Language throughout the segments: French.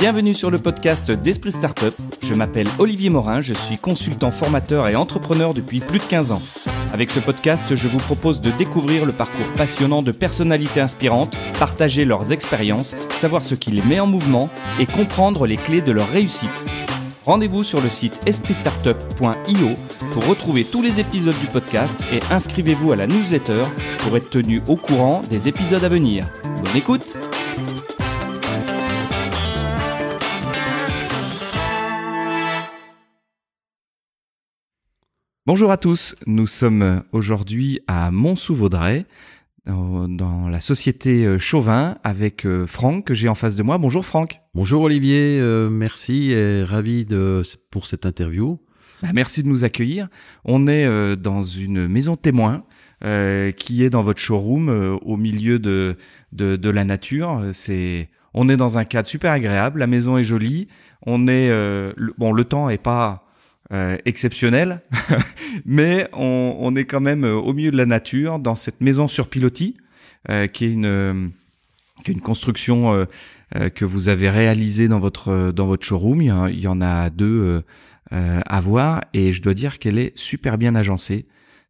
Bienvenue sur le podcast d'Esprit Startup. Je m'appelle Olivier Morin, je suis consultant formateur et entrepreneur depuis plus de 15 ans. Avec ce podcast, je vous propose de découvrir le parcours passionnant de personnalités inspirantes, partager leurs expériences, savoir ce qui les met en mouvement et comprendre les clés de leur réussite. Rendez-vous sur le site espritstartup.io pour retrouver tous les épisodes du podcast et inscrivez-vous à la newsletter pour être tenu au courant des épisodes à venir. Bonne écoute Bonjour à tous, nous sommes aujourd'hui à Mont-sous-Vaudrey dans la société euh, Chauvin avec euh, Franck que j'ai en face de moi. Bonjour Franck. Bonjour Olivier, euh, merci et ravi de, pour cette interview. Bah, merci de nous accueillir. On est dans une maison témoin qui est dans votre showroom au milieu de, de, de la nature. C'est on est dans un cadre super agréable. La maison est jolie. On est bon, le temps est pas euh, exceptionnel, mais on, est quand même euh, au milieu de la nature, dans cette maison sur pilotis, euh, qui est une, est une construction euh, que vous avez réalisée dans votre, dans votre showroom. Il y, en a deux à voir, et je dois dire qu'elle est super bien agencée,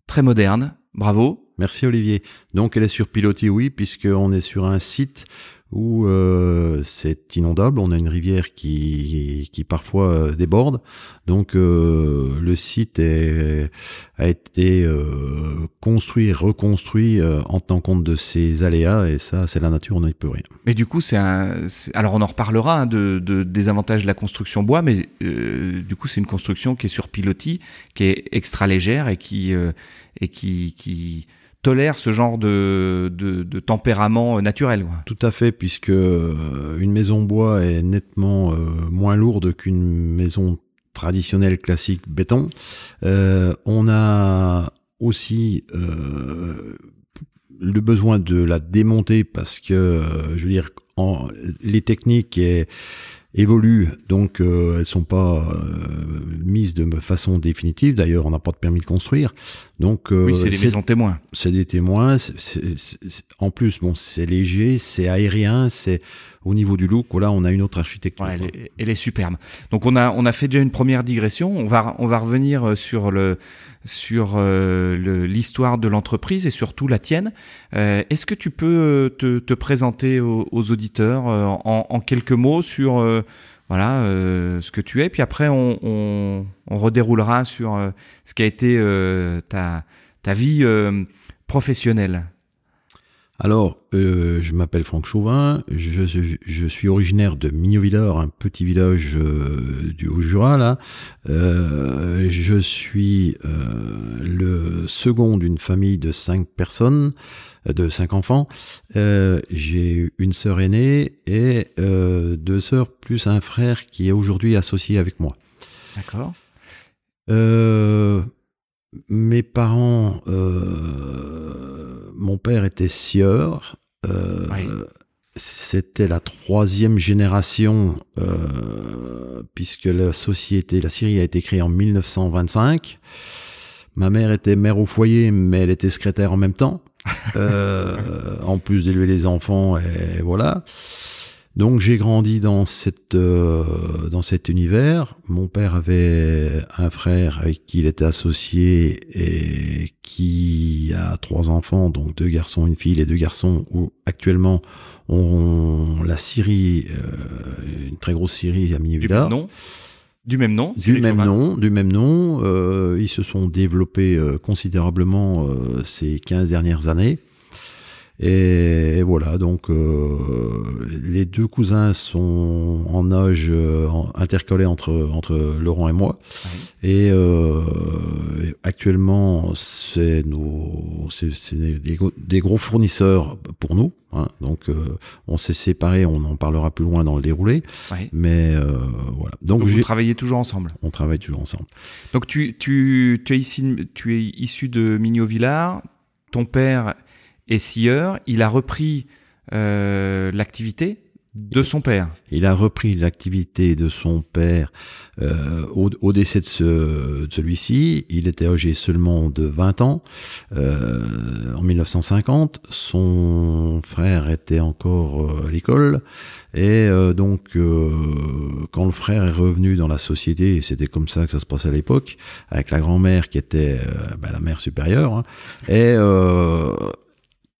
très moderne. Bravo. Merci Olivier. Donc elle est sur pilotis, oui, puisqu'on est sur un site où euh, c'est inondable. On a une rivière qui, qui parfois euh, déborde. Donc euh, le site est, a été euh, construit, reconstruit euh, en tenant compte de ces aléas. Et ça, c'est la nature, on n'y peut rien. Mais du coup, c'est un. Alors on en reparlera hein, de, de, des avantages de la construction bois, mais du coup, c'est une construction qui est sur pilotis, qui est extra légère et qui et qui, qui tolère ce genre de, tempérament naturel. Quoi. Tout à fait, puisque euh, une maison bois est nettement euh, moins lourde qu'une maison traditionnelle classique béton. Euh, on a aussi euh, le besoin de la démonter parce que, euh, je veux dire, les techniques et évoluent, donc euh, elles sont pas euh, mises de façon définitive. D'ailleurs, on n'a pas de permis de construire. Donc, euh, oui, c'est des maisons témoins. C'est des témoins. en plus, bon, c'est léger, c'est aérien, c'est au niveau du look. Là, on a une autre architecture. Elle, est, superbe. Donc, on a fait déjà une première digression. On va revenir euh, sur euh, l'histoire de l'entreprise et surtout la tienne. Euh, Est-ce que tu peux te, te présenter aux, auditeurs en, quelques mots sur ce que tu es? Puis après, on, redéroulera sur ce qui a été ta vie professionnelle. Alors, euh, je m'appelle Franck Chauvin, je, je, je, suis originaire de Mignot-Villard, un petit village euh, du Haut-Jura, là. Euh, je suis le second d'une famille de cinq personnes, de cinq enfants. J'ai une sœur aînée et deux sœurs plus un frère qui est aujourd'hui associé avec moi. D'accord. Mes parents mon père était sieur. Euh, oui. C'était la troisième génération, euh, puisque la société, la Syrie a été créée en 1925. Ma mère était mère au foyer, mais elle était secrétaire en même temps, euh, en plus d'élever les enfants, et voilà. Donc j'ai grandi dans cette euh, dans cet univers. Mon père avait un frère avec qui il était associé et qui a trois enfants, donc deux garçons, une fille, les deux garçons où actuellement on la Syrie, euh, une très grosse Syrie à Minivilla. Du même nom Du même nom, du même nom. Euh, ils se sont développés euh, considérablement euh, ces 15 dernières années. Et, voilà, donc euh, les deux cousins sont en âge euh, intercalé entre, entre Laurent et moi. Oui. Et euh, actuellement, c'est nos, c'est, des, des, gros fournisseurs pour nous. Hein. Donc, euh, on s'est séparés, on en parlera plus loin dans le déroulé. Oui. Mais euh, voilà. Donc, Donc vous travaillez toujours ensemble On travaille toujours ensemble. Donc, tu, tu, tu, es, ici, tu es issu de Mignot-Villard. Ton père et scieur. Il a repris euh, l'activité de son père. Il a repris l'activité de son père euh, au, décès de, ce, celui-ci. Il était âgé seulement de 20 ans euh, en 1950. Son frère était encore à l'école. Et donc, quand le frère est revenu dans la société, c'était comme ça que ça se passait à l'époque, avec la grand-mère qui était ben, la mère supérieure, hein, et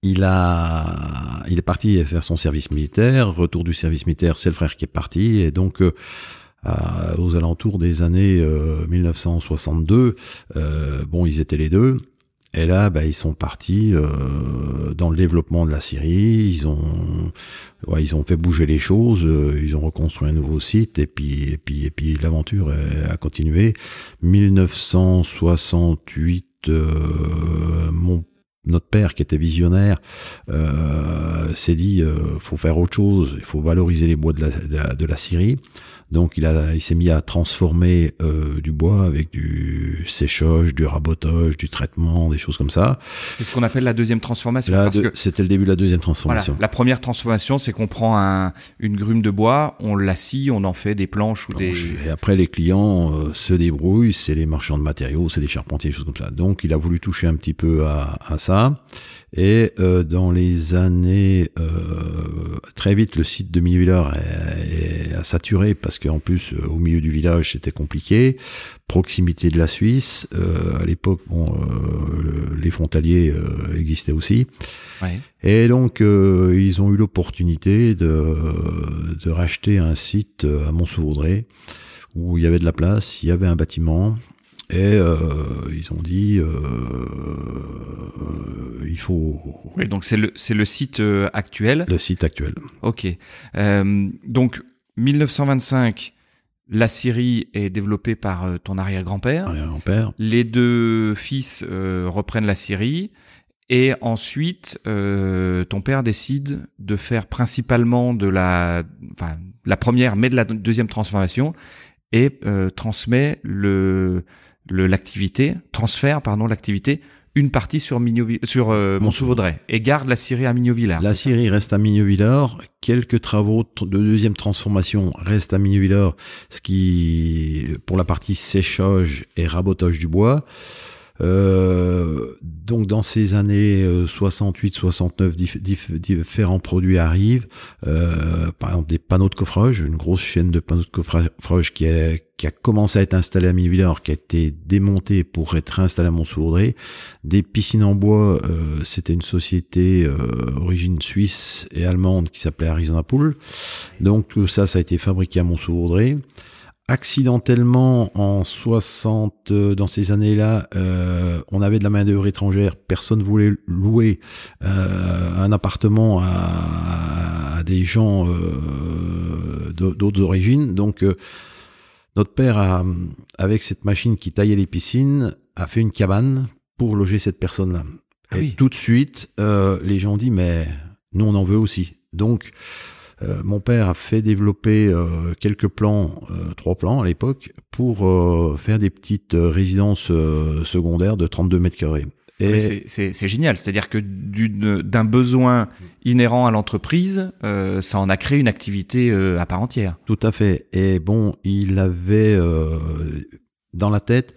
il a, il est parti faire son service militaire. Retour du service militaire, c'est le frère qui est parti, et donc euh, aux alentours des années 1962, euh, euh, bon, ils étaient les deux. Et là, bah, ils sont partis dans le développement de la Syrie. Ils ont, ouais, ils ont fait bouger les choses. ils ont reconstruit un nouveau site. Et puis, et puis, et puis, l'aventure a continué. 1968, mon notre père qui était visionnaire euh, s'est dit euh, faut faire autre chose, il faut valoriser les bois de la, de la Syrie. Donc il, a, il s'est mis à transformer euh, du bois avec du séchage, du rabotage, du traitement, des choses comme ça. C'est ce qu'on appelle la deuxième transformation. C'était le début de la deuxième transformation. la première transformation, c'est qu'on prend un, une grume de bois, on la scie, on en fait des planches ou des... Et après les clients euh, se débrouillent, c'est les marchands de matériaux, c'est des charpentiers, des choses comme ça. Donc il a voulu toucher un petit peu à, à ça. Et euh, dans les années, euh, très vite, le site de Millevillers a saturé parce qu'en plus, euh, au milieu du village, c'était compliqué. Proximité de la Suisse. à l'époque, bon, les frontaliers existaient aussi. Ouais. Et donc, ils ont eu l'opportunité de, de racheter un site à Mont-Sauverdré où il y avait de la place, il y avait un bâtiment, et euh, ils ont dit, euh, il faut. Oui, donc c'est le c'est le site euh, actuel. Le site actuel. Ok. Euh, donc 1925, la Syrie est développée par euh, ton arrière-grand-père. Arrière-grand-père. Les deux fils reprennent la Syrie. Et ensuite, ton père décide de faire principalement de la, enfin, la première, mais de la deuxième transformation, et transmet le, l'activité, transfère pardon l'activité une partie sur, sur euh, et garde la Syrie à Mignot-Villars. La Syrie reste à Mignot-Villars. Quelques travaux de deuxième transformation restent à Mignot-Villars, ce qui, pour la partie séchage et rabotage du bois. Euh, donc dans ces années 68-69, euh, différents produits arrivent. Euh, par exemple des panneaux de coffrage, une grosse chaîne de panneaux de coffrage qui, qui a commencé à être installée à Mivillard, qui a été démontée pour être installée à Montsourdré. Des piscines en bois, euh, c'était une société euh, origine suisse et allemande qui s'appelait Arizona Pool. Donc tout ça, ça a été fabriqué à Montsourdré accidentellement en 60 euh, dans ces années-là euh, on avait de la main d'œuvre étrangère. Personne voulait louer euh, un appartement à, des gens d'autres origines. Donc notre père a, avec cette machine qui taillait les piscines a fait une cabane pour loger cette personne là ah et tout de suite les gens ont dit mais nous on en veut aussi. Donc euh, mon père a fait développer euh, quelques plans, euh, trois plans à l'époque, pour faire des petites résidences secondaires de 32 mètres carrés. Et... C'est génial, c'est-à-dire que d'un besoin inhérent à l'entreprise, ça en a créé une activité à part entière. Tout à fait. Et bon, il avait dans la tête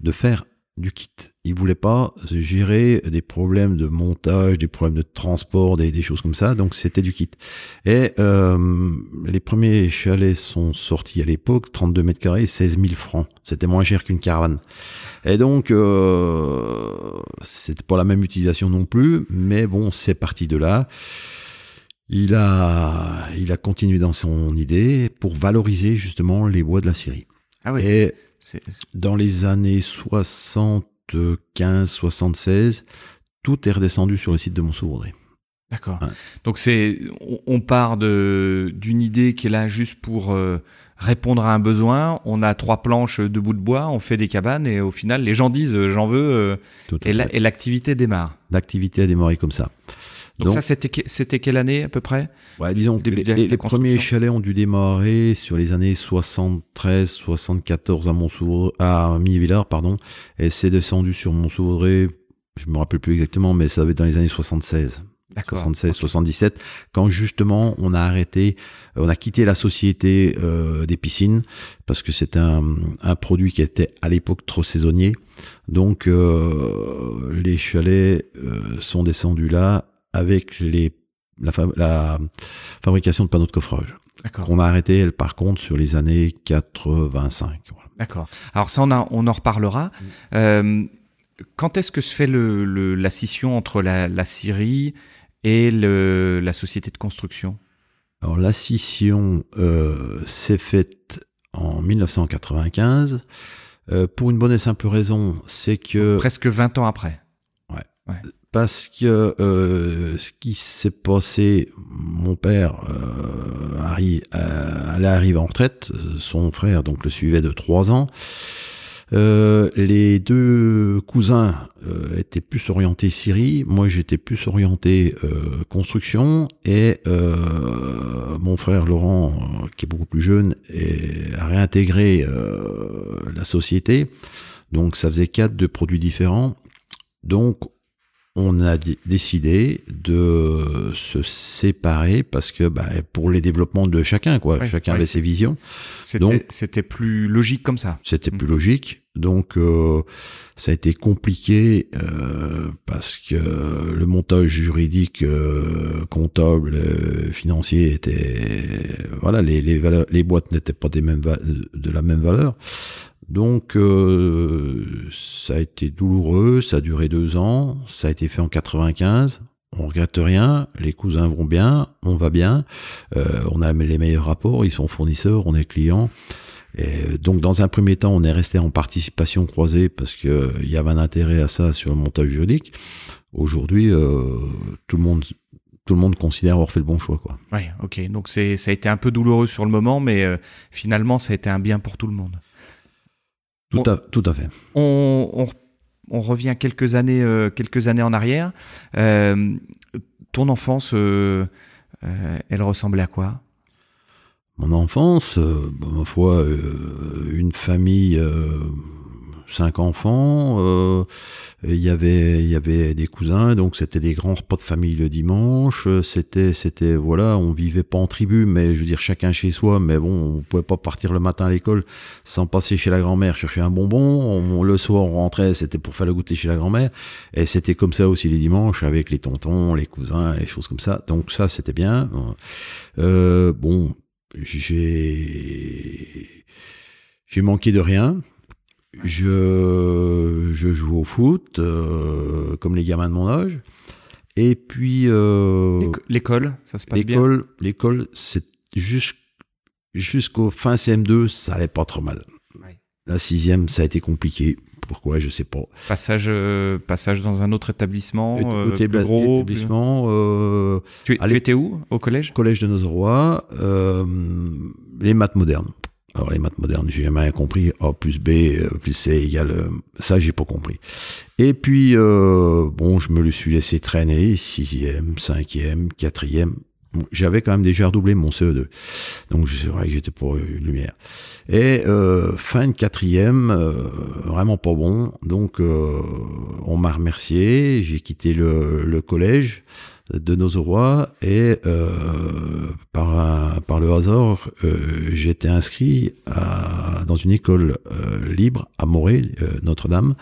de faire du kit. Il voulait pas gérer des problèmes de montage, des problèmes de transport, des, choses comme ça. Donc c'était du kit. Et euh, les premiers chalets sont sortis à l'époque, 32 mètres carrés, 16 000 francs. C'était moins cher qu'une caravane. Et donc euh, c'était pas la même utilisation non plus, mais bon, c'est parti de là. Il a, il a continué dans son idée pour valoriser justement les bois de la Syrie. Ah oui. Et dans les années 75, 76, tout est redescendu sur le site de Montsourdré. D'accord. Donc c'est, on part de d'une idée qui est là juste pour euh, répondre à un besoin. On a trois planches de bout de bois, on fait des cabanes et au final les gens disent euh, j'en veux euh, et l'activité démarre. L'activité a démarré comme ça. Donc, ça, c'était, c'était quelle année à peu près? Ouais, Disons que les, premiers chalets ont dû démarrer sur les années 73, 74 à Montsouvray, à Mivillard, pardon, et c'est descendu sur Montsouvray, je me rappelle plus exactement, mais ça va être dans les années 76. 76, 77, quand justement on a arrêté, euh, on a quitté la société euh, des piscines parce que c'était un, un, produit qui était à l'époque trop saisonnier. Donc euh, les chalets euh, sont descendus là avec les la, la, fabrication de panneaux de coffrage. On a arrêté, elle, par contre, sur les années 85. D'accord. Alors ça, on, a, on en reparlera. Mm. Euh, quand est-ce que se fait le, la scission entre la, la Syrie et le, la société de construction? Alors la scission euh, s'est faite en 1995 euh, pour une bonne et simple raison, c'est que presque 20 ans après. Ouais. ouais. Parce que euh, ce qui s'est passé, mon père euh, euh, allait arriver en retraite, son frère donc le suivait de trois ans. Euh, les deux cousins étaient plus orientés Syrie, moi j'étais plus orienté construction et mon frère Laurent, qui est beaucoup plus jeune, a réintégré la société. Donc ça faisait quatre de produits différents. Donc on a décidé de se séparer parce que bah, pour les développements de chacun, quoi, chacun avait ses visions. C'était plus logique comme ça. C'était mm. plus logique. Donc euh, ça a été compliqué euh, parce que le montage juridique, euh, comptable, financier était voilà les les, valeurs, les boîtes n'étaient pas des mêmes de la même valeur. Donc euh, ça a été douloureux, ça a duré deux ans, ça a été fait en 95. On regrette rien, les cousins vont bien, on va bien, euh, on a les meilleurs rapports, ils sont fournisseurs, on est clients. Donc dans un premier temps, on est resté en participation croisée parce que il y avait un intérêt à ça sur le montage juridique. Aujourd'hui, euh, tout le monde tout le monde considère avoir fait le bon choix quoi. Ouais, ok. Donc ça a été un peu douloureux sur le moment, mais euh, finalement ça a été un bien pour tout le monde. Tout, à, tout à fait. On, on, revient quelques années, euh, quelques années en arrière. Euh, ton enfance, euh, elle ressemblait à quoi? Mon enfance, ma foi, une famille cinq enfants. Euh, il y avait il y avait des cousins, donc c'était des grands repas de famille le dimanche. C'était c'était voilà, on vivait pas en tribu, mais je veux dire chacun chez soi. Mais bon, on pouvait pas partir le matin à l'école sans passer chez la grand-mère chercher un bonbon. le soir on rentrait, c'était pour faire le goûter chez la grand-mère. Et c'était comme ça aussi les dimanches avec les tontons, les cousins et choses comme ça. Donc ça c'était bien. Euh, bon, j'ai j'ai manqué de rien. Je, je joue au foot, euh, comme les gamins de mon âge. Et puis... Euh, l'école, ça se passe bien? L'école, c'est jusqu'au fin CM2, ça allait pas trop mal. La sixième, ça a été compliqué. Pourquoi, je sais pas. Passage, euh, passage dans un autre établissement, euh, plus gros, établissement. Euh, tu, tu étais où? Au collège? Collège de Nozeroy, les maths modernes. Alors les maths modernes, j'ai jamais compris. A plus B euh, plus C égale... Euh, ça, j'ai pas compris. Et puis, euh, bon, je me le suis laissé traîner, sixième, cinquième, quatrième. J'avais quand même déjà redoublé mon CE2. Donc, c'est vrai que j'étais pour une lumière. Et fin de quatrième, vraiment pas bon. Donc, on m'a remercié. J'ai quitté le collège de nos rois et euh, par, par le hasard, euh, j'ai inscrit à, dans une école euh, libre à Morée, euh, Notre-Dame.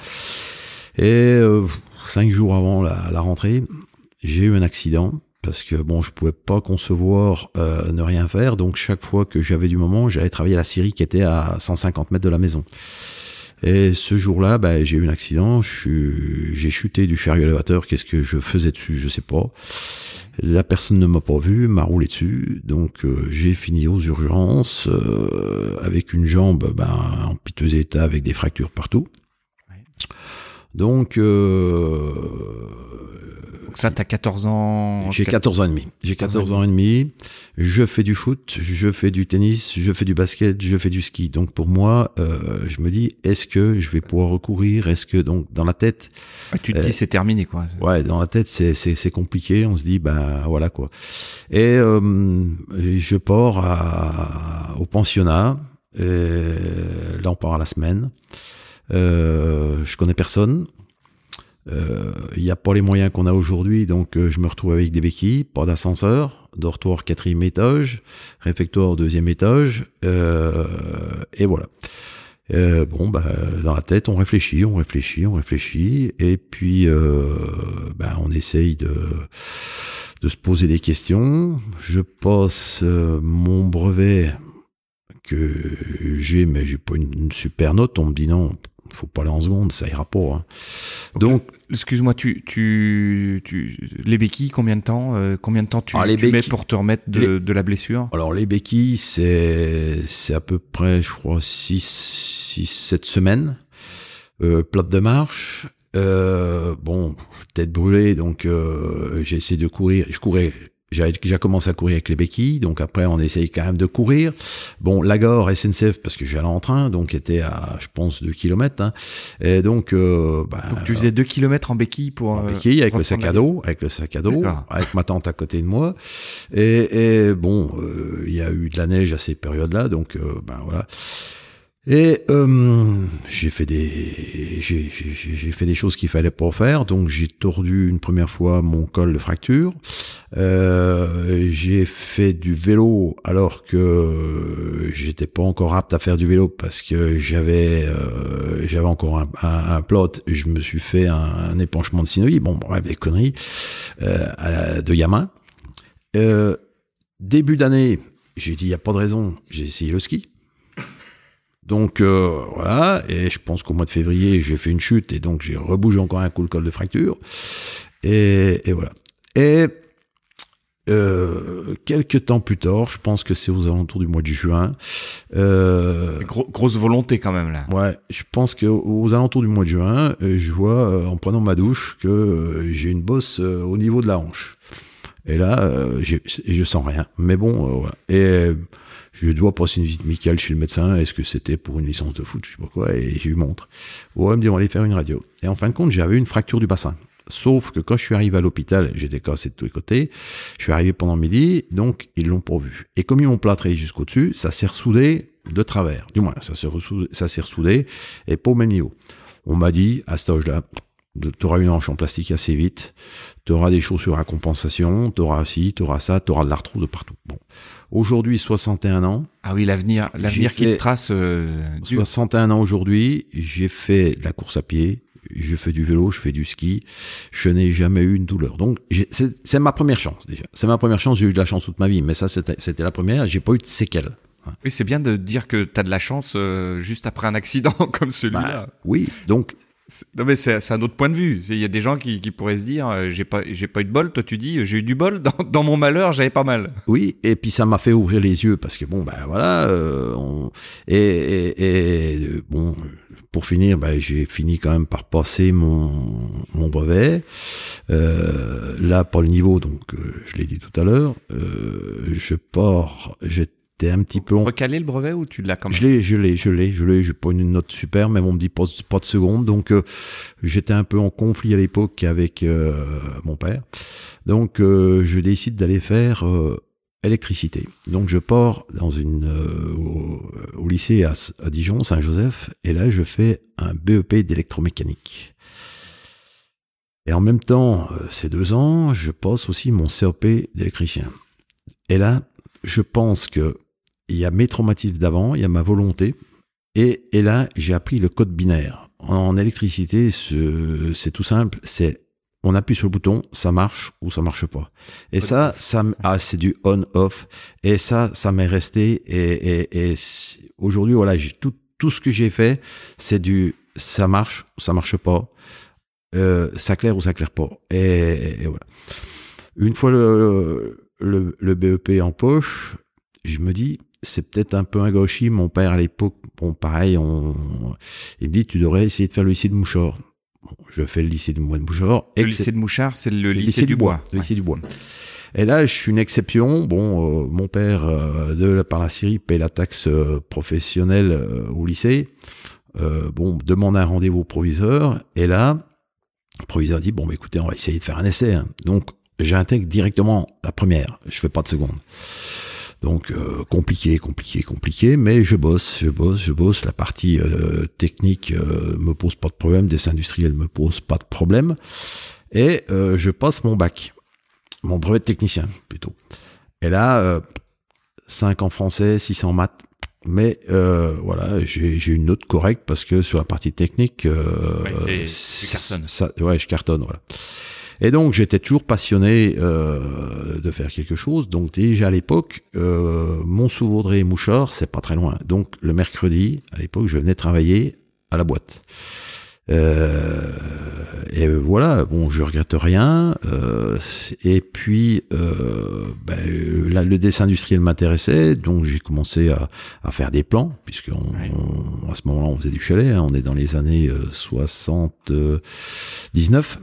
Et cinq jours avant la, la rentrée, j'ai eu un accident parce que bon, je pouvais pas concevoir ne rien faire. Donc chaque fois que j'avais du moment, j'allais travailler à la Syrie qui était à 150 mètres de la maison. Et ce jour-là, bah, j'ai eu un accident, j'ai chuté du chariot élévateur, qu'est-ce que je faisais dessus, je sais pas. La personne ne m'a pas vu, m'a roulé dessus, donc euh, j'ai fini aux urgences euh, avec une jambe ben, en piteux état, avec des fractures partout. Donc, euh, donc ça, t'as 14 ans J'ai 14 ans et demi. J'ai 14 ans et demi. Je fais du foot, je fais du tennis, je fais du basket, je fais du ski. Donc pour moi, euh, je me dis, est-ce que je vais pouvoir recourir? Est-ce que donc dans la tête Tu te dis, euh, c'est terminé quoi. Ouais, dans la tête, c'est c'est compliqué. On se dit, ben voilà quoi. Et euh, je pars à, au pensionnat. Et là, on part à la semaine. Euh, je connais personne. Il n'y a pas les moyens qu'on a aujourd'hui, donc je me retrouve avec des béquilles, pas d'ascenseur, dortoir quatrième étage, réfectoire deuxième étage, et voilà. Euh, bon, bah, dans la tête, on réfléchit, on réfléchit, on réfléchit, et puis euh, bah, on essaye de, se poser des questions. Je passe euh, mon brevet que j'ai, mais j'ai pas une, super note. On me dit non, faut pas aller en seconde, ça ira pas. Hein. Donc, excuse-moi, tu, tu, tu, les béquilles, combien de temps, euh, combien de temps tu, ah, tu mets pour te remettre de, de la blessure? Alors les béquilles, c'est, c'est à peu près, je crois, 6 cette semaine, euh, plate de marche. Euh, bon, tête brûlée, donc euh, j'ai essayé de courir. Je courais, j'ai déjà commencé à courir avec les béquilles, donc après on essaye quand même de courir. Bon, Lagor, SNCF, parce que j'allais en train, donc était à, je pense, 2 km. Hein. Et donc, euh, bah, donc tu faisais 2 km en béquille pour... En béquille, avec le sac à dos, avec le sac à dos, avec ma tante à côté de moi. Et, et bon, il y a eu de la neige à ces périodes-là, donc ben voilà. Et euh, j'ai fait des j'ai fait des choses qu'il fallait pas faire. Donc j'ai tordu une première fois mon col de fracture. Euh, j'ai fait du vélo alors que j'étais pas encore apte à faire du vélo parce que j'avais euh, j'avais encore un, un, plot. Je me suis fait un, épanchement de synoïde. Bon bref des conneries euh, de gamin. Euh, début d'année, j'ai dit il y a pas de raison. J'ai essayé le ski. Donc euh, voilà, et je pense qu'au mois de février, j'ai fait une chute et donc j'ai rebougé encore un coup le col de fracture. Et, et voilà. Et euh, quelques temps plus tard, je pense que c'est aux alentours du mois de juin. Euh, grosse volonté quand même là. Ouais, je pense que aux alentours du mois de juin, euh, je vois en prenant ma douche que j'ai une bosse au niveau de la hanche. Et là, je sens rien. Mais bon, voilà. Et je dois passer une visite médicale chez le médecin. Est-ce que c'était pour une licence de foot, je sais pas quoi, et je lui montre. Ouais, il me dit on va aller faire une radio. Et en fin de compte, j'avais une fracture du bassin. Sauf que quand je suis arrivé à l'hôpital, j'étais cassé de tous les côtés. Je suis arrivé pendant midi, donc ils l'ont pourvu. Et comme ils m'ont plâtré jusqu'au dessus, ça s'est ressoudé de travers. Du moins, ça s'est ressoudé, et pas au même niveau. On m'a dit à cet âge-là, tu auras une hanche en plastique assez vite, tu auras des chaussures à compensation, tu auras ci, tu ça, tu auras de l'arthrose de partout. Aujourd'hui, 61 ans. Ah oui, l'avenir, l'avenir qui te trace. Euh, 61 ans aujourd'hui, j'ai fait de la course à pied, je fais du vélo, je fais du ski, je n'ai jamais eu une douleur. Donc, c'est ma première chance déjà. C'est ma première chance, j'ai eu de la chance toute ma vie, mais ça, c'était la première, j'ai pas eu de séquelles. Oui, c'est bien de dire que tu as de la chance euh, juste après un accident comme celui-là. Bah, oui, donc non mais c'est un autre point de vue. Il y a des gens qui, qui pourraient se dire euh, j'ai pas j'ai pas eu de bol. Toi tu dis j'ai eu du bol dans, mon malheur j'avais pas mal. Oui et puis ça m'a fait ouvrir les yeux parce que bon ben voilà euh, on, et, et, et, bon pour finir ben, j'ai fini quand même par passer mon mon brevet euh, là pas le niveau donc euh, je l'ai dit tout à l'heure euh, je pars j'ai Un petit peu. Recalé le brevet ou tu l'as quand même Je l'ai, je l'ai, je l'ai, je l'ai. J'ai pas une note super, mais on me dit pas, pas de seconde. Donc euh, j'étais un peu en conflit à l'époque avec euh, mon père. Donc euh, je décide d'aller faire électricité. Donc je pars dans une au, lycée à, à Dijon, Saint-Joseph, et là je fais un BEP d'électromécanique. Et en même temps, ces deux ans, je passe aussi mon COP d'électricien. Et là, je pense que il y a mes traumatismes d'avant, il y a ma volonté, et, et là, j'ai appris le code binaire. En électricité, c'est tout simple, c'est on appuie sur le bouton, ça marche ou ça marche pas. Et ça, ça, ah, c'est du on-off. Et ça, ça m'est resté. Et, et, et aujourd'hui, voilà, tout, tout ce que j'ai fait, c'est du ça marche ou ça marche pas. Euh, ça claire ou ça claire pas. Et, et voilà. Une fois le, le, le BEP en poche, je me dis, c'est peut-être un peu un gauchis. Mon père, à l'époque, bon, pareil, on, il me dit, tu devrais essayer de faire le lycée de Mouchard. je fais le lycée de Mouchard. Le lycée de Mouchard, c'est le, lycée, du bois. Le lycée du bois. Et là, je suis une exception. Bon, euh, mon père, euh, de, par la Syrie, paye la taxe euh, professionnelle au lycée. bon, demande un rendez-vous au proviseur. Et là, le proviseur dit, bon, bah, écoutez, on va essayer de faire un essai. Hein. Donc, j'intègre directement la première. Je fais pas de seconde. Donc euh, compliqué, compliqué, compliqué, mais je bosse, je bosse, je bosse. La partie euh, technique euh, me pose pas de problème, des industriels me pose pas de problème, et je passe mon bac, mon brevet de technicien plutôt. Et là, 5 en français, 6 en maths, mais voilà, j'ai une note correcte parce que sur la partie technique, ouais, ça, ouais, je cartonne, voilà. Et donc j'étais toujours passionné euh, de faire quelque chose. Donc déjà à l'époque, euh, mon vaudrey et Mouchard, c'est pas très loin. Donc le mercredi, à l'époque, je venais travailler à la boîte. Euh, et voilà, bon, je regrette rien. Euh, et puis, euh, ben, le dessin industriel m'intéressait, donc j'ai commencé à, à, faire des plans, puisque on, à ce moment-là, on faisait du chalet. Hein, on est dans les années 79.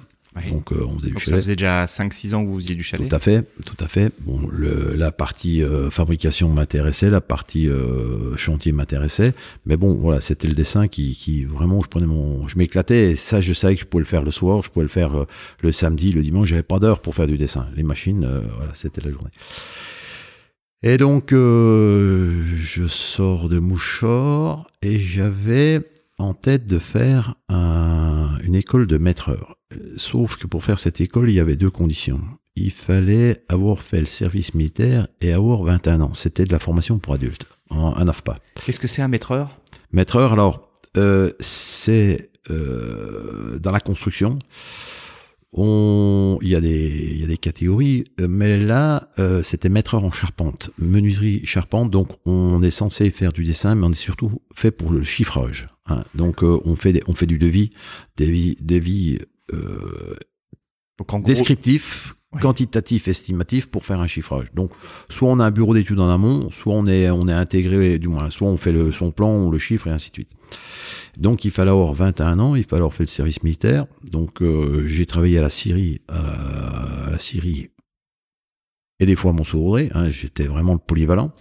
Donc, euh, on faisait du chalet. Ça faisait déjà 5-6 ans que vous faisiez du chalet Tout à fait, tout à fait. Bon, le, la partie euh, fabrication m'intéressait, la partie euh, chantier m'intéressait. Mais bon, voilà, c'était le dessin qui, qui, vraiment, je prenais mon. Je m'éclatais et ça, je savais que je pouvais le faire le soir, je pouvais le faire le samedi, le dimanche. J'avais pas d'heure pour faire du dessin. Les machines, voilà, c'était la journée. Et donc, je sors de Mouchard et j'avais en tête de faire un, une école de maîtreur. Sauf que pour faire cette école, il y avait deux conditions. Il fallait avoir fait le service militaire et avoir 21 ans. C'était de la formation pour adultes, un AFPA. Qu'est-ce que c'est un maîtreur? Maîtreur, alors, euh, c'est euh, dans la construction. On, il y a des, il y a des catégories, mais là, euh, c'était maîtreur en charpente, menuiserie charpente. Donc, on est censé faire du dessin, mais on est surtout fait pour le chiffrage. Hein. Donc, euh, on fait des, on fait du devis, devis, devis euh, descriptif, quantitatif, estimatif pour faire un chiffrage. Donc, soit on a un bureau d'études en amont, soit on est, on est intégré, du moins, soit on fait le, son plan, on le chiffre et ainsi de suite. Donc, il fallait avoir 21 ans, il fallait avoir fait le service militaire. Donc, euh, j'ai travaillé à la Syrie, euh, à la Syrie et des fois mon sourire, hein, j'étais vraiment le polyvalent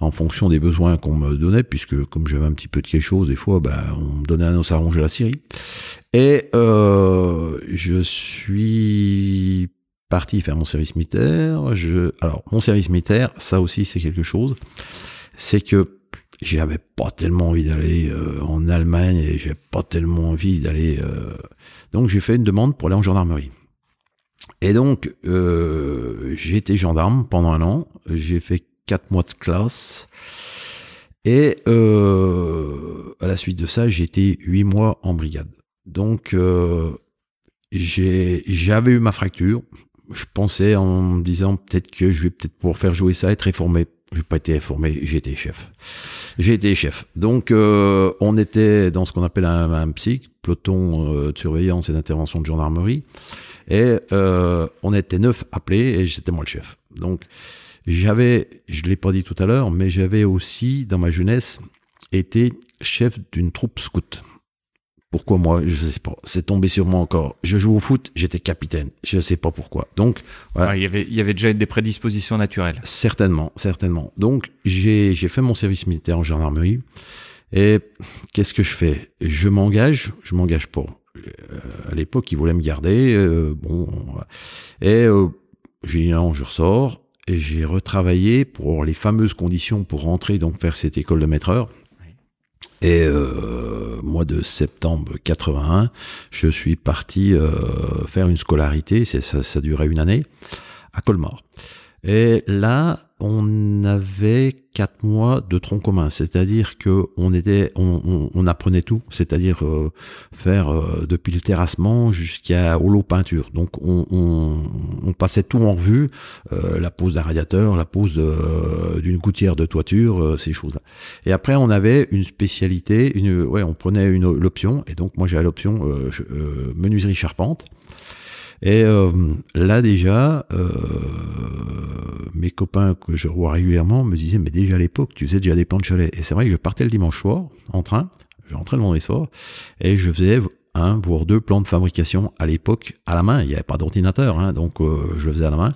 en fonction des besoins qu'on me donnait, puisque comme j'avais un petit peu de quelque chose, des fois, ben, on me donnait un os à ronger la Syrie. Et euh, je suis parti faire mon service militaire. Je, alors, mon service militaire, ça aussi, c'est quelque chose. C'est que j'avais pas tellement envie d'aller euh, en Allemagne et j'avais pas tellement envie d'aller. Euh, donc, j'ai fait une demande pour aller en gendarmerie. Et donc, euh, j'ai été gendarme pendant un an. J'ai fait quatre mois de classe. Et euh, à la suite de ça, j'ai été huit mois en brigade. Donc, euh, j'avais eu ma fracture. Je pensais en me disant peut-être que je vais peut-être pouvoir faire jouer ça, être réformé. J'ai pas été réformé, j'ai été chef. J'ai été chef. Donc, euh, on était dans ce qu'on appelle un, un psych, peloton euh, de surveillance et d'intervention de gendarmerie. Et euh, on était neuf appelés et j'étais moi le chef. Donc j'avais, je l'ai pas dit tout à l'heure, mais j'avais aussi dans ma jeunesse été chef d'une troupe scout. Pourquoi moi Je sais pas. C'est tombé sur moi encore. Je joue au foot, j'étais capitaine. Je sais pas pourquoi. Donc, voilà. il, y avait, il y avait déjà des prédispositions naturelles. Certainement, certainement. Donc, j'ai fait mon service militaire en gendarmerie. Et qu'est-ce que je fais? Je m'engage, je m'engage pas. Euh, à l'époque, ils voulaient me garder. Euh, bon, et euh, j'ai dit non, je ressors et j'ai retravaillé pour les fameuses conditions pour rentrer donc faire cette école de maîtreur. Et euh, mois de septembre 81, je suis parti faire une scolarité, ça, ça durait une année, à Colmar. Et là, on avait quatre mois de tronc commun, c'est-à-dire que on était, on, apprenait tout, c'est-à-dire euh, faire euh, depuis le terrassement jusqu'à l'eau peinture. Donc on, passait tout en revue, euh, la pose d'un radiateur, la pose d'une gouttière de toiture, ces choses-là. Et après on avait une spécialité, une, ouais, on prenait une l'option, et donc moi j'avais l'option menuiserie charpente. Et euh, là déjà, euh, mes copains que je revois régulièrement me disaient, mais déjà à l'époque, tu faisais déjà des plans de chalet. Et c'est vrai que je partais le dimanche soir en train, je rentrais le vendredi soir, et je faisais un, voire deux plans de fabrication à l'époque à la main. Il n'y avait pas d'ordinateur, hein, donc euh, je faisais à la main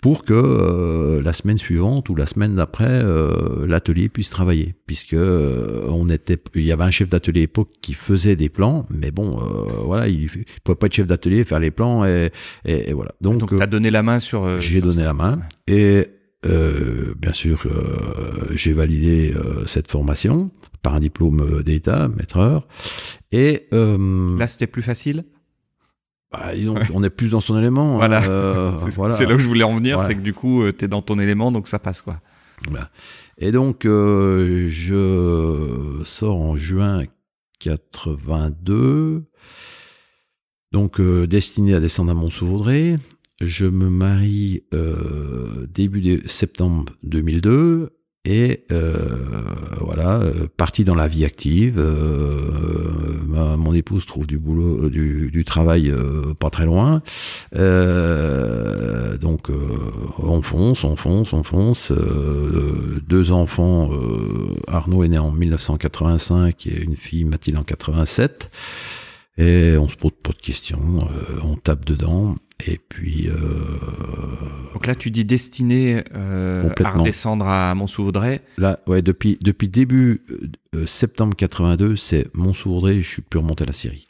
pour que euh, la semaine suivante ou la semaine d'après euh, l'atelier puisse travailler, puisque on était, il y avait un chef d'atelier à l'époque qui faisait des plans, mais bon, voilà, il, ne pouvait pas être chef d'atelier faire les plans et, et, voilà. Donc, tu as donné la main sur. j'ai donné la main et bien sûr, j'ai validé cette formation par un diplôme d'État, maîtreur. Et là, c'était plus facile? Bah, on est plus dans son élément. Voilà. c'est là où je voulais en venir, c'est que du coup, tu es dans ton élément, donc ça passe quoi. Et donc, je sors en juin 82. Donc, euh, destiné à descendre à Mont-Sous-Vaudrey. Je me marie euh, début de septembre 2002 et euh, voilà, parti dans la vie active. mon épouse trouve du boulot, du, travail pas très loin. donc on fonce, on fonce, on fonce. deux enfants. Arnaud est né en 1985 et une fille Mathilde en 87. Et on se pose pas de questions, euh, on tape dedans. Et puis. Euh, Donc là, tu dis destiné euh, à redescendre à Mont-Sous-Vaudrey. Là, ouais, depuis depuis début septembre 82, c'est Mont-Sous-Vaudrey. Je suis plus remonté à la Syrie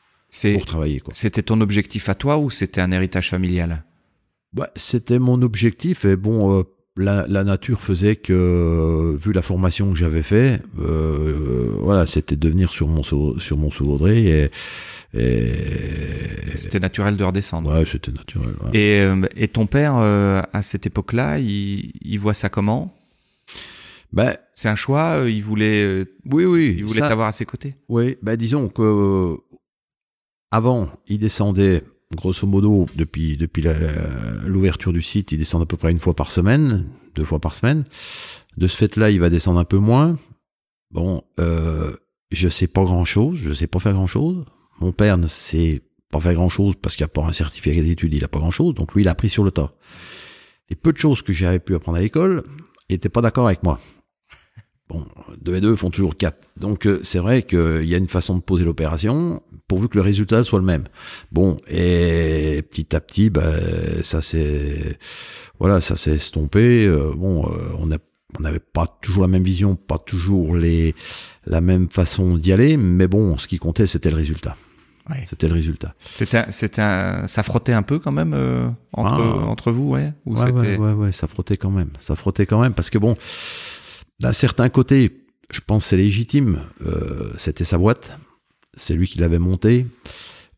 pour travailler. C'était ton objectif à toi ou c'était un héritage familial? Bah, c'était mon objectif. Et bon, la, la, nature faisait que, vu la formation que j'avais fait, voilà, c'était de venir sur mon sur mon Vaudrey et c'était naturel de redescendre. Ouais, c'était naturel. Et, euh, et, ton père, euh, à cette époque-là, il, il, voit ça comment? Ben, c'est un choix. Euh, il voulait. Oui, oui. Il voulait t'avoir à ses côtés? Oui, ben disons que avant, il descendait grosso modo depuis depuis l'ouverture du site, il descend à peu près une fois par semaine, deux fois par semaine. De ce fait-là, il va descendre un peu moins. Bon, euh, je sais pas grand chose, je sais pas faire grand chose. Mon père ne sait pas faire grand chose parce qu'il n'a pas un certificat d'études, il n'a pas grand chose, donc lui il a appris sur le tas. Les peu de choses que j'avais pu apprendre à l'école, il n'était pas d'accord avec moi. Bon, deux et deux font toujours quatre. Donc euh, c'est vrai qu'il y a une façon de poser l'opération pourvu que le résultat soit le même. Bon, et petit à petit, ben, ça s'est voilà, ça s'est estompé. Euh, bon, euh, on a on n'avait pas toujours la même vision, pas toujours les la même façon d'y aller, mais bon, ce qui comptait, c'était le résultat. C'était le résultat. C'était, c'était, ça frottait un peu quand même euh, entre, ah. entre vous, ouais. Ou ouais, ouais, ouais, ouais, ça frottait quand même. Ça frottait quand même parce que bon, d'un certain côté, je pense c'est légitime. Euh, c'était sa boîte, c'est lui qui l'avait montée.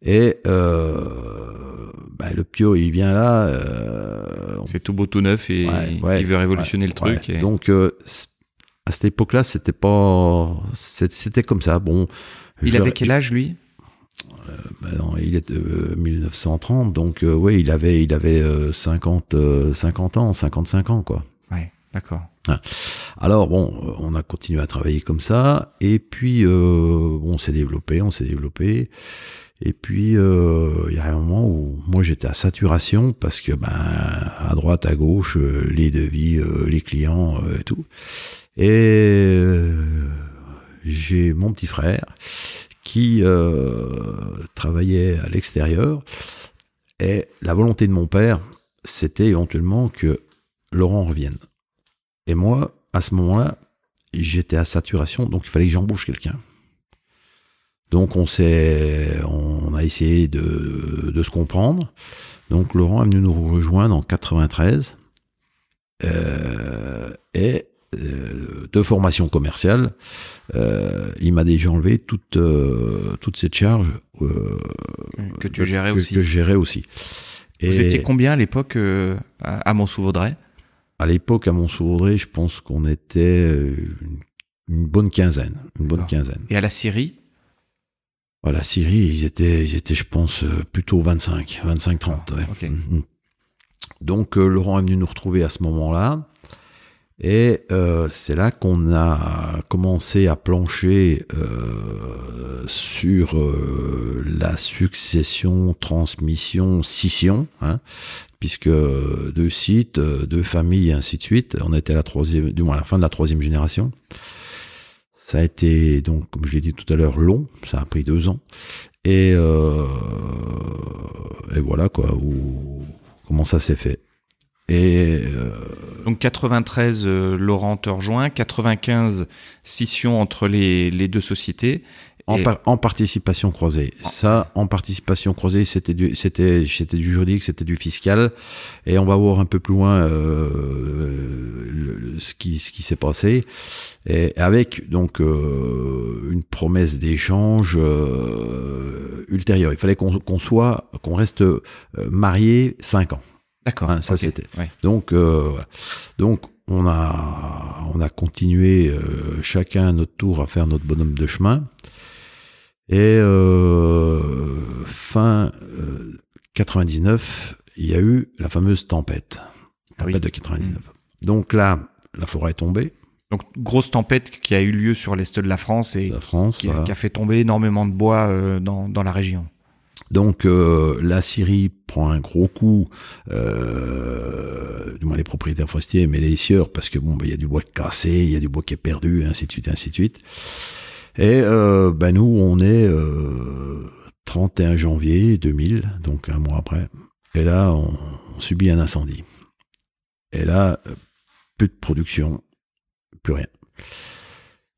Et euh, bah, le Pio, il vient là. Euh, c'est tout beau, tout neuf et il veut révolutionner le truc. Donc à cette époque-là, c'était pas, c'était comme ça. Bon. Il avait quel âge lui? Bah il est de 1930, donc oui, il avait, il avait 50, 50 ans, 55 ans, quoi. D'accord. Alors bon, on a continué à travailler comme ça, et puis on s'est développé, on s'est développé. Et puis, euh, il y a un moment où moi j'étais à saturation parce que, ben, à droite, à gauche, euh, les devis, euh, les clients et tout. Et j'ai mon petit frère qui travaillait à l'extérieur. Et la volonté de mon père, c'était éventuellement que Laurent revienne. Et moi, à ce moment-là, j'étais à saturation, donc il fallait que j'embauche quelqu'un. Donc on s'est, on a essayé de, de, se comprendre. Donc Laurent est venu nous rejoindre en 93 euh, et euh, de formation commerciale, euh, il m'a déjà enlevé toute toute cette charge que tu gérais que, aussi. Que je gérais aussi. Et Vous étiez combien à l'époque à, Mont-sous-Vaudrey À l'époque à Mont-sous-Vaudrey, je pense qu'on était une, une, bonne quinzaine, une bonne quinzaine. Et à la Syrie? La Syrie, ils étaient, ils étaient, je pense, euh, plutôt 25, 25, 30. Mm-hmm. Donc euh, Laurent est venu nous retrouver à ce moment-là. Et euh, c'est là qu'on a commencé à plancher sur la succession, transmission, scission, hein, puisque deux sites, deux familles, et ainsi de suite. On était à la troisième, du moins à la fin de la troisième génération. Ça a été donc, comme je l'ai dit tout à l'heure, long. Ça a pris deux ans. Et, euh, et voilà quoi. Comment ça s'est fait. Et euh, donc 93, euh, Laurent te rejoint. 95, scission entre les, les deux sociétés. En, en participation croisée. Ça, en participation croisée, c'était du, c'était, c'était du juridique, c'était du fiscal. Et on va voir un peu plus loin euh, ce qui, ce qui s'est passé. Et avec donc euh, une promesse d'échange euh, ultérieure. Il fallait qu'on, qu'on soit, qu'on reste euh, marié cinq ans. D'accord. Hein, ça c'était. Donc, euh, donc on a, on a continué euh, chacun à notre tour à faire notre bonhomme de chemin. Et euh, fin 99, il y a eu la fameuse tempête. Ah tempête de 99. Donc là, la forêt est tombée. Donc grosse tempête qui a eu lieu sur l'est de la France et qui, a fait tomber énormément de bois dans, dans la région. Donc euh, la Syrie prend un gros coup, euh, du moins les propriétaires forestiers, mais les sieurs, parce que bon, bah, il y a du bois cassé, il y a du bois qui est perdu, ainsi de suite, ainsi de suite. Et euh, ben nous, on est 31 janvier 2000, donc un mois après. Et là, on, on subit un incendie. Et là, plus de production, plus rien.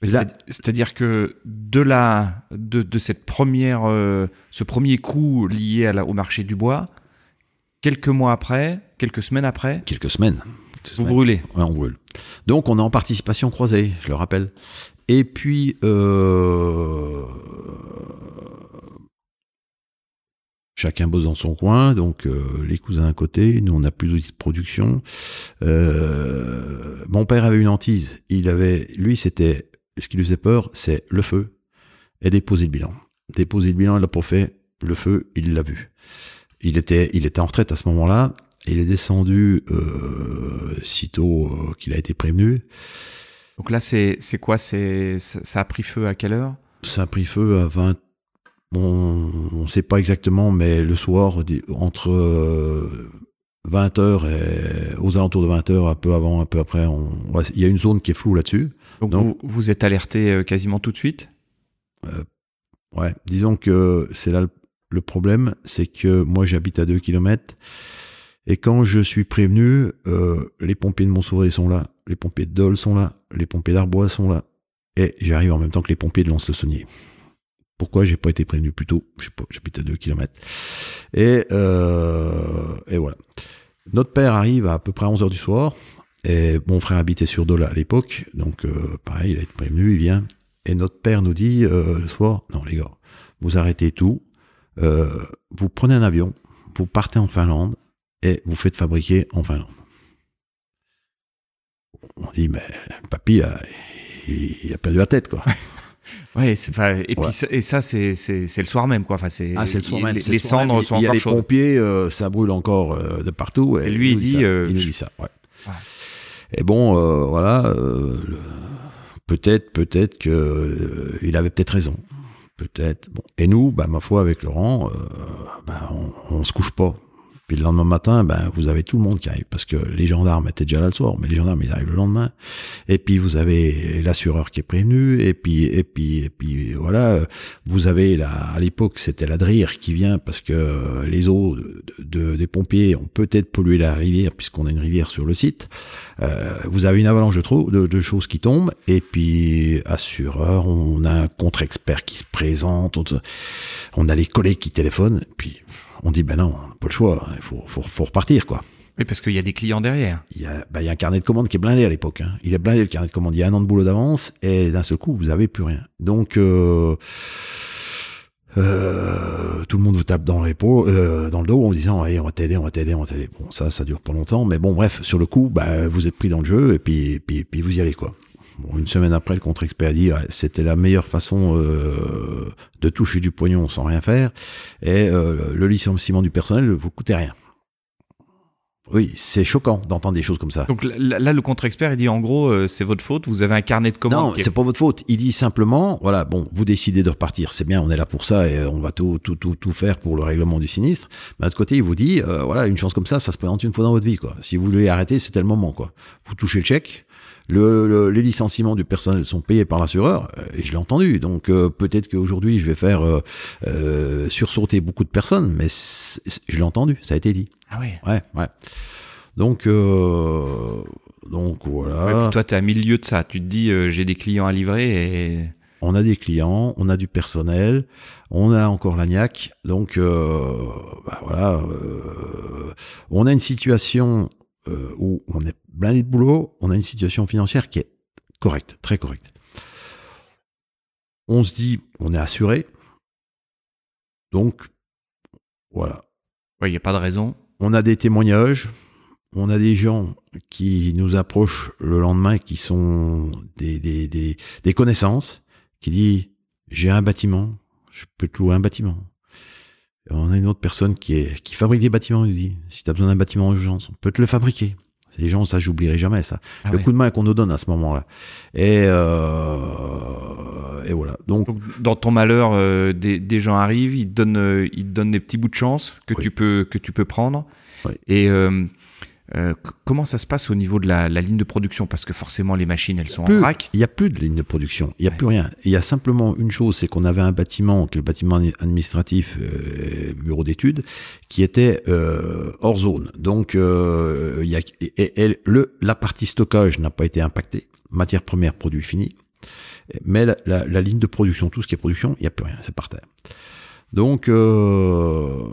C'est-à-dire que de la de, de cette première euh, ce premier coup lié à la, au marché du bois, quelques mois après, quelques semaines après, quelques semaines, vous brûlez. Ouais, on brûle. Donc on est en participation croisée, je le rappelle. Et puis euh, chacun bosse dans son coin, donc euh, les cousins d'un côté, nous on n'a plus d'outils de production. Euh, mon père avait une hantise, il avait, lui c'était ce qui lui faisait peur, c'est le feu et déposer le bilan. Déposer le bilan, il l'a pas. Le feu, il l'a vu. Il était, en retraite à ce moment-là. Il est descendu sitôt qu'il a été prévenu. Donc là, c'est c'est quoi? C'est ça a pris feu à quelle heure? Ça a pris feu à 20. On ne sait pas exactement, mais le soir, entre 20h euh, et aux alentours de 20h, un peu avant, un peu après, on, il y a une zone qui est floue là-dessus. Donc, vous, vous, êtes alerté euh, quasiment tout de suite? Euh, Ouais, disons que c'est là le, problème, c'est que moi j'habite à 2 km et quand je suis prévenu, euh, les pompiers de Montsouris sont là, les pompiers de Dole sont là, les pompiers d'Arbois sont là et j'arrive en même temps que les pompiers de Lons-le-Saunier. Pourquoi j'ai pas été prévenu plus tôt? Je sais pas, j'habite à 2 km. Et, euh, et voilà. Notre père arrive à, peu près à 11h du soir, et mon frère habitait sur Dola à l'époque, donc euh, pareil, il a été prévenu, il vient. Et notre père nous dit euh, le soir, non les gars, vous arrêtez tout, vous prenez un avion, vous partez en Finlande et vous faites fabriquer en Finlande. On dit, mais papy, il, a perdu la tête, quoi. Ouais, et puis et ça c'est le soir même quoi. Enfin c'est ah, le soir même. Les, cendres sont Il y a les pompiers, ça brûle encore de partout. Et, lui il dit, il nous dit ça. Ouais. Et bon, euh, voilà, euh, peut-être, peut-être que euh, il avait peut-être raison, peut-être. Bon. Et nous, bah ma foi, avec Laurent, bah, on, on se couche pas. Puis le lendemain matin, ben, vous avez tout le monde qui arrive, parce que les gendarmes étaient déjà là le soir, mais les gendarmes, ils arrivent le lendemain. Et puis, vous avez l'assureur qui est prévenu, et puis, et puis, et puis, voilà, vous avez là, à l'époque, c'était la DRIR qui vient, parce que les eaux de, des pompiers ont peut-être pollué la rivière, puisqu'on a une rivière sur le site. Euh, vous avez une avalanche de, trop, de, de, choses qui tombent, et puis, assureur, on a un contre-expert qui se présente, on a les collègues qui téléphonent, puis on dit ben non, pas le choix, il faut, faut, faut repartir quoi. Oui, parce qu'il y a des clients derrière. Il y a, ben, il y a un carnet de commandes qui est blindé à l'époque. Hein. Il est blindé le carnet de commandes. Il y a un an de boulot d'avance et d'un seul coup, vous avez plus rien. Donc, euh, euh, tout le monde vous tape dans, euh, dans le dos en disant hey, on va t'aider, on va t'aider, on va t'aider. Bon, ça, ça dure pas longtemps, mais bon, bref, sur le coup, ben, vous êtes pris dans le jeu et puis, puis, puis vous y allez quoi. Bon, une semaine après, le contre-expert dit c'était la meilleure façon euh, de toucher du pognon sans rien faire, et euh, le licenciement du personnel ne vous coûtait rien. Oui, c'est choquant d'entendre des choses comme ça. Donc là, le contre-expert, il dit en gros, euh, c'est votre faute, vous avez un carnet de commandes. Non, c'est pas votre faute. Il dit simplement, voilà, bon, vous décidez de repartir, c'est bien, on est là pour ça et on va tout, tout, tout, tout faire pour le règlement du sinistre. Mais de l'autre côté, il vous dit, voilà, une chance comme ça, ça se présente une fois dans votre vie, quoi. Si vous voulez arrêter, c'était le moment, quoi. Vous touchez le chèque, le, les licenciements du personnel sont payés par l'assureur, euh, et je l'ai entendu. Donc euh, peut-être qu'aujourd'hui je vais faire euh, euh, sursauter beaucoup de personnes, mais je l'ai entendu, ça a été dit. Ah oui. Ouais, ouais. Donc donc voilà. Ouais, puis toi, tu es à milieu de ça. Tu te dis, j'ai des clients à livrer et on a des clients, on a du personnel, on a encore l'agnac. Donc euh, bah voilà, euh, on a une situation euh, où on est blindé de boulot, on a une situation financière qui est correcte, très correcte. On se dit, on est assuré. Donc, voilà. Oui, il n'y a pas de raison. On a des témoignages, on a des gens qui nous approchent le lendemain qui sont des, des, des, des connaissances, qui dit j'ai un bâtiment, je peux te louer un bâtiment. on a une autre personne qui, est, qui fabrique des bâtiments, il dit si tu as besoin d'un bâtiment en urgence, on peut te le fabriquer. Ces gens, ça j'oublierai jamais ça. Ah le coup de main qu'on nous donne à ce moment-là. Et, euh, et voilà. Donc, dans ton malheur, euh, des, des, gens arrivent, ils te donnent, euh, ils te donnent des petits bouts de chance que tu peux que tu peux prendre. Et euh, euh, comment ça se passe au niveau de la, ligne de production? Parce que forcément, les machines, elles sont en rack. Il n'y a plus de ligne de production. Il n'y a plus rien. Il y a simplement une chose, c'est qu'on avait un bâtiment, qui est le bâtiment administratif, euh, bureau d'études, qui était euh, hors zone. Donc, il y a, et, le, la partie stockage n'a pas été impactée. Matière première, produit fini. Mais la, la ligne de production, tout ce qui est production, il n'y a plus rien. C'est par terre. Donc euh...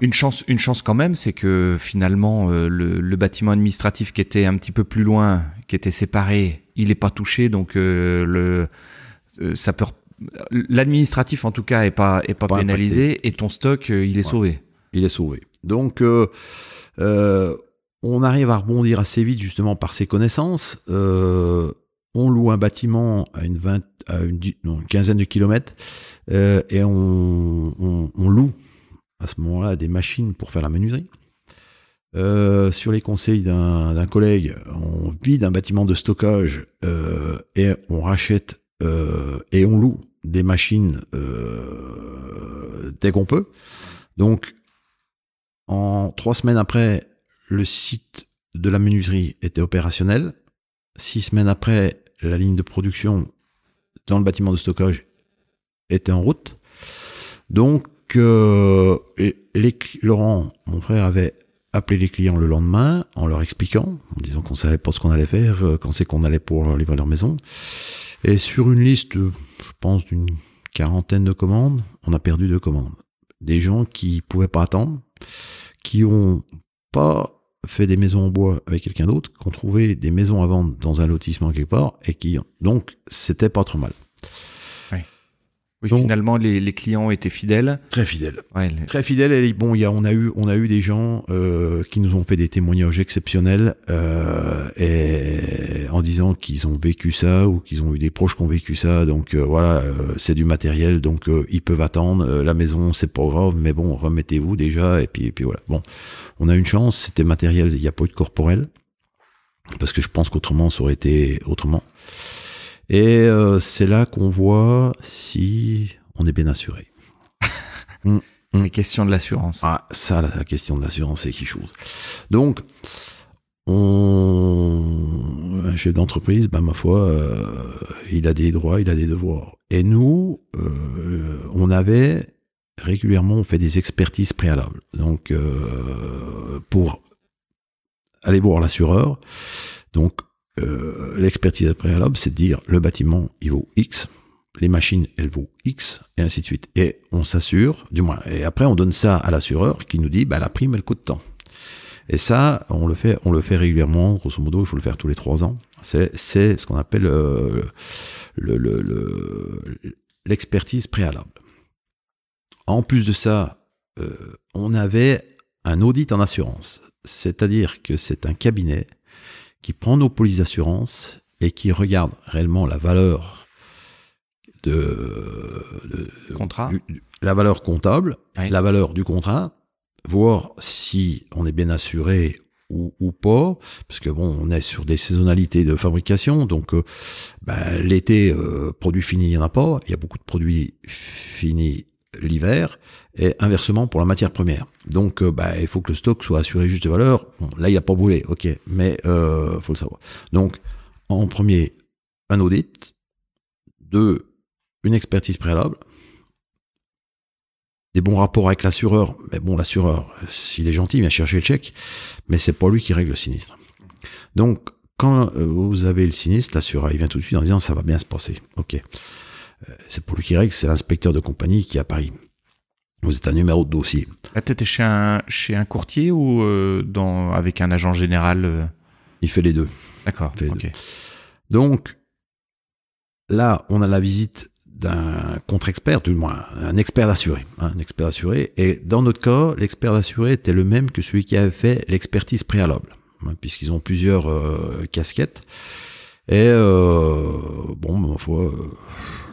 une chance, une chance quand même, c'est que finalement euh, le, le, bâtiment administratif qui était un petit peu plus loin, qui était séparé, il n'est pas touché, donc euh, le ça peut l'administratif en tout cas est pas est pas, pénalisé et ton stock il est sauvé. Il est sauvé. Donc on arrive à rebondir assez vite justement par ses connaissances. On loue un bâtiment à une, vingt, à une, quinzaine de kilomètres euh, et on, loue à ce moment-là des machines pour faire la menuiserie. Euh, sur les conseils d'un collègue, on vide un bâtiment de stockage euh, et on rachète et on loue des machines dès qu'on peut. Donc, en trois semaines après, le site de la menuiserie était opérationnel. Six semaines après, la ligne de production dans le bâtiment de stockage était en route. Donc, euh, Laurent, mon frère, avait appelé les clients le lendemain en leur expliquant, en disant qu'on savait pas ce qu'on allait faire, euh, quand c'est qu'on allait pour livrer leur maison. Et sur une liste, je pense, d'une quarantaine de commandes, on a perdu deux commandes. Des gens qui pouvaient pas attendre, qui ont pas fait des maisons en bois avec quelqu'un d'autre, qui ont trouvé des maisons à vendre dans un lotissement quelque part, et qui, donc, c'était pas trop mal. Oui, finalement, les, les, clients étaient fidèles. Très fidèles. Très fidèles. Et bon, il y a, on a eu, on a eu des gens euh, qui nous ont fait des témoignages exceptionnels euh, et en disant qu'ils ont vécu ça ou qu'ils ont eu des proches qui ont vécu ça. Donc euh, voilà, euh, c'est du matériel, donc euh, ils peuvent attendre. la maison, c'est pas grave, mais bon, remettez-vous déjà. Et puis, et puis voilà. Bon, on a une chance. C'était matériel. Il n'y a pas eu de corporel parce que je pense qu'autrement, ça aurait été autrement. Et euh, c'est là qu'on voit si on est bien assuré. mm, mm. Les questions de l'assurance. Ah, ça, la, question de l'assurance, c'est qui chose. Donc, on, un chef d'entreprise, ben, ma foi, euh, il a des droits, il a des devoirs. Et nous, euh, on avait régulièrement, on fait des expertises préalables. Donc, euh, pour aller voir l'assureur, donc euh, l'expertise préalable, c'est de dire le bâtiment, il vaut X, les machines, elles vaut X, et ainsi de suite. Et on s'assure, du moins, et après on donne ça à l'assureur qui nous dit, bah, la prime, elle coûte tant. Et ça, on le fait, on le fait régulièrement. Grosso modo, il faut le faire tous les trois ans. C'est, ce qu'on appelle euh, le, le, l'expertise préalable. En plus de ça, euh, on avait un audit en assurance, c'est-à-dire que c'est un cabinet qui prend nos polices d'assurance et qui regarde réellement la valeur de, contrat, la valeur comptable, la valeur du contrat, voir si on est bien assuré ou, ou, pas, parce que bon, on est sur des saisonnalités de fabrication, donc euh, ben, l'été, euh, produit fini, il n'y en a pas, il y a beaucoup de produits finis l'hiver, et inversement pour la matière première. Donc, euh, bah, il faut que le stock soit assuré juste de valeur. Là, il a pas brûlé, ok, mais euh, faut le savoir. Donc, en premier, un audit. Deux, une expertise préalable. Des bons rapports avec l'assureur. Mais bon, l'assureur, s'il est gentil, il vient chercher le chèque, mais c'est pas lui qui règle le sinistre. Donc, quand euh, vous avez le sinistre, l'assureur, il vient tout de suite en disant ça va bien se passer. Ok. C'est pour lui qui règle, c'est l'inspecteur de compagnie qui est à Paris. Vous êtes un numéro de dossier. Ah, t'étais chez un, chez un courtier ou dans, avec un agent général Il fait les deux. D'accord. Donc, là, on a la visite d'un contre-expert, du moins un expert d'assuré, hein, un expert d'assuré. Et dans notre cas, l'expert d'assuré était le même que celui qui avait fait l'expertise préalable, hein, puisqu'ils ont plusieurs euh, casquettes. Et euh, bon, ma foi, euh,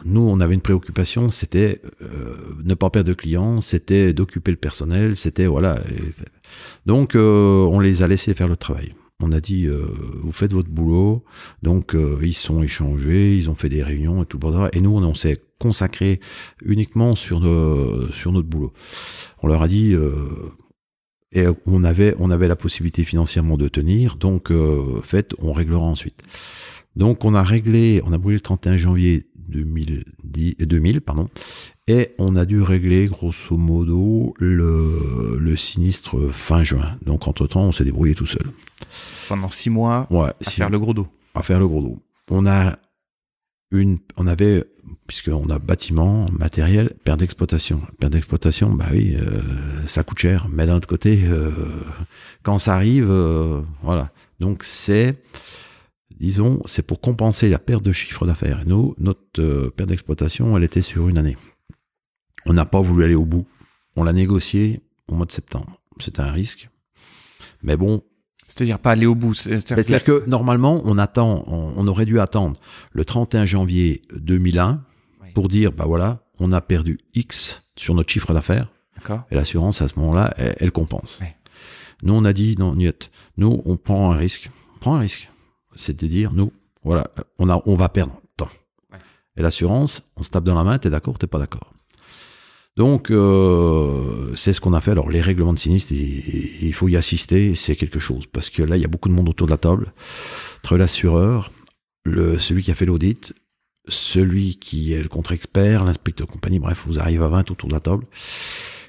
nous, on avait une préoccupation, c'était euh, ne pas perdre de clients, c'était d'occuper le personnel, c'était voilà. donc, on les a laissés faire le travail on a dit euh, vous faites votre boulot, donc euh, ils sont échangés, ils ont fait des réunions et tout le. Et nous, on, s'est consacré uniquement sur sur notre boulot. On leur a dit euh, et on avait on avait la possibilité financièrement de tenir, donc faites, on réglera ensuite. Donc on a réglé, on a brûlé le 31 janvier 2010, 2000, pardon, et on a dû régler grosso modo le, le sinistre fin juin. Donc entre-temps, on s'est débrouillé tout seul. Pendant six mois ouais, à faire le gros dos. À faire le gros dos. On a une, on avait, puisqu'on a bâtiment, matériel, perte d'exploitation. Perte d'exploitation, bah oui, euh, ça coûte cher. Mais d'un autre côté, euh, quand ça arrive, euh, voilà. Donc c'est, disons, c'est pour compenser la perte de chiffre d'affaires. Et nous, notre perte d'exploitation, elle était sur une année. On n'a pas voulu aller au bout. On l'a négocié au mois de septembre. C'était un risque. Mais bon. C'est-à-dire pas aller au bout. C'est-à-dire que... normalement, on attend, on, aurait dû attendre le 31 janvier 2001 pour dire, bah voilà, on a perdu X sur notre chiffre d'affaires. Et l'assurance, à ce moment-là, elle, compense. Nous, on a dit, non, niet. Nous, on prend un risque. On prend un risque. C'est de dire, nous, voilà, on, a, on va perdre tant. Et l'assurance, on se tape dans la main, t'es d'accord, t'es pas d'accord? Donc, euh, c'est ce qu'on a fait. Alors, les règlements de sinistre, il, faut y assister, c'est quelque chose. Parce que là, il y a beaucoup de monde autour de la table. Entre l'assureur, le, celui qui a fait l'audit, celui qui est le contre-expert, l'inspecteur de compagnie, bref, vous arrivez à 20 autour de la table.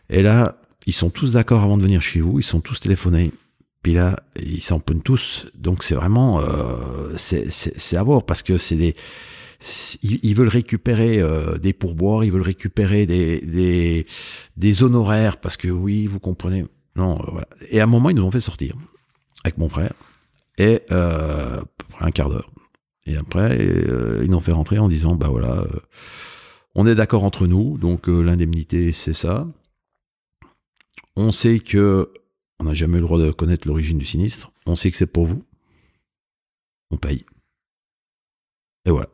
Et là, ils sont tous d'accord avant de venir chez vous, ils sont tous téléphonés. Puis là, ils s'en prennent tous. Donc, c'est vraiment... Euh, c'est à voir, parce que c'est des ils, veulent récupérer euh, des pourboires, ils veulent récupérer des, des, honoraires, parce que oui, vous comprenez. Non, euh. Et à un moment, ils nous ont fait sortir avec mon frère, et euh, un quart d'heure. Et après, ils nous ont fait rentrer en disant, bah voilà, on est d'accord entre nous, donc l'indemnité, c'est ça. On sait que on n'a jamais eu le droit de connaître l'origine du sinistre. On sait que c'est pour vous. On paye. Et voilà.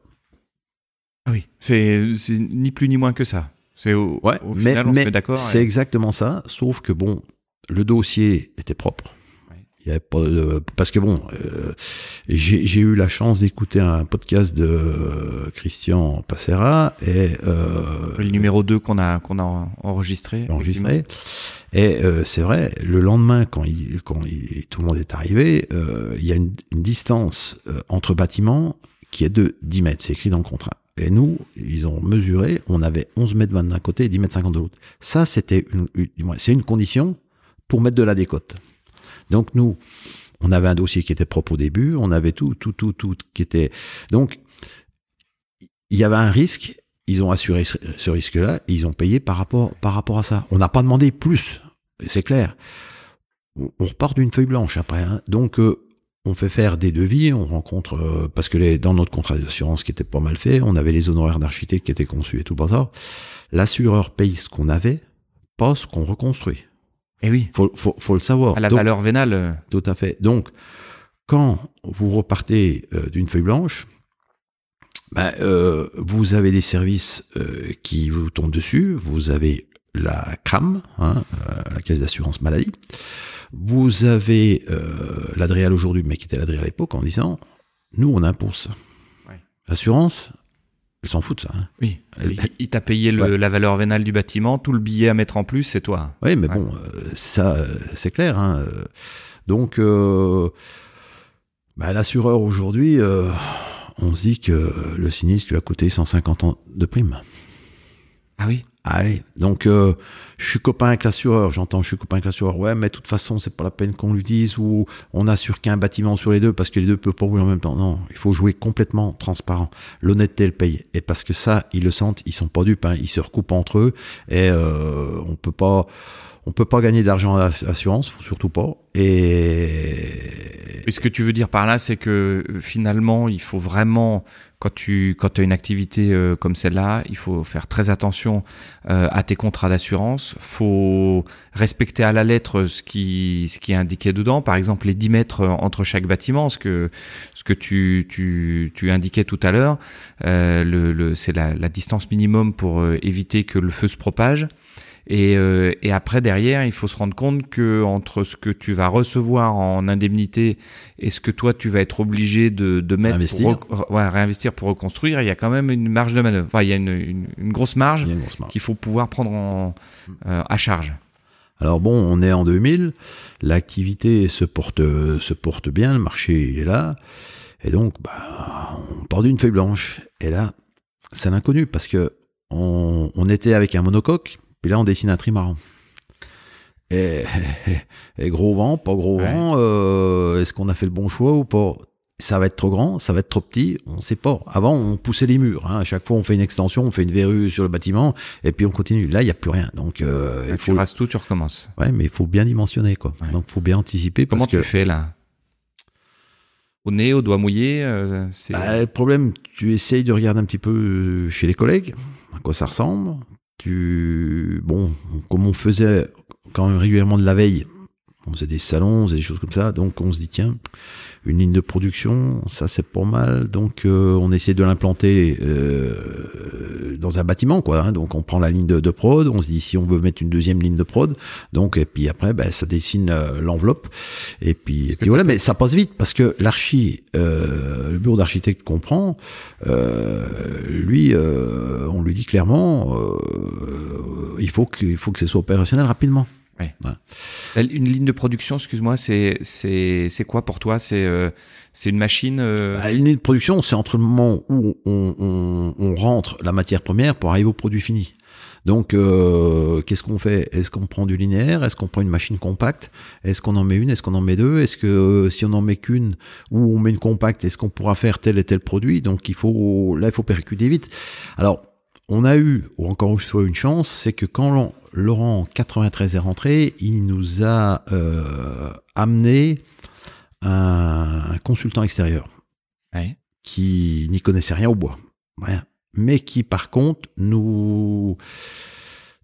Ah oui, c'est ni plus ni moins que ça. C'est au, ouais, au final, mais, d'accord. C'est exactement ça, sauf que bon, le dossier était propre. Il y avait pas parce que bon, euh, j'ai eu la chance d'écouter un podcast de euh, Christian Passera et euh, le numéro 2 qu'on a qu'on a enregistré. Enregistré. Et euh, c'est vrai, le lendemain quand il, quand tout le monde est arrivé, euh, il y a une, une distance entre bâtiments qui est de 10 mètres, c'est écrit dans le contrat. Et nous, ils ont mesuré, on avait 11 mètres 20 d'un côté et 10 mètres 50 de l'autre. Ça, c'était une, c'est une condition pour mettre de la décote. Donc nous, on avait un dossier qui était propre au début, on avait tout, tout, tout, tout qui était. Donc, il y avait un risque. Ils ont assuré ce risque-là, ils ont payé par rapport, par rapport à ça. On n'a pas demandé plus, c'est clair. On repart d'une feuille blanche après. Hein. Donc, euh, on fait faire des devis, on rencontre euh, parce que dans notre contrat d'assurance qui était pas mal fait, on avait les honoraires d'architecte qui étaient conçus et tout le ça. L'assureur paye ce qu'on avait, pas ce qu'on reconstruit. Et eh oui, faut, faut, faut le savoir. À la valeur vénale. Euh. Tout à fait. Donc, quand vous repartez euh, d'une feuille blanche, ben, vous avez des services qui vous tombent dessus. Vous avez la CRAM, hein, la caisse d'assurance maladie. Vous avez euh, l'Adréal aujourd'hui, mais qui était l'Adréal à l'époque, en disant nous, on impose L'assurance, elle s'en fout de ça. Hein. Oui, il t'a payé la valeur vénale du bâtiment, tout le billet à mettre en plus, c'est toi. Oui, mais bon, euh, ça, euh, c'est clair. Hein. Donc, bah, l'assureur aujourd'hui, on se dit que le sinistre lui a coûté 150 ans de prime. Ah oui Ah oui. Donc, euh, je suis copain avec l'assureur. J'entends, je suis copain avec l'assureur. Ouais, mais de toute façon, c'est pas la peine qu'on lui dise ou on assure qu'un bâtiment sur les deux parce que les deux peuvent pas rouler en même temps. Non, il faut jouer complètement transparent. L'honnêteté, elle paye. Et parce que ça, ils le sentent, ils sont pas dupes. Hein. Ils se recoupent entre eux et euh, on peut pas on peut pas gagner d'argent à l'assurance, surtout pas. Et... et ce que tu veux dire par là, c'est que euh, finalement, il faut vraiment, quand tu quand as une activité euh, comme celle-là, il faut faire très attention euh, à tes contrats d'assurance. faut respecter à la lettre ce qui ce qui est indiqué dedans. Par exemple, les 10 mètres entre chaque bâtiment, ce que ce que tu tu, tu indiquais tout à l'heure, euh, le, le c'est la, la distance minimum pour éviter que le feu se propage. Et, euh, et, après derrière, il faut se rendre compte que entre ce que tu vas recevoir en indemnité et ce que toi tu vas être obligé de, de mettre pour ouais, réinvestir pour reconstruire, il y a quand même une marge de manœuvre. Enfin, il y a une, une, grosse marge, qu'il faut pouvoir prendre en, euh, à charge. Alors bon, on est en 2000, l'activité se porte se porte bien, le marché est là, et donc bah, on part d'une feuille blanche. Et là, c'est l'inconnu parce que on, on était avec un monocoque et là, on dessine un trimaran. Et, et, gros vent, pas gros vent, euh, est-ce qu'on a fait le bon choix ou pas? Ça va être trop grand, ça va être trop petit, on ne sait pas. Avant, on poussait les murs. Hein. À chaque fois, on fait une extension, on fait une verrue sur le bâtiment, et puis on continue. Là, il n'y a plus rien. Donc, euh, il faut... tu tout, tu recommences. Ouais, mais il faut bien dimensionner, quoi. Donc, il faut bien anticiper. Comment tu fais là? Au nez, au doigt mouillé euh, bah, Le problème, tu essayes de regarder un petit peu chez les collègues, à quoi ça ressemble tu bon comme on faisait quand même régulièrement de la veille on faisait des salons on faisait des choses comme ça donc on se dit tiens une ligne de production, ça c'est pas mal. Donc euh, on essaie de l'implanter euh, dans un bâtiment, quoi. Hein. Donc on prend la ligne de, prod, on se dit si on veut mettre une deuxième ligne de prod. Donc et puis après, ben, ça dessine euh, l'enveloppe. Et puis, et puis voilà, mais ça passe vite parce que l'archi, le bureau d'architecte comprend. lui, on lui dit clairement, il faut que, faut que ce soit opérationnel rapidement. Ouais. Une ligne de production, excuse-moi, c'est c'est c'est quoi pour toi? C'est euh, c'est une machine euh bah, Une ligne de production, c'est entre le moment où on, on, on, rentre la matière première pour arriver au produit fini. Donc, euh, qu'est-ce qu'on fait? Est-ce qu'on prend du linéaire? Est-ce qu'on prend une machine compacte? Est-ce qu'on en met une? Est-ce qu'on en met deux? Est-ce que si on en met qu'une ou on met une compacte, est-ce qu'on pourra faire tel et tel produit? Donc, il faut là, il faut percuter vite. Alors, on a eu, ou encore une fois une chance, c'est que quand Laurent 93 est rentré, il nous a euh, amené un, consultant extérieur. Qui n'y connaissait rien au bois, mais qui par contre nous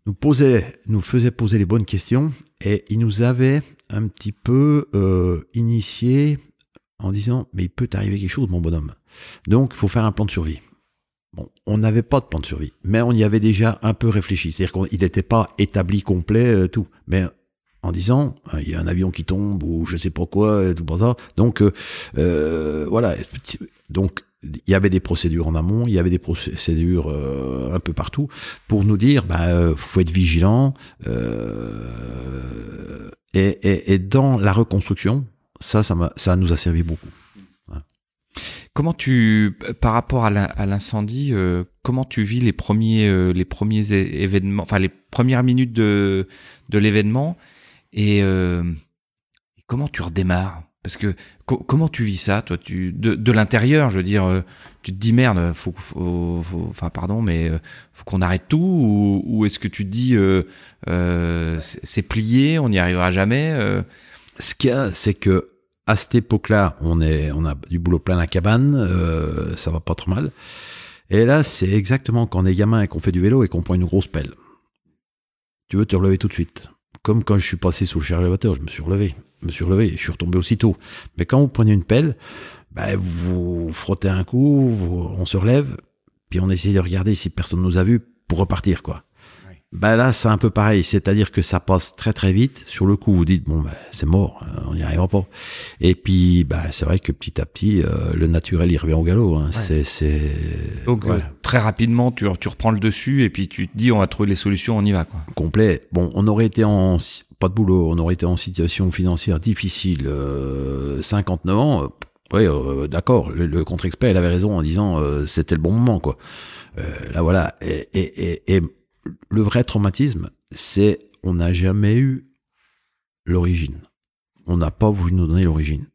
nous posait, nous faisait poser les bonnes questions et il nous avait un petit peu euh, initié en disant mais il peut t'arriver quelque chose mon bonhomme, donc il faut faire un plan de survie. Bon, on n'avait pas de plan de survie, mais on y avait déjà un peu réfléchi. C'est-à-dire qu'il n'était pas établi complet, euh, tout. Mais en disant, hein, il y a un avion qui tombe ou je sais pas quoi, euh, tout ça. Donc euh, voilà. Donc il y avait des procédures en amont, il y avait des procédures un peu partout pour nous dire, bah, faut être vigilant. Et, dans la reconstruction, ça, ça, ça nous a servi beaucoup. Comment tu, par rapport à l'incendie, euh, comment tu vis les premiers, euh, les premiers événements, enfin les premières minutes de, de l'événement et euh, comment tu redémarres? Parce que comment tu vis ça, toi, de, de l'intérieur, je veux dire, tu te dis merde, faut, faut enfin pardon, mais faut qu'on arrête tout ou, ou est-ce que tu te dis c'est plié, on n'y arrivera jamais Ce qu'il y a, c'est que à cette époque-là, on est, on a du boulot plein la cabane, euh, ça va pas trop mal. Et là, c'est exactement quand on est gamin et qu'on fait du vélo et qu'on prend une grosse pelle. Tu veux te relever tout de suite. Comme quand je suis passé sous le chargeur je me suis relevé, je me suis relevé, je suis retombé aussitôt. Mais quand vous prenez une pelle, ben, vous frottez un coup, on se relève, puis on essaye de regarder si personne nous a vu pour repartir, quoi. Ben là, c'est un peu pareil, c'est-à-dire que ça passe très très vite. Sur le coup, vous dites bon, ben, c'est mort, hein, on n'y arrivera pas. Et puis, ben, c'est vrai que petit à petit, euh, le naturel il revient au galop. Hein. C'est, c'est. Donc euh, très rapidement, tu, tu reprends le dessus et puis tu te dis on va trouver les solutions, on y va. Quoi. Complet. Bon, on aurait été en pas de boulot, on aurait été en situation financière difficile, 59 euh, ans. Oui, d'accord. Le, contre-expert, il avait raison en disant c'était le bon moment, quoi. là, voilà. Et, et, et, et le vrai traumatisme, c'est on n'a jamais eu l'origine. On n'a pas voulu nous donner l'origine.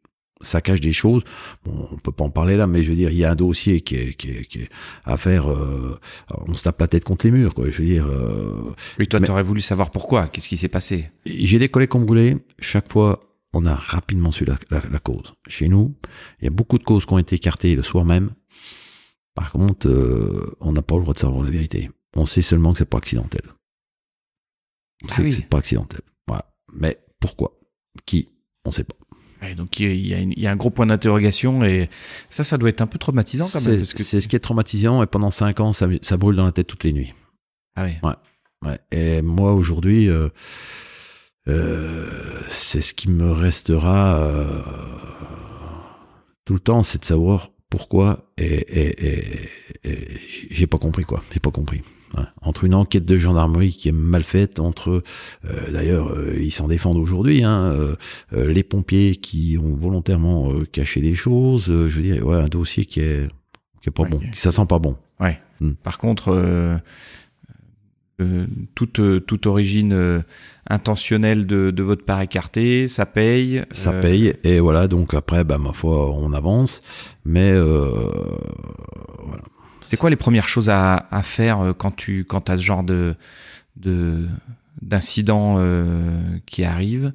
Ça cache des choses. Bon, on peut pas en parler là, mais je veux dire, il y a un dossier qui est, qui est, qui est à faire. Euh, on se tape la tête contre les murs, quoi. Je veux dire. Euh, oui, toi, tu aurais voulu savoir pourquoi. Qu'est-ce qui s'est passé? J'ai des collègues congolais. Chaque fois, on a rapidement su la, la, la, cause. Chez nous, il y a beaucoup de causes qui ont été écartées le soir même. Par contre, euh, on n'a pas le droit de savoir la vérité. On sait seulement que c'est pas accidentel. On ah sait que c'est pas accidentel. Voilà. Mais pourquoi? Qui? On sait pas. donc il y, a il y, a un gros point d'interrogation et ça, ça doit être un peu traumatisant quand même. C'est que... ce qui est traumatisant et pendant cinq ans, ça, ça, brûle dans la tête toutes les nuits. Ah oui. Ouais. ouais. Et moi aujourd'hui, euh, euh, c'est ce qui me restera euh, tout le temps, c'est de savoir pourquoi et, et, et, et j'ai pas compris quoi. J'ai pas compris. Entre une enquête de gendarmerie qui est mal faite, entre euh, d'ailleurs euh, ils s'en défendent aujourd'hui, hein, euh, les pompiers qui ont volontairement caché des choses, je veux dire, ouais, un dossier qui est qui est pas bon, qui ça sent pas bon. Ouais. Hmm. Par contre, toute toute origine intentionnelle de, de votre part écartée, ça paye. Ça paye et voilà donc après bah ma foi on avance, mais voilà c'est quoi les premières choses à, faire euh, quand tu quand as ce genre de d'incident euh, qui arrive?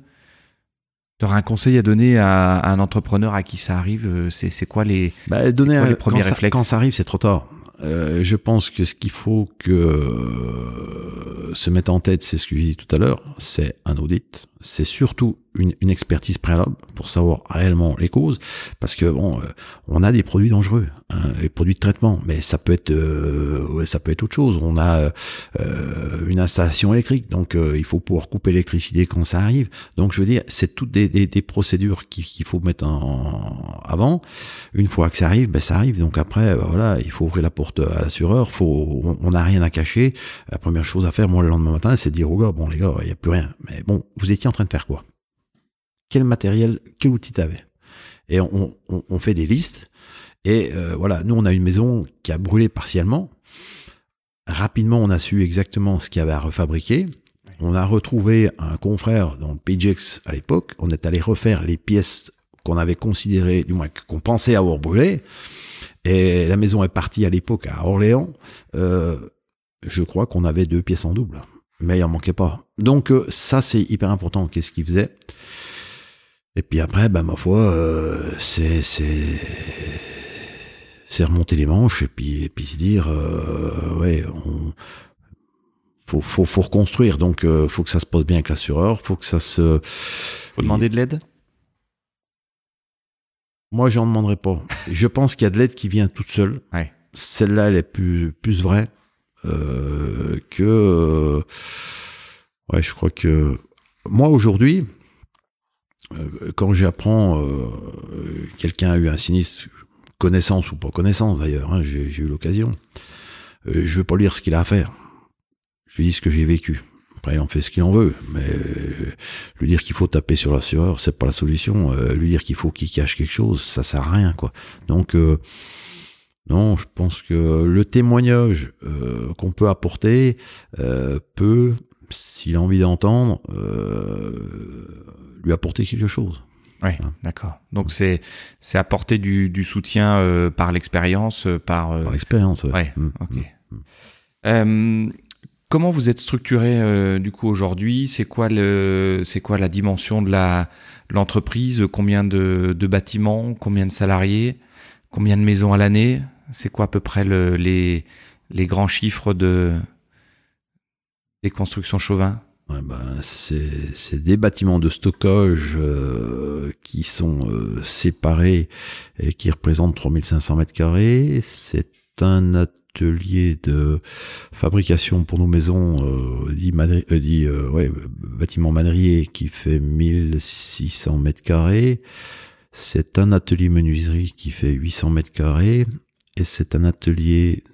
Tu auras un conseil à donner à, un entrepreneur à qui ça arrive euh, C'est quoi les, bah, donner quoi les premiers réflexes? Quand ça arrive, c'est trop tard. je pense que ce qu'il faut que se mettre en tête, c'est ce que j'ai dit tout à l'heure, c'est un audit. C'est surtout une, expertise préalable pour savoir réellement les causes, parce que bon, euh, on a des produits dangereux, hein, des produits de traitement, mais ça peut être, euh, ça peut être autre chose. On a euh, une installation électrique, donc il faut pouvoir couper l'électricité quand ça arrive. Donc je veux dire, c'est toutes des, procédures qu'il faut mettre en, avant. Une fois que ça arrive, ben ça arrive. Donc après, ben, voilà, il faut ouvrir la porte à l'assureur. Faut, on n'a rien à cacher. La première chose à faire, moi le lendemain matin, c'est de dire aux gars, bon les gars, il y a plus rien. Mais bon, vous étiez en train de faire quoi? Quel matériel, quel outil t'avais? Et on, fait des listes. Et euh, voilà, nous on a une maison qui a brûlé partiellement. Rapidement, on a su exactement ce qu'il y avait à refabriquer. On a retrouvé un confrère dans PJX à l'époque. On est allé refaire les pièces qu'on avait considérées, du moins qu'on pensait avoir brûlées. Et la maison est partie à l'époque à Orléans. Euh, je crois qu'on avait deux pièces en double, mais il en manquait pas. Donc euh, ça c'est hyper important. Qu'est-ce qu'il faisait et puis après, bah, ma foi, euh, c'est, c'est, c'est remonter les manches et puis, et puis se dire, euh, ouais, on, faut, faut, faut reconstruire. Donc, euh, faut que ça se pose bien avec l'assureur, faut que ça se. Faut demander de l'aide? Moi, j'en demanderai pas. Je pense qu'il y a de l'aide qui vient toute seule. Ouais. Celle-là, elle est plus, plus vraie euh, que. Ouais, je crois que moi aujourd'hui, euh, quand j'apprends euh, quelqu'un a eu un sinistre, connaissance ou pas connaissance d'ailleurs, hein, j'ai eu l'occasion, euh, je veux pas lui dire ce qu'il a à faire. Je lui dis ce que j'ai vécu. Après, on fait ce qu'il en veut, mais lui dire qu'il faut taper sur l'assureur, c'est pas la solution. lui dire qu'il faut qu'il cache quelque chose, ça sert à rien, quoi. Donc, non, je pense que le témoignage qu'on peut apporter peut, s'il a envie d'entendre, lui apporter quelque chose. Oui, d'accord. Donc c'est c'est apporter du, du soutien euh, par l'expérience, euh, par. Euh, par l'expérience. Ouais. ouais mm, ok. Mm, mm. comment vous êtes structuré du coup aujourd'hui? C'est quoi le c'est quoi la dimension de la l'entreprise? Combien de, de bâtiments? Combien de salariés? Combien de maisons à l'année? C'est quoi à peu près le, les les grands chiffres de des constructions Chauvin ben, c'est des bâtiments de stockage euh, qui sont euh, séparés et qui représentent 3500 mètres carrés. C'est un atelier de fabrication pour nos maisons euh, dit, dit bâtiment madrier qui fait 1600 mètres carrés. C'est un atelier menuiserie qui fait 800 mètres carrés et c'est un atelier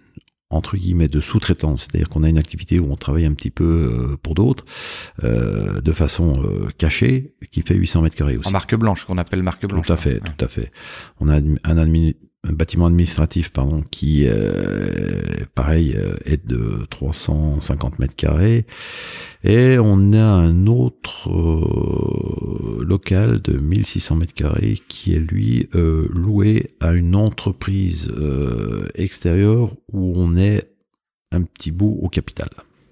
entre guillemets de sous-traitance, c'est-à-dire qu'on a une activité où on travaille un petit peu euh, pour d'autres, euh, de façon euh, cachée, qui fait 800 mètres carrés aussi. En marque blanche, qu'on appelle marque blanche. Tout à fait, tout à fait. On a un, un bâtiment administratif pardon qui euh, pareil euh, est de 350 mètres carrés et on a un autre euh, local de 1600 mètres carrés qui est lui loué à une entreprise extérieure où on est un petit bout au capital.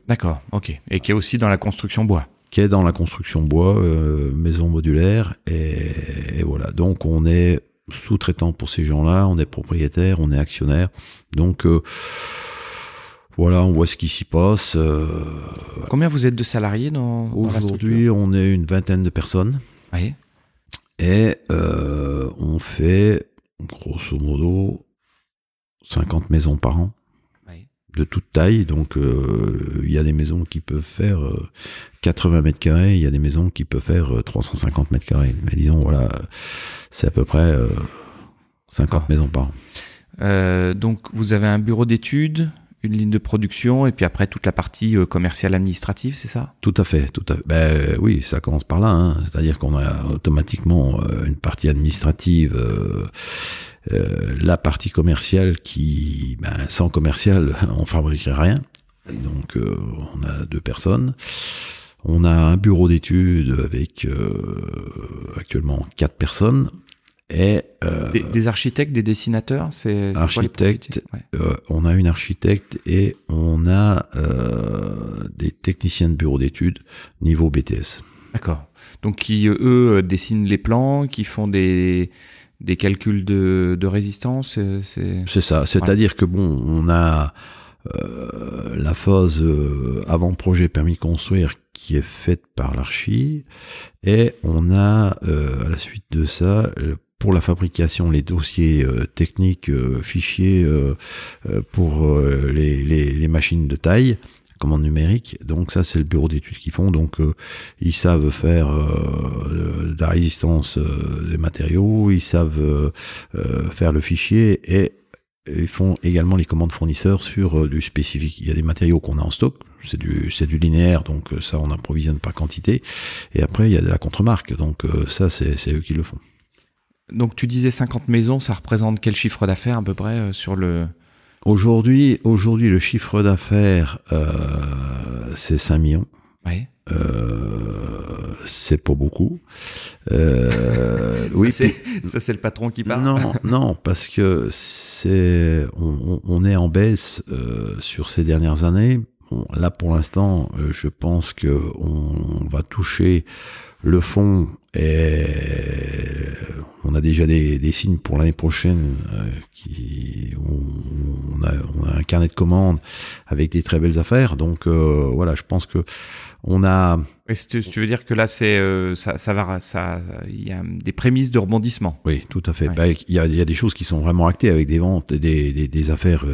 D'accord, ok. Et qui est aussi dans la construction bois qui est dans la construction bois, maison modulaire, et, et, voilà. Donc on est sous-traitant pour ces gens-là, on est propriétaire, on est actionnaire. Donc euh, voilà, on voit ce qui s'y passe. Euh, Combien vous êtes de salariés dans, Aujourd'hui, on est une vingtaine de personnes. Oui. Et euh, on fait grosso modo 50 maisons par an de toute taille. Donc, euh, il y a des maisons qui peuvent faire 80 euh, mètres carrés, il y a des maisons qui peuvent faire 350 euh, mètres carrés. Mais disons, voilà, c'est à peu près 50 maisons par an. donc, vous avez un bureau d'études, une ligne de production, et puis après toute la partie commerciale administrative, c'est ça? Tout à fait, tout à fait. Ben oui, ça commence par là. Hein. C'est-à-dire qu'on a automatiquement une partie administrative euh, la partie commerciale qui, ben, sans commercial, on fabriquerait rien. Donc euh, on a deux personnes. On a un bureau d'études avec euh, actuellement quatre personnes. Et, des, architectes, des dessinateurs, c'est architecte. on a une architecte et on a des techniciens de bureau d'études niveau BTS. D'accord. Donc qui eux dessinent les plans, qui font des des calculs de, de résistance C'est ça, c'est-à-dire que bon, on a euh, la phase euh, avant-projet permis construire qui est faite par l'archi, et on a euh, à la suite de ça pour la fabrication les dossiers techniques, fichiers pour les, les, les, machines de taille commande numérique. Donc ça, c'est le bureau d'études qu'ils font. Donc euh, ils savent faire euh, de la résistance euh, des matériaux, ils savent faire le fichier et ils font également les commandes fournisseurs sur du spécifique. Il y a des matériaux qu'on a en stock, c'est du c'est du linéaire, donc ça on approvisionne par quantité. Et après il y a de la contre-marque, donc ça c'est eux qui le font. Donc tu disais 50 maisons, ça représente quel chiffre d'affaires à peu près sur le Aujourd'hui, aujourd'hui, le chiffre d'affaires, euh, c'est 5 millions. Oui. Euh, c'est pas beaucoup. Euh, oui, ça c'est le patron qui parle. Non, non, parce que c'est on, on, est en baisse euh, sur ces dernières années. Bon, là, pour l'instant, euh, je pense que on va toucher le fond et on a déjà des, des signes pour l'année prochaine euh, qui on, a, on, a, un carnet de commandes avec des très belles affaires. Donc euh, voilà, je pense que on a. tu, tu veux dire que là c'est euh, ça, ça va ça il y a des prémices de rebondissement. Oui, tout à fait. Bah, il y, a, y, a, des choses qui sont vraiment actées avec des ventes, des, des, des affaires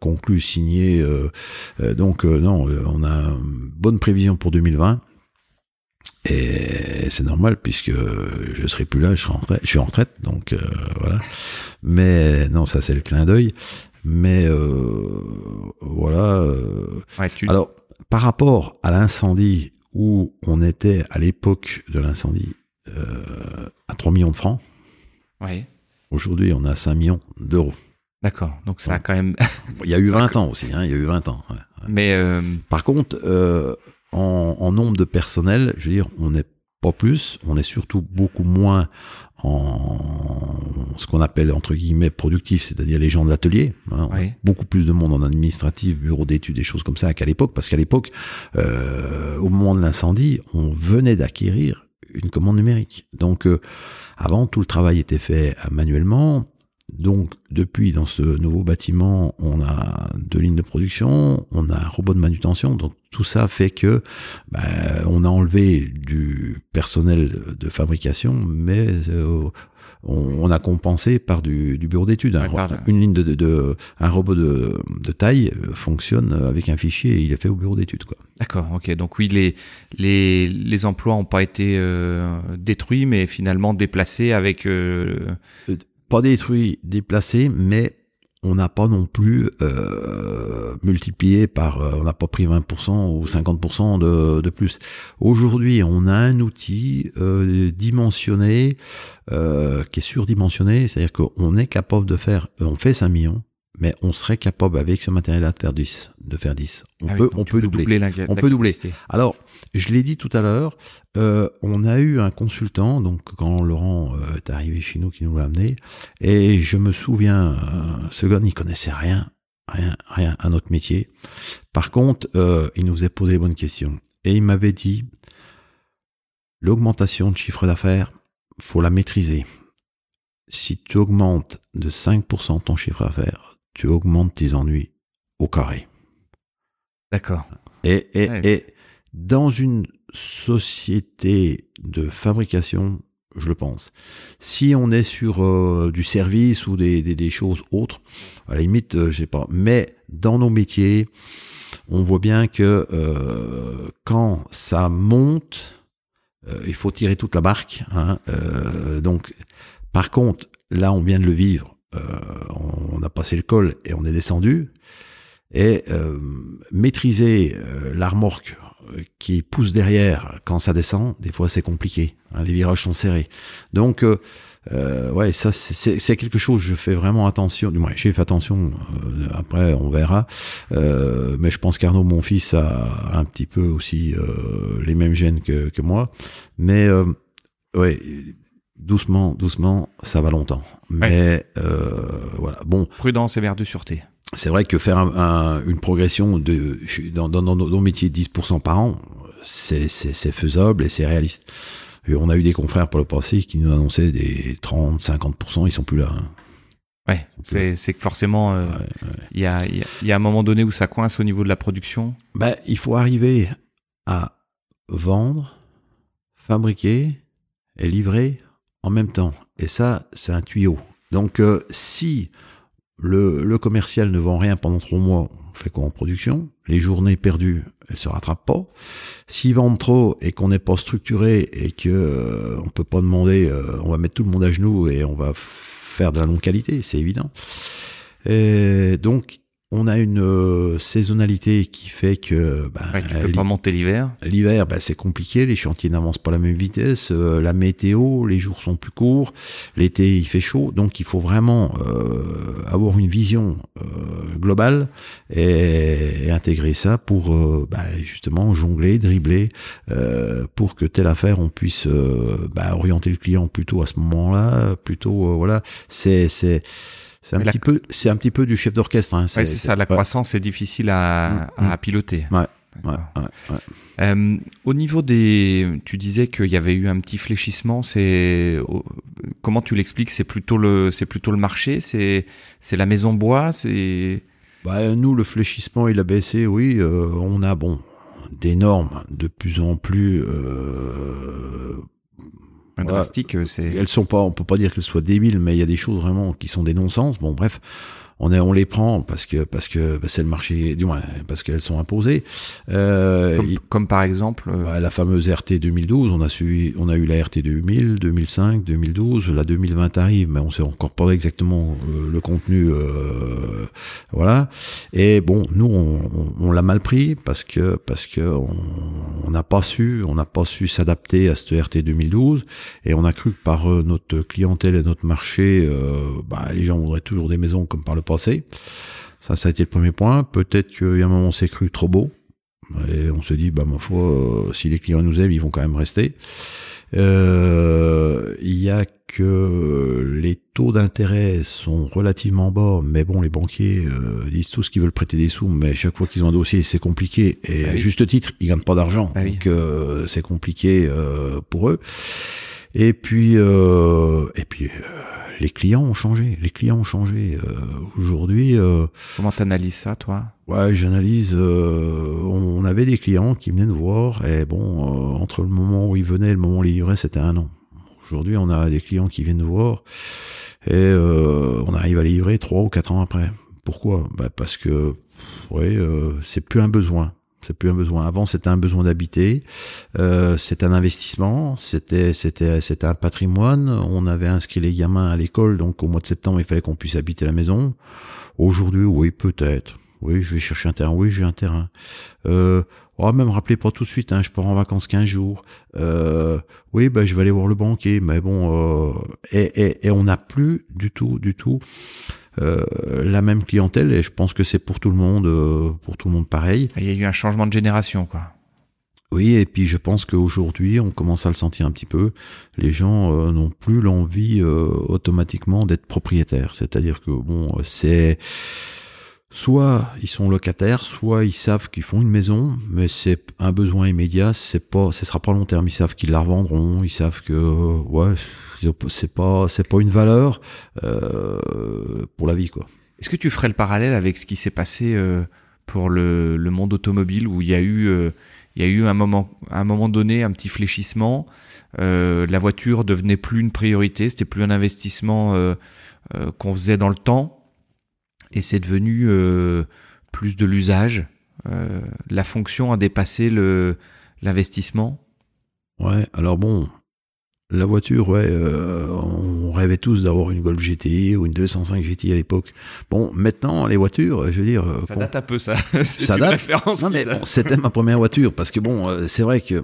conclues, signées. donc non, on a une bonne prévision pour 2020. Et c'est normal puisque je serai plus là, je, serai en retraite, je suis en retraite, donc euh, voilà. Mais non, ça c'est le clin d'œil. Mais euh, voilà. Euh, alors, par rapport à l'incendie où on était à l'époque de l'incendie à 3 millions de francs, ouais. aujourd'hui on a 5 millions d'euros. D'accord, donc ça a quand même... il y a eu 20 ans aussi, hein, il y a eu 20 ans. Mais... Par contre, en, nombre de personnel, je veux dire, on n'est pas plus, on est surtout beaucoup moins en ce qu'on appelle entre guillemets productif, c'est-à-dire les gens de l'atelier. Hein. Beaucoup plus de monde en administratif, bureau d'études, des choses comme ça qu'à l'époque, parce qu'à l'époque, euh, au moment de l'incendie, on venait d'acquérir une commande numérique. Donc, euh, avant, tout le travail était fait manuellement. Donc, depuis, dans ce nouveau bâtiment, on a deux lignes de production, on a un robot de manutention. Donc, tout ça fait que ben, on a enlevé du personnel de fabrication, mais euh, on, a compensé par du, bureau d'études. une ligne de, de, un robot de, de, taille fonctionne avec un fichier et il est fait au bureau d'études. D'accord, ok. Donc oui, les, les, les emplois n'ont pas été euh, détruits, mais finalement déplacés avec... Euh, pas détruit, déplacé, mais on n'a pas non plus euh, multiplié par, euh, on n'a pas pris 20% ou 50% de, de plus. Aujourd'hui, on a un outil euh, dimensionné, euh, qui est surdimensionné, c'est-à-dire qu'on est capable de faire, on fait 5 millions, mais on serait capable avec ce matériel-là de faire 10. De faire 10. On Ah oui, peut, donc on peut doubler. doubler la- on la peut doubler. Alors, je l'ai dit tout à l'heure, euh, on a eu un consultant, donc quand Laurent euh, est arrivé chez nous, qui nous l'a amené, et je me souviens, euh, ce gars n'y connaissait rien, rien, rien à notre métier. Par contre, euh, il nous a posé les bonnes questions. Et il m'avait dit, l'augmentation de chiffre d'affaires, faut la maîtriser. Si tu augmentes de 5% ton chiffre d'affaires, tu augmentes tes ennuis au carré. D'accord. Et, et, Ouais. et dans une société de fabrication, je le pense, si on est sur euh, du service ou des, des, des choses autres, à la limite, euh, je sais pas, mais dans nos métiers, on voit bien que euh, quand ça monte, euh, il faut tirer toute la barque. Hein, donc, par contre, là, on vient de le vivre. Euh, on a passé le col et on est descendu. Et euh, maîtriser euh, la remorque qui pousse derrière quand ça descend, des fois c'est compliqué. hein, les virages sont serrés. Donc, euh, ouais, ça c'est- quelque chose. Je fais vraiment attention. Du moins, j'ai fait attention. euh, après, on verra. Euh, mais je pense qu'Arnaud, mon fils, a un petit peu aussi les mêmes gènes que, que moi. Mais ouais, doucement, doucement, ça va longtemps. Mais euh, voilà. Bon, Prudence et verre de sûreté. c'est vrai que faire un- un- une progression de dans, dans, dans nos métiers de 10% par an, c'est faisable et c'est réaliste. Et on a eu des confrères pour le passé qui nous annonçaient des 30, 50%, ils sont plus là. hein. Ouais, c'est c'est que forcément, euh, il y, a, y a- il y a un moment donné où ça coince au niveau de la production. Ben, il faut arriver à vendre, fabriquer et livrer en même temps. Et ça, c'est un tuyau. Donc, euh, si le, le commercial ne vend rien pendant trois mois, on fait quoi en production? Les journées perdues, elles se rattrapent pas. S'ils vendent trop et qu'on n'est pas structuré et que euh, on peut pas demander, euh, on va mettre tout le monde à genoux et on va faire de la non qualité, c'est évident. Et donc, on a une euh, saisonnalité qui fait que ben, Ouais, tu peux pas monter l'hiver. L'hiver, ben, c'est compliqué, les chantiers n'avancent pas à la même vitesse, euh, la météo, les jours sont plus courts, l'été il fait chaud, donc il faut vraiment euh, avoir une vision euh, globale et, et intégrer ça pour ben, justement jongler, dribbler, euh, pour que telle affaire on puisse orienter le client plutôt à ce moment-là, plutôt euh, voilà, c'est c'est c'est un la- petit peu c'est un petit peu du chef d'orchestre. Hein, Ouais, c'est ça, la croissance est difficile à, Mm, à piloter. Ouais, ouais, ouais. Euh, au niveau des, tu disais qu'il y avait eu un petit fléchissement. C'est comment tu l'expliques? C'est plutôt le, c'est plutôt le marché? C'est, c'est la maison bois? C'est Bah, nous, le fléchissement, il a baissé, oui. euh, on a, bon, des normes de plus en plus... Euh, Ouais. drastique. C'est elles sont pas, on peut pas dire qu'elles soient débiles, mais il y a des choses vraiment qui sont des non-sens. Bon, bref, on, est, on les prend parce que parce que bah, c'est le marché, du moins parce qu'elles sont imposées. Euh, comme, il- comme par exemple. euh, bah, la fameuse RT 2012, on a suivi, on a eu la RT 2000, 2005, 2012, la 2020 arrive, mais on sait encore pas exactement euh, le contenu, euh, voilà. Et bon, nous, on, on- on l'a mal pris parce que parce que on n'a pas su, on n'a pas su s'adapter à cette RT 2012, et on a cru que par euh, notre clientèle et notre marché, euh, bah, les gens voudraient toujours des maisons comme par le passé. Ça, ça a été le premier point. Peut-être qu'il y a un moment, on s'est cru trop beau. Et on se dit, bah, ma foi, euh, si les clients nous aiment, ils vont quand même rester. Euh, Il y a que les taux d'intérêt sont relativement bas, mais bon, les banquiers euh, disent tous qu'ils veulent prêter des sous, mais chaque fois qu'ils ont un dossier, c'est compliqué. Et Ah à oui. juste titre, ils gagnent pas d'argent, Ah donc euh, c'est compliqué euh, pour eux. Et puis, euh, et puis, euh, les clients ont changé. Les clients ont changé. Euh, Aujourd'hui, euh, comment t'analyses ça, toi? Ouais, j'analyse. euh, on avait des clients qui venaient nous voir, et bon, euh, entre le moment où ils venaient et le moment où ils livraient, c'était un an. Aujourd'hui, on a des clients qui viennent nous voir, et euh, on arrive à les livrer trois ou quatre ans après. Pourquoi? Bah Parce que, ouais, euh, c'est plus un besoin. C'est plus un besoin. Avant, c'était un besoin d'habiter. Euh, c'était un investissement. C'était, c'était, c'était un patrimoine. On avait inscrit les gamins à l'école, donc au mois de septembre, il fallait qu'on puisse habiter la maison. Aujourd'hui, oui, peut-être. Oui, je vais chercher un terrain. Oui, j'ai un terrain. Euh, va même rappeler pas tout de suite. Hein, je pars en vacances 15 jours. Euh, oui, ben je vais aller voir le banquier. Mais bon, euh, et, et, et, on n'a plus du tout, du tout euh, la même clientèle. Et je pense que c'est pour tout le monde, euh, pour tout le monde pareil. Il y a eu un changement de génération, quoi. Oui, et puis je pense qu'aujourd'hui, on commence à le sentir un petit peu. Les gens euh, n'ont plus l'envie euh, automatiquement d'être propriétaires. C'est-à-dire que bon, c'est soit ils sont locataires, soit ils savent qu'ils font une maison, mais c'est un besoin immédiat. C'est pas, ce sera pas long terme. Ils savent qu'ils la revendront. Ils savent que ouais, c'est pas, c'est pas une valeur euh, pour la vie, quoi. Est-ce que tu ferais le parallèle avec ce qui s'est passé euh, pour le, le, monde automobile où il y a eu euh, il y a eu un moment, à un moment donné un petit fléchissement. Euh, la voiture devenait plus une priorité, c'était plus un investissement euh, euh, qu'on faisait dans le temps, et c'est devenu plus de l'usage. La fonction a dépassé le l'investissement? Ouais, alors bon, la voiture, ouais, euh, on rêvait tous d'avoir une Golf GTI ou une 205 GTI à l'époque. Bon, maintenant, les voitures, je veux dire... Ça bon, date un peu, ça. ça date. Référence non, mais bon, c'était ma première voiture, parce que bon, euh, c'est vrai que...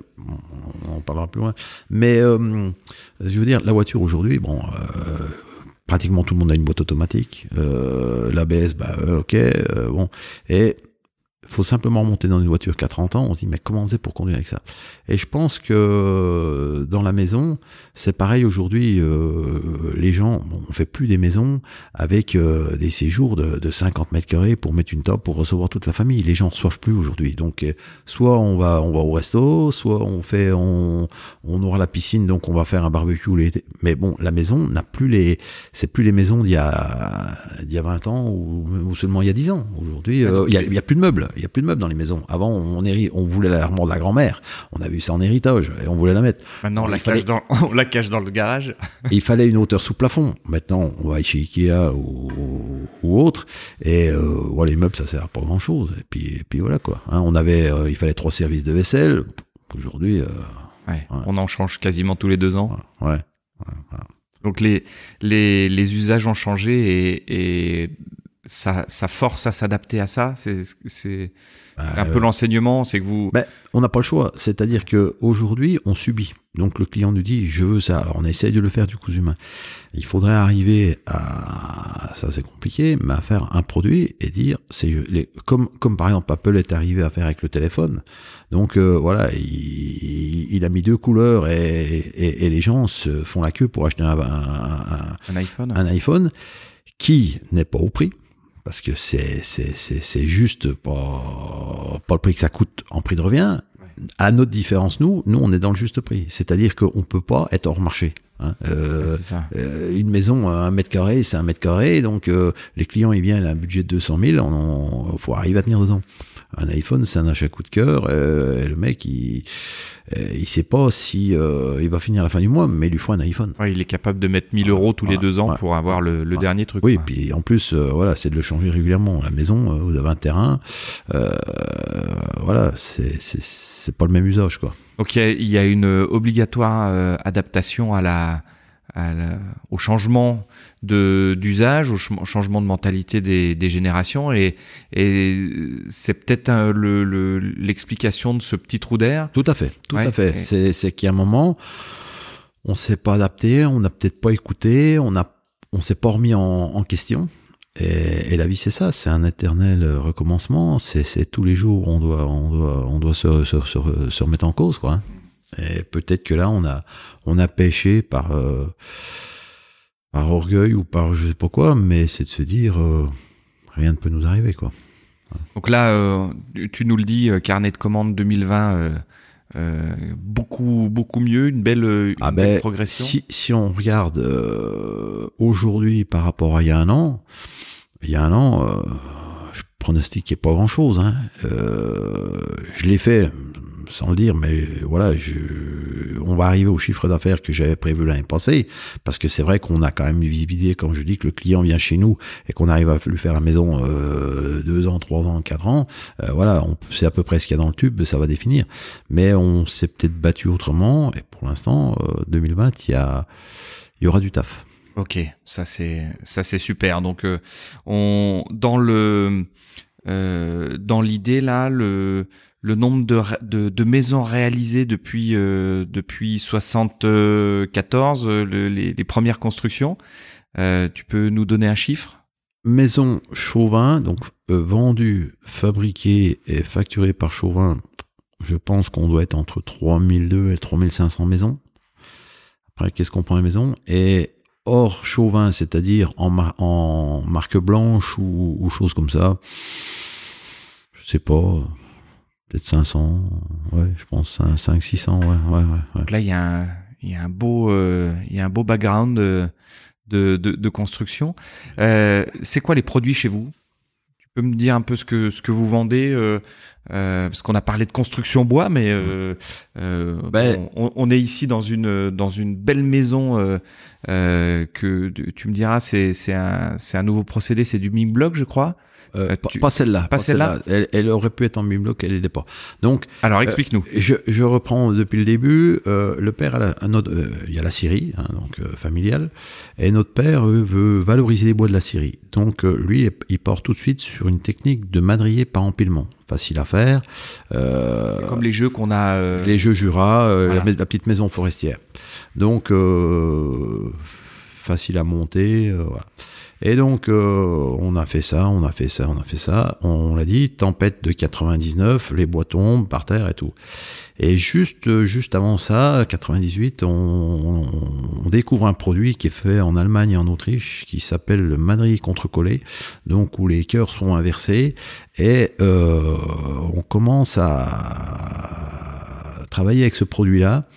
On en parlera plus loin. Mais, euh, je veux dire, la voiture aujourd'hui, bon... Euh, pratiquement tout le monde a une boîte automatique. L'ABS, bah, ok, bon. Et faut simplement monter dans une voiture qui a 30 ans, on se dit mais comment on faisait pour conduire avec ça? Et je pense que dans la maison, c'est pareil aujourd'hui, euh, les gens, bon, on fait plus des maisons avec euh, des séjours de, de, 50 mètres carrés pour mettre une table pour recevoir toute la famille. Les gens ne reçoivent plus aujourd'hui. Donc euh, soit on va on va au resto, soit on fait on, on aura la piscine donc on va faire un barbecue l'été. Mais bon, la maison n'a plus les c'est plus les maisons d'il y a d'il y a 20 ans ou, seulement il y a 10 ans. Aujourd'hui, euh, il y, a, y a plus de meubles il y a plus de meubles dans les maisons. Avant, on, héri on voulait l'armoire de la grand-mère. On a vu ça en héritage et on voulait la mettre. Maintenant, on, la, fallait... cache dans, on la cache dans le garage. il fallait une hauteur sous plafond. Maintenant, on va chez Ikea ou, ou autre. Et euh, voilà, les meubles, ça sert à pas grand-chose. Et puis, et puis voilà quoi. Hein, on avait, euh, il fallait trois services de vaisselle. Aujourd'hui, euh, ouais, ouais. on en change quasiment tous les deux ans. Ouais. ouais Donc les, les, les usages ont changé et, et ça, ça force à s'adapter à ça. C'est bah, un peu euh, l'enseignement, c'est que vous. Ben, on n'a pas le choix. C'est-à-dire que aujourd'hui, on subit. Donc le client nous dit, je veux ça. Alors on essaye de le faire du coup humain. Il faudrait arriver à, ça c'est compliqué, mais à faire un produit et dire, c'est les, comme comme par exemple Apple est arrivé à faire avec le téléphone. Donc euh, voilà, il, il, a mis deux couleurs et, et, et, les gens se font la queue pour acheter un, un, un, un iPhone. Un iPhone qui n'est pas au prix parce que c'est c'est c'est c'est juste pas pas le prix que ça coûte en prix de revient. À notre différence, nous, nous on est dans le juste prix, c'est-à-dire qu'on peut pas être hors marché. Hein. Euh, euh, une maison, un mètre carré, c'est un mètre carré, donc euh, les clients ils viennent à un budget de 200 000, on, on, faut arriver à tenir dedans un iPhone, c'est un achat coup de cœur. Euh, et le mec, il, euh, il sait pas si euh, il va finir à la fin du mois, mais il lui faut un iPhone. Ouais, il est capable de mettre 1000 euros tous les deux ans pour avoir le, le dernier truc. Oui, et puis en plus, euh, voilà, c'est de le changer régulièrement. La maison, vous avez un terrain, voilà, c'est c'est pas le même usage, quoi. Donc il y, a une obligatoire adaptation à la la, au changement d'usage, au ch changement de mentalité des, des générations, et, et c'est peut-être l'explication le, de ce petit trou d'air. Tout à fait, tout ouais, à fait. Et... C'est qu'il y a un moment, on s'est pas adapté, on n'a peut-être pas écouté, on a on s'est pas remis en, en question. Et, et, la vie, c'est ça, c'est un éternel recommencement. C'est tous les jours, on doit, on doit, on doit se, se, se, se remettre en cause, quoi. Et peut-être que là, on a, on a pêché par, euh, par orgueil ou par je sais pas quoi, mais c'est de se dire, euh, rien ne peut nous arriver, quoi. Donc là, euh, tu nous le dis, carnet de commandes 2020, euh, euh, beaucoup beaucoup mieux, une belle, une ah belle ben, progression. Si, si on regarde aujourd'hui par rapport à il y a un an, il y a un an, je pronostiquais pas grand chose. Hein. je l'ai fait sans le dire, mais voilà, je, on va arriver au chiffre d'affaires que j'avais prévu l'année passée, parce que c'est vrai qu'on a quand même une visibilité, quand je dis que le client vient chez nous et qu'on arrive à lui faire la maison euh, deux ans, trois ans, quatre ans, euh, voilà, c'est à peu près ce qu'il y a dans le tube, ça va définir. Mais on s'est peut-être battu autrement, et pour l'instant, euh, 2020, il y il y aura du taf. Ok, ça c'est ça c'est super. Donc on dans le dans l'idée là le le nombre de, maisons réalisées depuis euh, depuis 74, euh, les, premières constructions. Euh, tu peux nous donner un chiffre? Maison Chauvin, donc euh, vendue, fabriquée et facturée par Chauvin, je pense qu'on doit être entre 3002 et 3500 maisons. Après, qu'est-ce qu'on prend les maisons? Et hors Chauvin, c'est-à-dire en, en marque blanche ou, ou chose comme ça, je sais pas, peut-être 500, ouais, je pense 5, 600, ouais, ouais, ouais. Donc là, il y a un, il y a un beau, euh, il y a un beau background de, de, de, construction. Euh, c'est quoi les produits chez vous? Tu peux me dire un peu ce que ce que vous vendez euh, parce qu'on a parlé de construction bois, mais ben, on, on, est ici dans une dans une belle maison que tu me diras, c'est c'est un c'est un nouveau procédé, c'est du block, je crois. Euh, euh, pas celle-là. Pas, celle-là. elle, aurait pu être en bloc, elle l'est pas. Donc. Alors euh, explique-nous. je, je, reprends depuis le début. le père a un autre, il y a la Syrie, hein, donc familiale, et notre père veut valoriser les bois de la Syrie. Donc lui, il part tout de suite sur une technique de madrier par empilement facile à faire. Euh, c'est comme les jeux qu'on a. Les jeux Jura, la, la, petite maison forestière. Donc facile à monter. voilà. Et donc, euh, on a fait ça, on a fait ça, on a fait ça. On, l'a dit, tempête de 99, les bois tombent par terre et tout. Et juste, juste avant ça, 98, on, on, découvre un produit qui est fait en Allemagne et en Autriche, qui s'appelle le madrier contre-collé, donc où les cœurs sont inversés, et euh, on commence à travailler avec ce produit-là.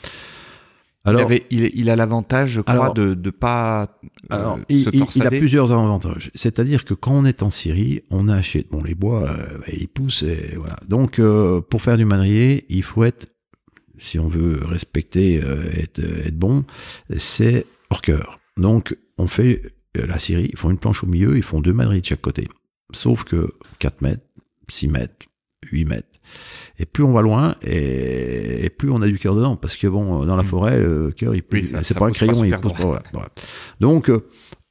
Alors, il, a l'avantage, je crois, de ne pas euh, alors, il, a plusieurs avantages. C'est-à-dire que quand on est en Syrie, on achète, bon, les bois, euh, ils poussent, et voilà. Donc, euh, pour faire du madrier, il faut être, si on veut respecter, être, être bon, c'est hors cœur. Donc, on fait la Syrie, ils font une planche au milieu, ils font deux madriers de chaque côté. Sauf que 4 mètres, 6 mètres, 8 mètres. Et plus on va loin, et, plus on a du cœur dedans, parce que bon, dans la mm. forêt, le cœur, il c'est pas un crayon, il pousse pas. Voilà. Donc, euh,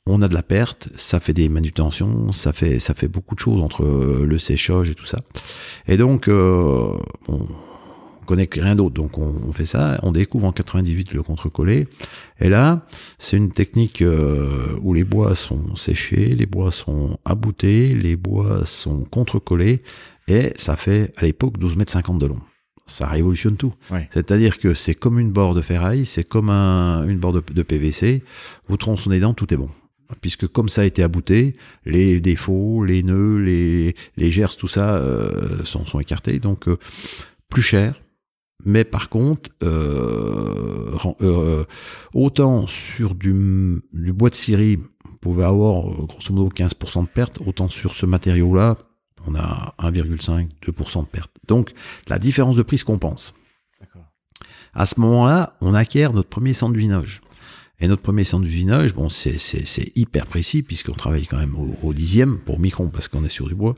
on a de la perte, ça fait des manutentions, ça fait ça fait beaucoup de choses entre le séchage et tout ça. Et donc, euh, on connaît rien d'autre, donc on, fait ça. On découvre en 98 le contre-collé. Et là, c'est une technique euh, où les bois sont séchés, les bois sont aboutés, les bois sont contre-collés et ça fait à l'époque 12 mètres 50 de long. Ça révolutionne tout. C'est-à-dire que c'est comme une barre de ferraille, c'est comme un, une barre de, PVC. Vous tronçonnez dedans, tout est bon. Puisque comme ça a été abouté, les défauts, les nœuds, les, les gerces, tout ça euh, sont, sont écartés. Donc euh, plus cher, mais par contre, euh, euh, autant sur du, du, bois de Syrie, vous pouvez avoir grosso modo 15% de perte, autant sur ce matériau-là, on a 1,5, 2% de perte. Donc la différence de prix se compense. À ce moment-là, on acquiert notre premier centre d'usinage. Et notre premier centre d'usinage, bon, c'est, hyper précis puisqu'on travaille quand même au, dixième pour micron parce qu'on est sur du bois.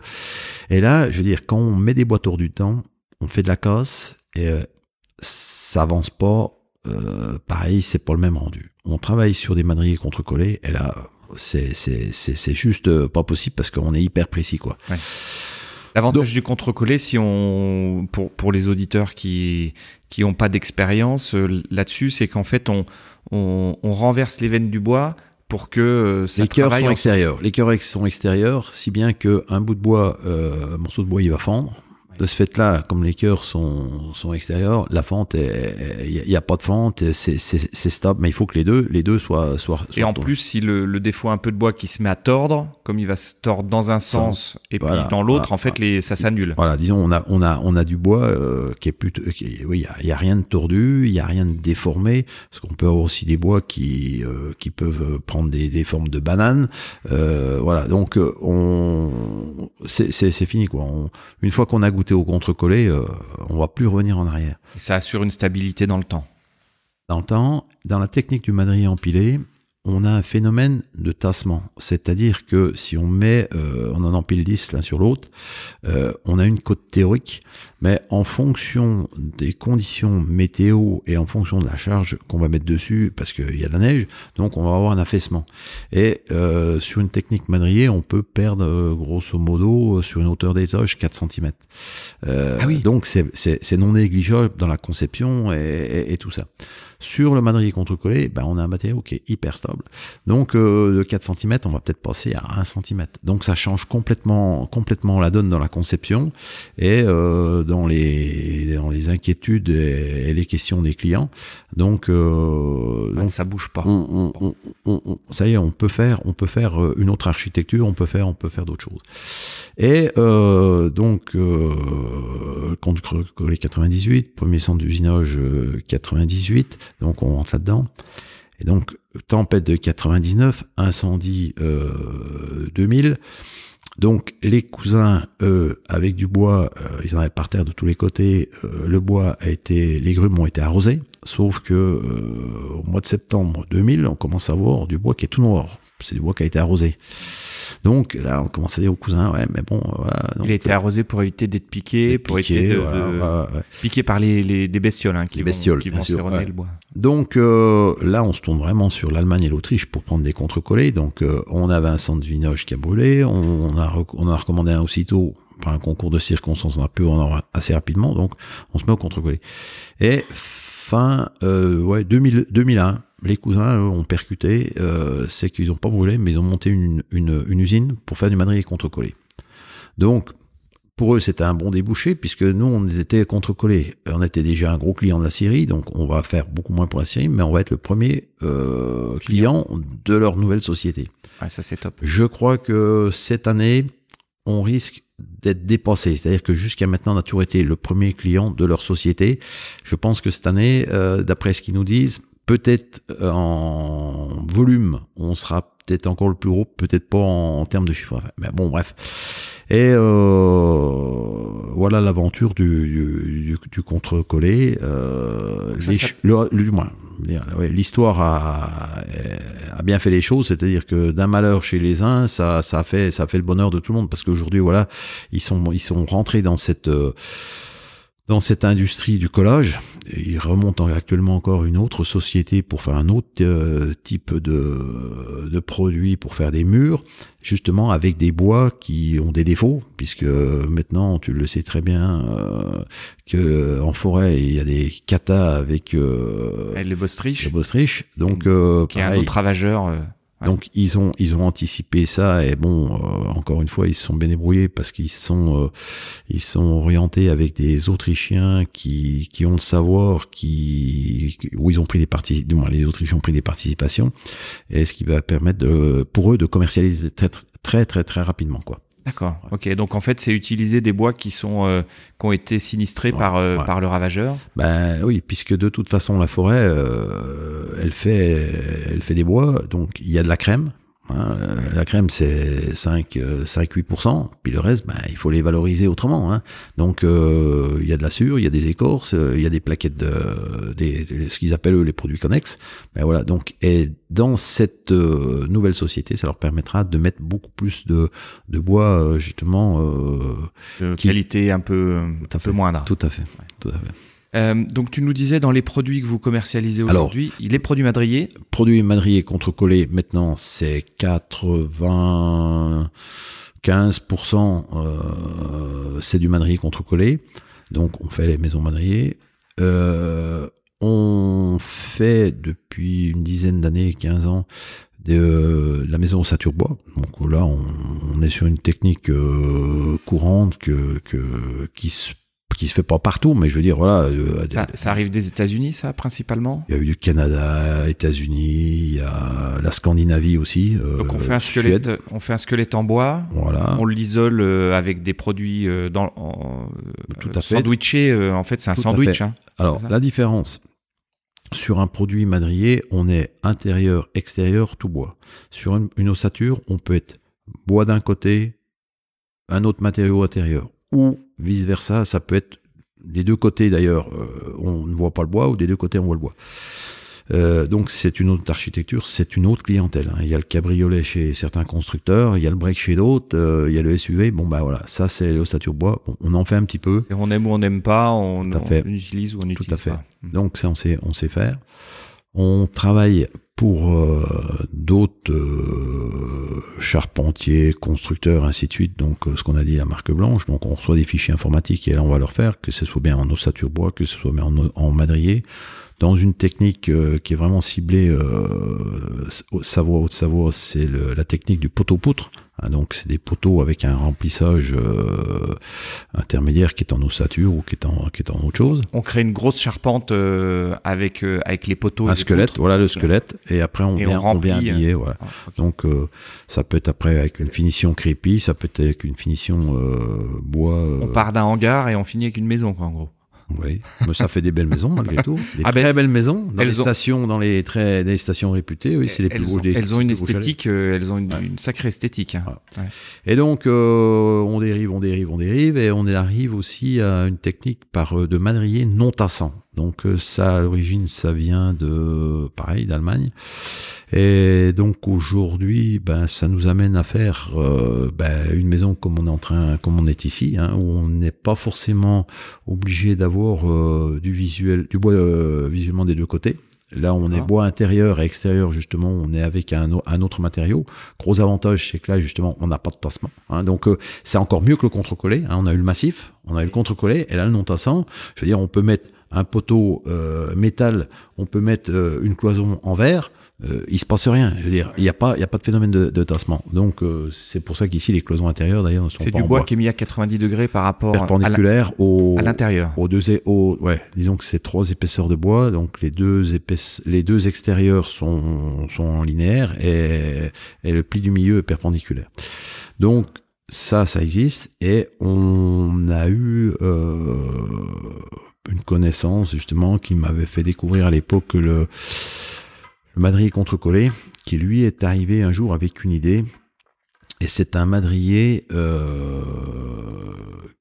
Et là, je veux dire, quand on met des boîtes hors du temps, on fait de la casse et euh, ça avance pas. Euh, pareil, c'est pas le même rendu. On travaille sur des madriers contre-collés et là, c'est juste euh, pas possible parce qu'on est hyper précis quoi. L'avantage du contre-collé, si on pour pour les auditeurs qui qui ont pas d'expérience euh, là-dessus, c'est qu'en fait on, on, on renverse les veines du bois pour que euh, ça les cœurs sont extérieurs. Les cœurs sont extérieurs, si bien que un bout de bois, un morceau de bois, il va fendre de ce fait-là, comme les cœurs sont, sont extérieurs, la fente, il n'y a, pas de fente, c'est stable, mais il faut que les deux, les deux soient, soient, Et en plus, si le, le, défaut un peu de bois qui se met à tordre, comme il va se tordre dans un sens et puis dans l'autre, en fait, les, ça s'annule. Voilà, disons, on a, on a, on a du bois euh, qui est plutôt, qui, oui, il y, a, rien de tordu, il y a rien de déformé, parce qu'on peut avoir aussi des bois qui, euh, qui peuvent prendre des, des formes de bananes. Euh, voilà, donc on, c'est fini quoi. une fois qu'on a goûté au contre-collé, euh, on va plus revenir en arrière. ça assure une stabilité dans le temps. Dans le temps, dans la technique du madrier empilé, on a un phénomène de tassement. C'est-à-dire que si on met, euh, on en empile 10 l'un sur l'autre, euh, on a une côte théorique, mais en fonction des conditions météo et en fonction de la charge qu'on va mettre dessus, parce qu'il y a de la neige, donc on va avoir un affaissement. Et euh, sur une technique madrier, on peut perdre grosso modo sur une hauteur d'étage 4 cm. ah oui. Donc c'est non négligeable dans la conception et, et tout ça. Sur le madrier contre-collé, ben, on a un matériau qui est hyper stable. Donc euh, de 4 cm, on va peut-être passer à 1 cm. Donc ça change complètement, complètement la donne dans la conception et euh, dans, les, dans les inquiétudes et, les questions des clients. Donc, euh, donc ça bouge pas. ça y est, on peut faire, on peut faire euh, une autre architecture, on peut faire, on peut faire d'autres choses. Et euh, donc euh, contre-collé 98, premier centre d'usinage 98. Donc on rentre là-dedans. Et donc tempête de 99, incendie euh, 2000. Donc les cousins, eux, avec du bois, euh, ils en avaient par terre de tous les côtés. Euh, le bois a été, les grumes ont été arrosés. Sauf que euh, au mois de septembre 2000, on commence à voir du bois qui est tout noir. C'est du bois qui a été arrosé. Donc là, on commence à dire aux cousins, ouais, mais bon, voilà. il a été arrosé pour éviter d'être piqué, pour éviter de, piqué par les, les des bestioles, hein, qui les bestioles, vont, qui vont le bois. Donc euh, là, on se tourne vraiment sur l'Allemagne et l'Autriche pour prendre des contre-collés. Donc euh, on avait un centre de vinoge qui a brûlé, on, a on a recommandé un aussitôt par un concours de circonstances, on a pu en avoir assez rapidement, donc on se met au contre-collé. Et fin euh, ouais 2000, 2001, les cousins ont percuté, euh, c'est qu'ils n'ont pas brûlé, mais ils ont monté une, une, usine pour faire du madrier contre-collé. Donc, pour eux, c'était un bon débouché, puisque nous, on était contre-collés. On était déjà un gros client de la Syrie, donc on va faire beaucoup moins pour la Syrie, mais on va être le premier euh, client de leur nouvelle société. Ça c'est top. Je crois que cette année, on risque d'être dépassé. C'est-à-dire que jusqu'à maintenant, on a toujours été le premier client de leur société. Je pense que cette année, euh, d'après ce qu'ils nous disent, Peut-être euh, en volume, on sera peut-être encore le plus gros, peut-être pas en, termes de chiffre Mais bon, bref. Et euh, voilà l'aventure du, du, contre-collé. Euh, du moins, l'histoire a, a, bien fait les choses, c'est-à-dire que d'un malheur chez les uns, ça, ça a fait, ça a fait le bonheur de tout le monde parce qu'aujourd'hui, voilà, ils sont, ils sont rentrés dans cette euh, dans cette industrie du collage. Il remonte actuellement encore une autre société pour faire un autre euh, type de, de produit pour faire des murs, justement avec des bois qui ont des défauts, puisque maintenant tu le sais très bien euh, que en forêt il y a des catas avec euh, le Bostriche, le donc euh, qui est un autre Donc ils ont ils ont anticipé ça et bon euh, encore une fois ils se sont bien débrouillés parce qu'ils sont euh, ils sont orientés avec des Autrichiens qui qui ont le savoir qui où ils ont pris des parties du moins les Autrichiens ont pris des participations et ce qui va permettre de pour eux de commercialiser très très très très rapidement quoi. D'accord. Ok. Donc en fait, c'est utiliser des bois qui sont euh, qui ont été sinistrés par euh, par le ravageur. Ben oui, puisque de toute façon la forêt, euh, elle fait elle fait des bois, donc il y a de la crème. Hein, la crème c'est 5 5 8% puis le reste ben il faut les valoriser autrement hein. Donc euh, il y a de la sûre, il y a des écorces, il y a des plaquettes de des, ce qu'ils appellent eux les produits connexes. Ben voilà, donc et dans cette euh, nouvelle société, ça leur permettra de mettre beaucoup plus de de bois euh, justement de qualité un peu un peu moindre. Tout à fait. Tout à fait. Euh, donc tu nous disais dans les produits que vous commercialisez aujourd'hui, les produits madriers. Produits madriers contre-collés, maintenant c'est 95% euh, c'est du madrier contre-collé. Donc on fait les maisons madriers. Euh, on fait depuis une dizaine d'années, 15 ans, de, la maison ossature bois. Donc là, on, est sur une technique courante que, que, qui se qui se fait pas partout, mais je veux dire, voilà. Euh, ça, arrive des États-Unis, ça, principalement? Il y a eu du Canada, États-Unis, il y a la Scandinavie aussi. Euh, Donc on fait un squelette, on fait un squelette en bois. Voilà. On l'isole euh, avec des produits dans, en, Tout à fait. sandwiché. en fait, c'est un sandwich. Hein, Alors la différence. Sur un produit madrier, on est intérieur, extérieur, tout bois. Sur une, une ossature, on peut être bois d'un côté, un autre matériau intérieur ou vice-versa, ça peut être des deux côtés d'ailleurs, euh, on ne voit pas le bois, ou des deux côtés on voit le bois. Euh, donc c'est une autre architecture, c'est une autre clientèle. hein. Il y a le cabriolet chez certains constructeurs, il y a le break chez d'autres, euh, il y a le SUV. Bon bah voilà, ça c'est l'ossature bois. Bon, on en fait un petit peu. On aime ou on n'aime pas, on, Tout on utilise ou on Tout n'utilise à fait. pas. Donc ça on sait, on sait faire. On travaille pour euh, d'autres euh, charpentiers, constructeurs, ainsi de suite. Donc euh, ce qu'on a dit, la marque blanche. Donc on reçoit des fichiers informatiques et là on va leur faire, que ce soit bien en ossature bois, que ce soit bien en, en madrier, dans une technique euh, qui est vraiment ciblée. Euh, Savoie, Haute-Savoie, c'est la technique du poteau-poutre. Hein, donc c'est des poteaux avec un remplissage euh, intermédiaire qui est en ossature ou qui est en, qui est en autre chose. On crée une grosse charpente euh, avec, euh, avec les poteaux. un squelette, poutres. voilà le squelette, et après on, Et vient, on on vient remplit, habiller, voilà. Ah, ok. Donc euh, ça peut être après avec une finition crépi, ça peut être avec une finition euh, bois. On part d'un hangar et on finit avec une maison, quoi, en gros. Oui, mais ça fait des belles maisons malgré tout. Des Ah très ben, belles maisons dans elles les ont- stations, dans les très des stations réputées. Oui, c'est les plus beaux. ont, des- elles ont une esthétique, euh, elles ont une, Ouais. une sacrée esthétique. hein. Et donc euh, on dérive, on dérive, on dérive, et on arrive aussi à une technique par euh, de madrier non tassant. Donc euh, ça, à l'origine, ça vient de pareil d'Allemagne. Et donc aujourd'hui, ben ça nous amène à faire euh, ben, une maison comme on est en train, comme on est ici, hein, où on n'est pas forcément obligé d'avoir euh, du visuel, du bois euh, visuellement des deux côtés. Là, on est D'accord. bois intérieur et extérieur, justement, on est avec un autre matériau. Gros avantage, c'est que là, justement, on n'a pas de tassement. hein. donc, euh, c'est encore mieux que le contre-collé. hein. On a eu le massif, on a eu le contre-collé, et là, le non-tassant, je veux dire, on peut mettre un poteau euh, métal, on peut mettre euh, une cloison en verre, euh, il se passe rien. Je veux dire, il n'y a pas, il y a pas de phénomène de, de tassement. Donc, euh, c'est pour ça qu'ici, les cloisons intérieures, d'ailleurs, ne sont C'est pas du en bois qui est mis à 90 degrés par rapport à perpendiculaire au, à l'intérieur. aux deux, aux- ouais, disons que c'est trois épaisseurs de bois, donc les deux épaisse, les deux extérieurs sont, sont en linéaire et, et le pli du milieu est perpendiculaire. Donc, ça, ça existe et on a eu euh, une connaissance justement qui m'avait fait découvrir à l'époque le, le madrier contre-collé qui lui est arrivé un jour avec une idée et c'est un madrier euh,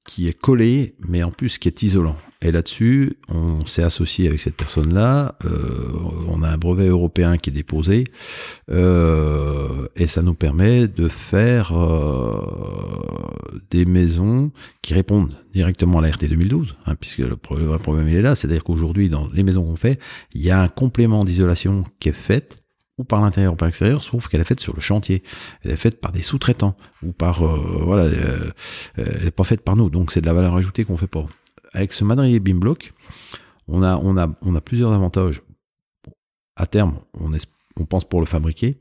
qui est collé, mais en plus qui est isolant. Et là-dessus, on s'est associé avec cette personne-là. euh, on a un brevet européen qui est déposé, euh, et ça nous permet de faire euh, des maisons qui répondent directement à la RT 2012, hein, puisque le, vrai problème il est là. C'est-à-dire qu'aujourd'hui, dans les maisons qu'on fait, il y a un complément d'isolation qui est fait ou par l'intérieur ou par l'extérieur, sauf qu'elle est faite sur le chantier. Elle est faite par des sous-traitants ou par euh, voilà, euh, euh, elle n'est pas faite par nous. Donc c'est de la valeur ajoutée qu'on fait pas. Avec ce madrier beam block, on a on a on a plusieurs avantages. À terme, on on pense pour le fabriquer,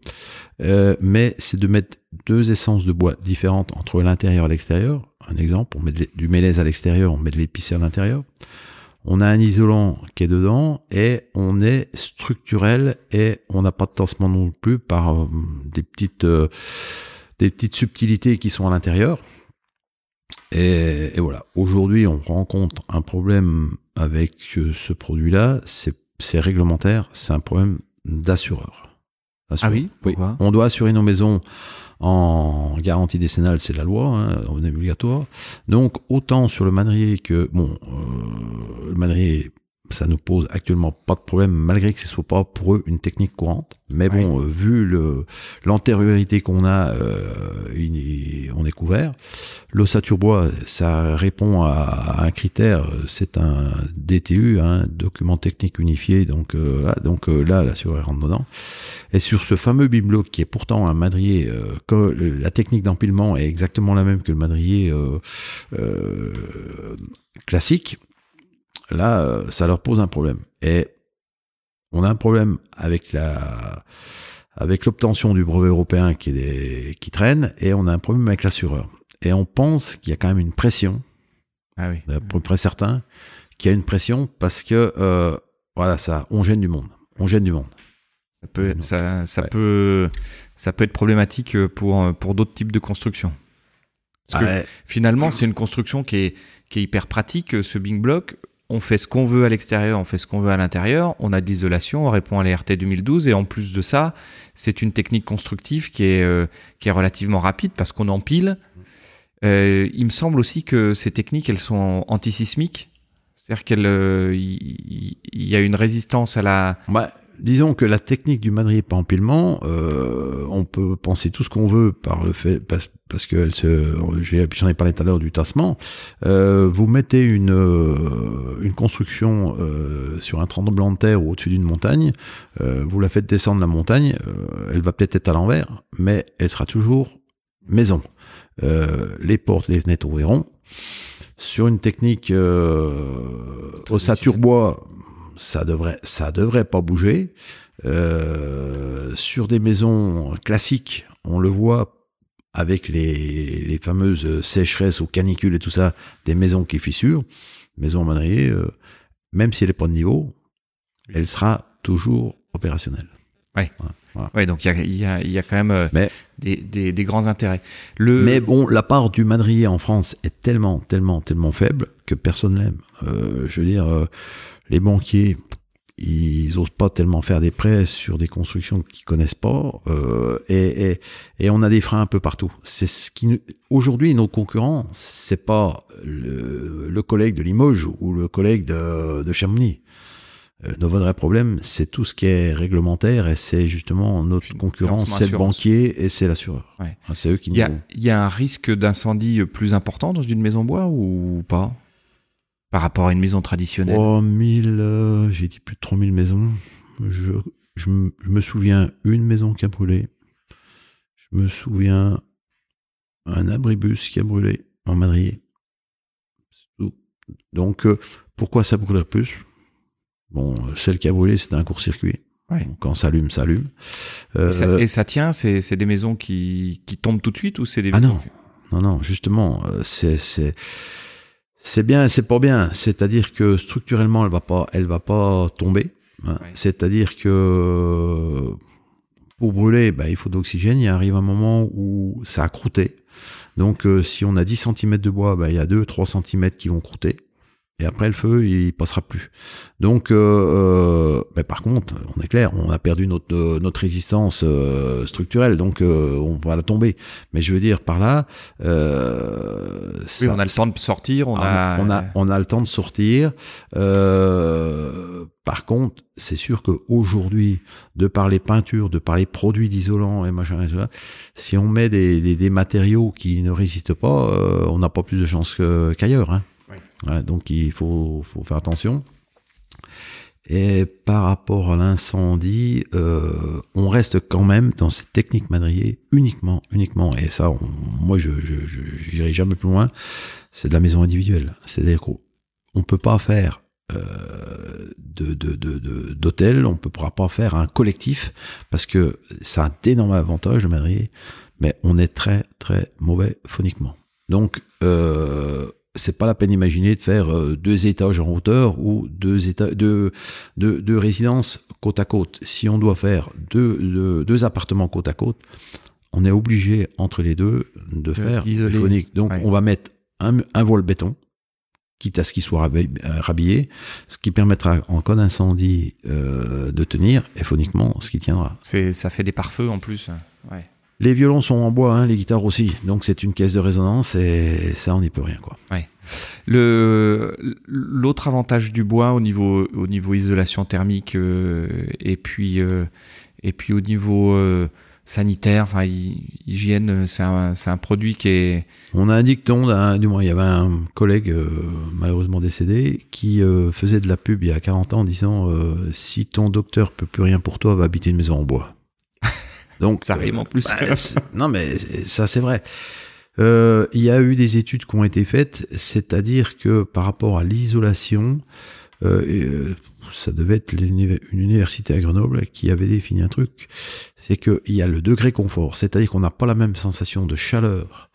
mais c'est de mettre deux essences de bois différentes entre l'intérieur et l'extérieur. Un exemple, on met du mélèze à l'extérieur, on met de l'épicé à l'intérieur. On a un isolant qui est dedans et on est structurel et on n'a pas de tassement non plus par euh, des petites euh, des petites subtilités qui sont à l'intérieur. Et, et voilà. Aujourd'hui, on rencontre un problème avec euh, ce produit-là. C'est réglementaire. C'est un problème d'assureur. Ah oui Pourquoi? On doit assurer nos maisons en garantie décennale, c'est la loi, hein, on est obligatoire. Donc autant sur le madrier que bon, euh, le madrier, ça nous pose actuellement pas de problème, malgré que ce soit pas pour eux une technique courante. Mais bon, euh, vu le l'antériorité qu'on a, euh, il- on est couvert. L'ossature bois, ça répond à, à un critère, c'est un DTU, un document technique unifié. Donc euh, là, donc là, l'assureur rentre dedans. Et sur ce fameux bibelot qui est pourtant un madrier, que la technique d'empilement est exactement la même que le madrier classique, là, euh, ça leur pose un problème. Et on a un problème avec la avec l'obtention du brevet européen qui, est des- qui traîne, et on a un problème avec l'assureur. Et on pense qu'il y a quand même une pression, Ah oui. à peu près certain, qu'il y a une pression parce que euh, voilà, ça, on gêne du monde, on gêne du monde. Ça peut, Donc, ça, ça ouais. peut, ça peut être problématique pour, pour d'autres types de constructions. Parce que Ah, ouais, finalement, c'est une construction qui est, qui est hyper pratique. Ce Bing Block, on fait ce qu'on veut à l'extérieur, on fait ce qu'on veut à l'intérieur. On a de l'isolation, on répond à la RT 2012. Et en plus de ça, c'est une technique constructive qui est, euh, qui est relativement rapide parce qu'on empile. Euh, il me semble aussi que ces techniques, elles sont antisismiques. C'est-à-dire qu'il y, y a une résistance à la, bah, disons que la technique du madrier par empilement, euh, on peut penser tout ce qu'on veut par le fait parce, parce que se, j'en ai parlé tout à l'heure du tassement. Euh, vous mettez une euh, une construction euh, sur un tremblement de terre ou au-dessus d'une montagne, euh, vous la faites descendre la montagne, euh, elle va peut-être être à l'envers, mais elle sera toujours maison. les portes, les fenêtres ouvriront. Sur une technique ossature bois, ça devrait, ça devrait pas bouger. Euh, sur des maisons classiques, on le voit avec les, les fameuses sécheresses ou canicules et tout ça, des maisons qui fissurent. Maison en madrier, euh, même si elle n'est pas de niveau, elle sera toujours opérationnelle. Ouais. Ouais, donc il y a, y, y a, quand même euh, mais, des, des, des, grands intérêts. Le... Mais bon, la part du madrier en France est tellement, tellement, tellement faible que personne l'aime. Euh, je veux dire, les banquiers, ils osent pas tellement faire des prêts sur des constructions qu'ils connaissent pas, euh, et, et, et, on a des freins un peu partout. C'est ce qui aujourd'hui nos concurrents, c'est pas le, le, collègue de Limoges ou le collègue de, de Chamonix. Euh, nos vrais problèmes, c'est tout ce qui est réglementaire et c'est justement notre concurrent, c'est le banquier et c'est l'assureur. Ouais. C'est eux qui nous. Il y, a un risque d'incendie plus important dans une maison bois ou pas? Par rapport à une maison traditionnelle 3000, euh, j'ai dit plus de 3000 maisons. Je, je, me souviens une maison qui a brûlé. Je me souviens un abribus qui a brûlé en madrier. Donc, euh, pourquoi ça brûle plus Bon, celle qui a brûlé, c'était un court-circuit. quand ça allume, ça allume. Euh, et, ça, tient C'est des maisons qui, qui tombent tout de suite ou c'est des ah non. non, non, justement, c'est c'est bien et c'est pas bien. C'est-à-dire que structurellement, elle va pas, elle va pas tomber. Hein. C'est-à-dire que pour brûler, bah, il faut de l'oxygène. Il arrive un moment où ça a croûté. Donc, euh, si on a 10 cm de bois, bah, il y a 2-3 cm qui vont croûter. Et après, le feu, il passera plus. Donc, euh, euh ben, par contre, on est clair, on a perdu notre euh, notre résistance euh, structurelle, donc on va la tomber. Mais je veux dire par là, euh, oui, on a le temps de sortir, on a on a on a le temps de sortir. par contre, c'est sûr qu'aujourd'hui, de par les peintures, de par les produits d'isolant et machin, et ça, si on met des, des, des, matériaux qui ne résistent pas, on n'a pas plus de chance qu'ailleurs. Hein donc il faut, faut, faire attention. Et par rapport à l'incendie, euh, on reste quand même dans cette technique madrier uniquement, uniquement. Et ça, moi, je n'irai jamais plus loin. C'est de la maison individuelle. C'est-à-dire qu'on ne peut pas faire euh, de d'hôtel, de, on ne pourra pas faire un collectif parce que ça a d'énormes avantages le madrier, mais on est très très mauvais phoniquement. Donc euh, c'est pas la peine d'imaginer de faire euh, deux étages en hauteur ou deux, états, deux, deux, deux, résidences côte à côte. Si on doit faire deux, deux, appartements côte à côte, on est obligé entre les deux de faire phonique. Donc on va mettre un, un voile béton, quitte à ce qu'il soit euh, rhabillé, ce qui permettra en cas d'incendie euh, de tenir, et phoniquement ce qui tiendra. Ça fait des pare-feux en plus. Ouais. Les violons sont en bois, hein, les guitares aussi, donc c'est une caisse de résonance et ça on n'y peut rien quoi. Ouais. Le l'autre avantage du bois au niveau au niveau isolation thermique euh, et puis euh, et puis au niveau euh, sanitaire, enfin hygiène, c'est un, un produit qui est. On a un dicton, du moins il y avait un collègue malheureusement décédé qui faisait de la pub il y a 40 ans en disant si ton docteur peut plus rien pour toi, va habiter une maison en bois. Donc ça rime en plus. Bah, non mais ça c'est vrai. Euh, il y a eu des études qui ont été faites, c'est-à-dire que par rapport à l'isolation, euh, euh ça devait être une université à Grenoble qui avait défini un truc, c'est qu'il y a le degré confort, c'est-à-dire qu'on n'a pas la même sensation de chaleur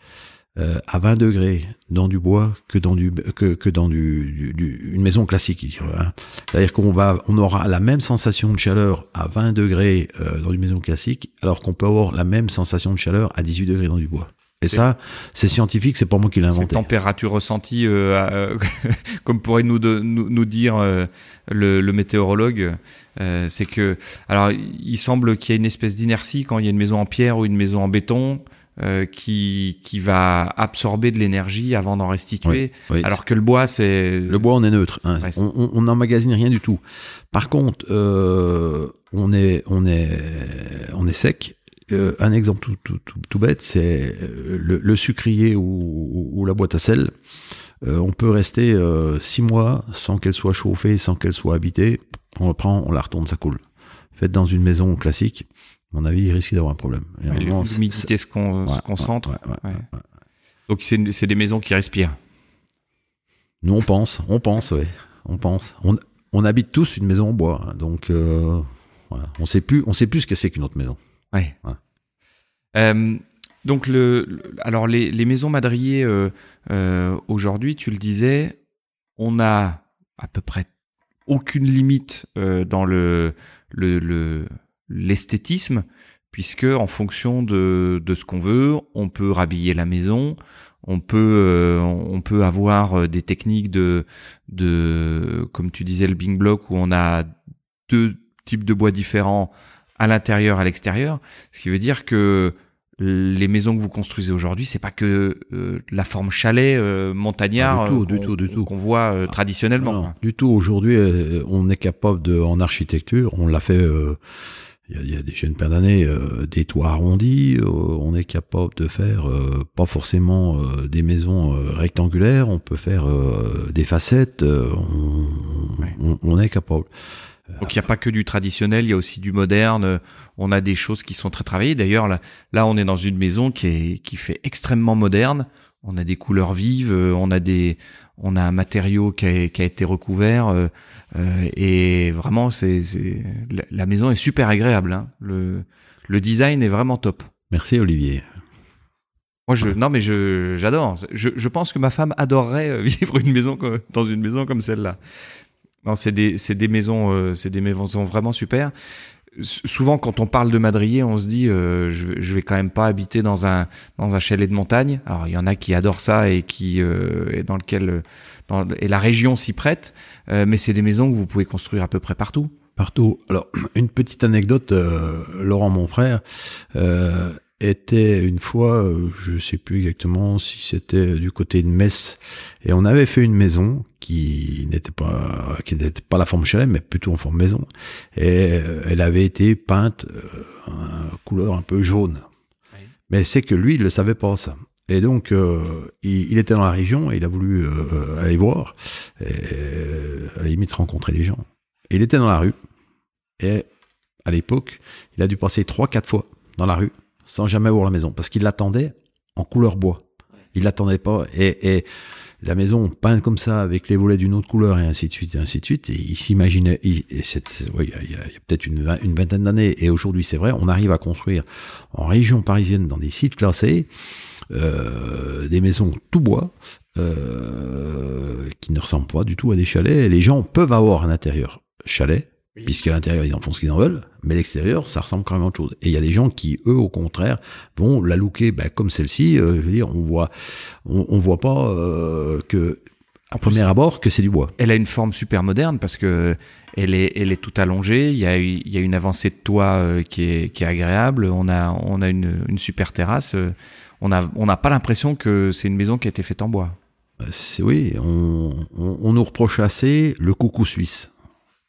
euh, à 20 degrés dans du bois que dans du que, que dans du, du, une maison classique. Hein. C'est-à-dire qu'on va on aura la même sensation de chaleur à 20 degrés euh, dans une maison classique, alors qu'on peut avoir la même sensation de chaleur à 18 degrés dans du bois. Et ça, c'est scientifique, c'est pas moi qui l'ai inventé. température ressentie, euh, comme pourrait nous, de, nous, nous, dire euh, le, le, météorologue, euh, c'est que, alors, il semble qu'il y ait une espèce d'inertie quand il y a une maison en pierre ou une maison en béton. Euh, qui qui va absorber de l'énergie avant d'en restituer. alors que le bois, c'est le bois, on est neutre. Hein. on n'emmagasine rien du tout. Par contre, euh, on est on est on est sec. Euh, un exemple tout, tout, tout, bête, c'est le, le, sucrier ou, ou, la boîte à sel. on peut rester six mois sans qu'elle soit chauffée, sans qu'elle soit habitée. On reprend, on la retourne, ça coule. Faites dans une maison classique, mon avis, il risque d'avoir un problème. L'humidité se, concentre. Donc c'est des maisons qui respirent. Nous on pense, on pense, ouais, on pense. On, habite tous une maison en bois, hein. donc euh, on sait plus, on sait plus ce que c'est qu'une autre maison. Ouais. Euh, donc le, alors les, maisons madriers euh, aujourd'hui, tu le disais, on a à peu près aucune limite dans le le l'esthétisme, puisque en fonction de, de ce qu'on veut, on peut rhabiller la maison, on peut euh, on peut avoir euh, des techniques de de comme tu disais le Bing Block où on a deux types de bois différents à l'intérieur à l'extérieur, ce qui veut dire que les maisons que vous construisez aujourd'hui, c'est pas que euh, la forme chalet montagnard qu'on voit traditionnellement. du tout. Aujourd'hui, on est capable de en architecture, on l'a fait il y, a, des jeunes paires d'années, euh, des toits arrondis, euh, on est capable de faire euh, pas forcément des maisons rectangulaires, on peut faire des facettes, on, est capable. Donc il n'y a pas que du traditionnel, il y a aussi du moderne. On a des choses qui sont très travaillées. D'ailleurs là, là on est dans une maison qui est qui fait extrêmement moderne. On a des couleurs vives, on a des on a un matériau qui a, qui a été recouvert euh, euh, et vraiment c'est la maison est super agréable. Hein. Le, le design est vraiment top. Merci Olivier. Moi je non mais je j'adore. Je, je pense que ma femme adorerait euh, vivre une maison dans une maison comme celle-là. Non, c'est des c'est des maisons c'est des maisons vraiment super souvent quand on parle de madrier, on se dit euh, je, vais quand même pas habiter dans un dans un chalet de montagne. Alors il y en a qui adorent ça et qui euh, et dans lequel dans, et la région s'y prête, euh, mais c'est des maisons que vous pouvez construire à peu près partout. Partout. Alors une petite anecdote, euh, Laurent mon frère était une fois, euh, je sais plus exactement si c'était du côté de Metz, et on avait fait une maison qui n'était pas qui n'était pas la forme chalet, mais plutôt en forme maison, et euh, elle avait été peinte euh, en couleur un peu jaune. Mais c'est que lui, il le savait pas ça. Et donc, il, était dans la région et il a voulu aller voir, et, à la limite rencontrer les gens. Et il était dans la rue, et à l'époque, il a dû passer trois, quatre fois dans la rue sans jamais voir la maison parce qu'il l'attendait en couleur bois. Il l'attendait pas et, et, la maison peinte comme ça avec les volets d'une autre couleur et ainsi de suite et ainsi de suite. Et il s'imaginait, il, il, y a, peut-être une, une, vingtaine d'années et aujourd'hui c'est vrai, on arrive à construire en région parisienne dans des sites classés euh, des maisons tout bois. Euh, qui ne ressemblent pas du tout à des chalets. Les gens peuvent avoir un intérieur chalet, puisqu'à l'intérieur ils en font ce qu'ils en veulent, mais l'extérieur ça ressemble quand même à autre chose. Et il y a des gens qui eux au contraire vont la looker ben, comme celle-ci. Euh, je veux dire, on voit, on, on voit pas euh, que à premier abord que c'est du bois. Elle a une forme super moderne parce que elle est, elle est tout allongée. Il y a, il y a une avancée de toit euh, qui est, qui est agréable. On a, on a une, une super terrasse. On a, on n'a pas l'impression que c'est une maison qui a été faite en bois. Oui, on, on, on nous reproche assez le coucou suisse.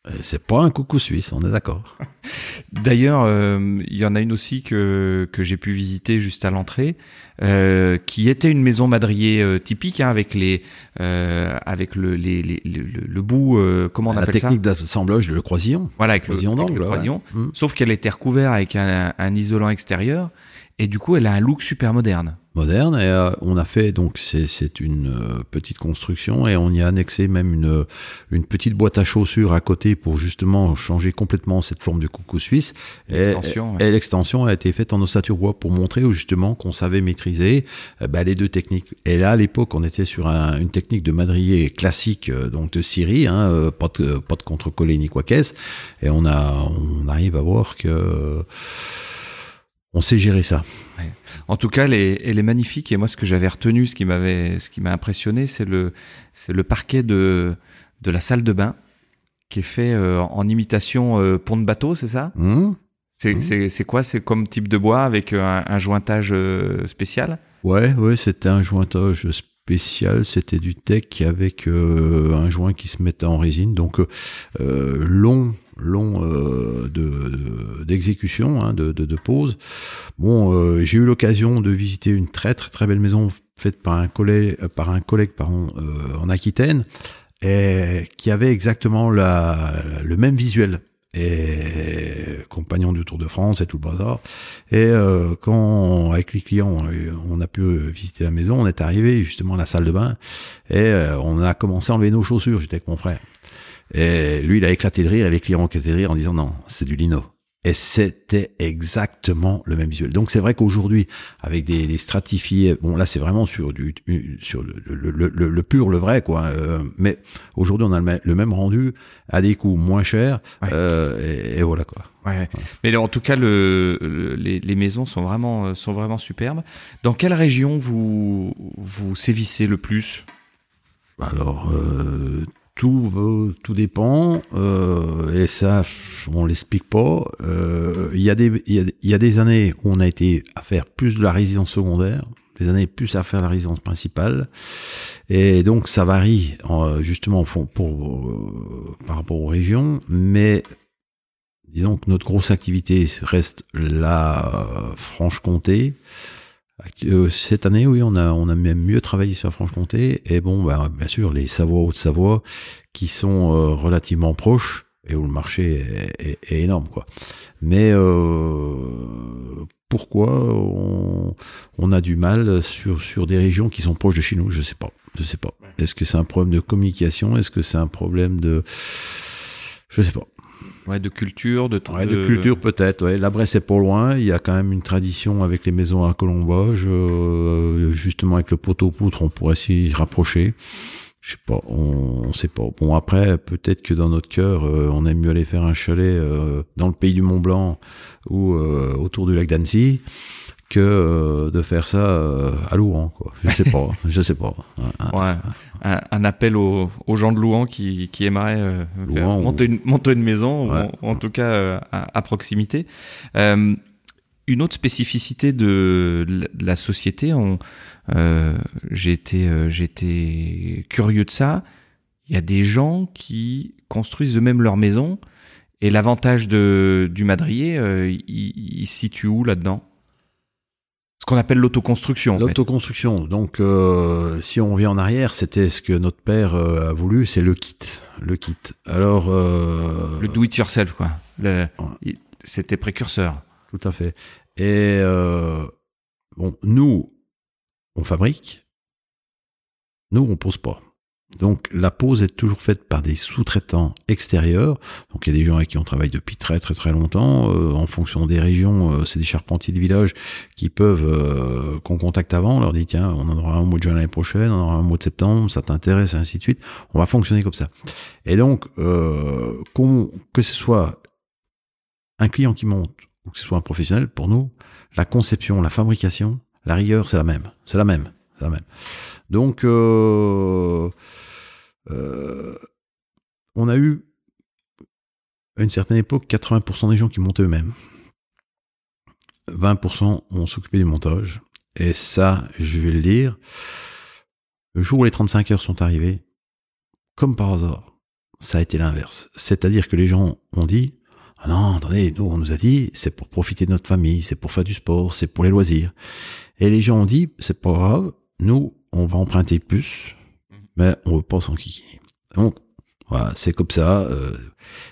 Euh, c'est pas un coucou suisse, on est d'accord. D'ailleurs, euh, il y en a une aussi que, que j'ai pu visiter juste à l'entrée, euh, qui était une maison madrier euh, typique, hein, avec les avec le, les, les, le, bout, comment on La appelle ça? La technique d'assemblage de le croisillon. Voilà, avec croisillon le, le croisillon. Mm. Sauf qu'elle était recouverte avec un, un isolant extérieur, et du coup, elle a un look super moderne. Moderne et euh, on a fait donc c'est une euh, petite construction et on y a annexé même une une petite boîte à chaussures à côté pour justement changer complètement cette forme de coucou suisse. Et, et l'extension a été faite en ossature bois pour montrer justement qu'on savait maîtriser. Euh, bah, les deux techniques et là à l'époque on était sur une technique de madrier classique donc de Syrie hein, pas de pas de contre-collé ni quoi qu'est-ce. Et on a on arrive à voir que on sait gérer ça. En tout cas, elle est, elle est, magnifique. Et moi, ce que j'avais retenu, ce qui m'avait, ce qui m'a impressionné, c'est le, c'est le parquet de, de la salle de bain qui est fait euh, en imitation euh, pont de bateau, c'est ça? Mmh. C'est mmh. quoi? C'est comme type de bois avec un, un jointage spécial? Ouais, ouais, c'était un jointage spécial. C'était du tech avec un joint qui se mettait en résine. Donc long, long euh, de d'exécution, hein, de, de, de, pause. Bon, euh, j'ai eu l'occasion de visiter une très très très belle maison faite par un collègue, euh, par un collègue pardon, en Aquitaine, et qui avait exactement la, le même visuel et compagnon du Tour de France et tout le bazar. Et quand avec les clients on a pu visiter la maison, on est arrivé justement à la salle de bain et on a commencé à enlever nos chaussures. J'étais avec mon frère. Et lui, il a éclaté de rire, et les clients ont éclaté de rire en disant non, c'est du lino. Et c'était exactement le même visuel. Donc c'est vrai qu'aujourd'hui, avec des, des, stratifiés, bon là c'est vraiment sur du sur le, le, le, le pur, le vrai quoi. Euh, mais aujourd'hui on a le, même rendu à des coûts moins chers euh, et, voilà quoi. Ouais. Mais en tout cas, le, les, les, maisons sont vraiment sont vraiment superbes. Dans quelle région vous vous sévissez le plus? Alors euh, tout, euh, tout dépend, euh, et ça, on l'explique pas. Euh, il y, a des, il y, a des années où on a été à faire plus de la résidence secondaire, des années plus à faire la résidence principale, et donc ça varie justement pour, par rapport aux régions, mais disons que notre grosse activité reste la Franche-Comté. Euh, cette année, oui, on a, on a même mieux travaillé sur Franche-Comté. Et bon, bah, bien sûr, les Savoie, Haute-Savoie, qui sont euh, relativement proches et où le marché est, énorme, quoi. Mais euh, pourquoi on, on, a du mal sur, sur des régions qui sont proches de chez nous? Je sais pas. Je sais pas. Est-ce que c'est un problème de communication? Est-ce que c'est un problème de... Je sais pas. Ouais, de culture, de ouais, de, culture peut-être. Ouais. La Bresse est pas loin. Il y a quand même une tradition avec les maisons à Colombage. Euh, justement, avec le poteau poutre, on pourrait s'y rapprocher. Je sais pas, on, on sait pas. Bon après, peut-être que dans notre cœur, euh, on aime mieux aller faire un chalet euh, dans le pays du Mont Blanc ou euh, autour du lac d'Annecy que de faire ça à Louan. Quoi. Je sais pas, je sais pas. Ouais un, appel aux, gens de Louan qui, qui aimeraient euh, monter, une, monter, une, maison, ou en, tout cas euh, à, proximité. Euh, une autre spécificité de, la société, j'ai été, été curieux de ça. Il y a des gens qui construisent eux-mêmes leur maison. Et l'avantage du madrier, il, il se situe où là-dedans? Ce qu'on appelle l'autoconstruction. L'autoconstruction. Donc, euh, si on revient en arrière, c'était ce que notre père euh, a voulu, c'est le kit, le kit. Alors, euh, le do it yourself, quoi. Le, C'était précurseur. Tout à fait. Et bon, nous, on fabrique. Nous, on pose pas. Donc la pose est toujours faite par des sous-traitants extérieurs. Donc il y a des gens avec qui on travaille depuis très très très longtemps. Euh, en fonction des régions, euh, c'est des charpentiers de village qui peuvent euh, qu'on contacte avant. On leur dit tiens, on en aura un mois de juin l'année prochaine, on en aura un mois de septembre, ça t'intéresse, et ainsi de suite. On va fonctionner comme ça. Et donc que ce soit un client qui monte ou que ce soit un professionnel, pour nous, la conception, la fabrication, la rigueur, c'est la même. C'est la même. Même. Donc, euh, euh, on a eu, à une certaine époque, 80% des gens qui montaient eux-mêmes. 20% ont s'occupé du montage. Et ça, je vais le dire, le jour où les 35 heures sont arrivées, comme par hasard, ça a été l'inverse. C'est-à-dire que les gens ont dit, ah non, attendez, nous, on nous a dit, c'est pour profiter de notre famille, c'est pour faire du sport, c'est pour les loisirs. Et les gens ont dit, c'est pas grave, nous, on va emprunter plus, mhm. mais on veut pas s'enquiquiner. Donc, voilà, c'est comme ça. Euh.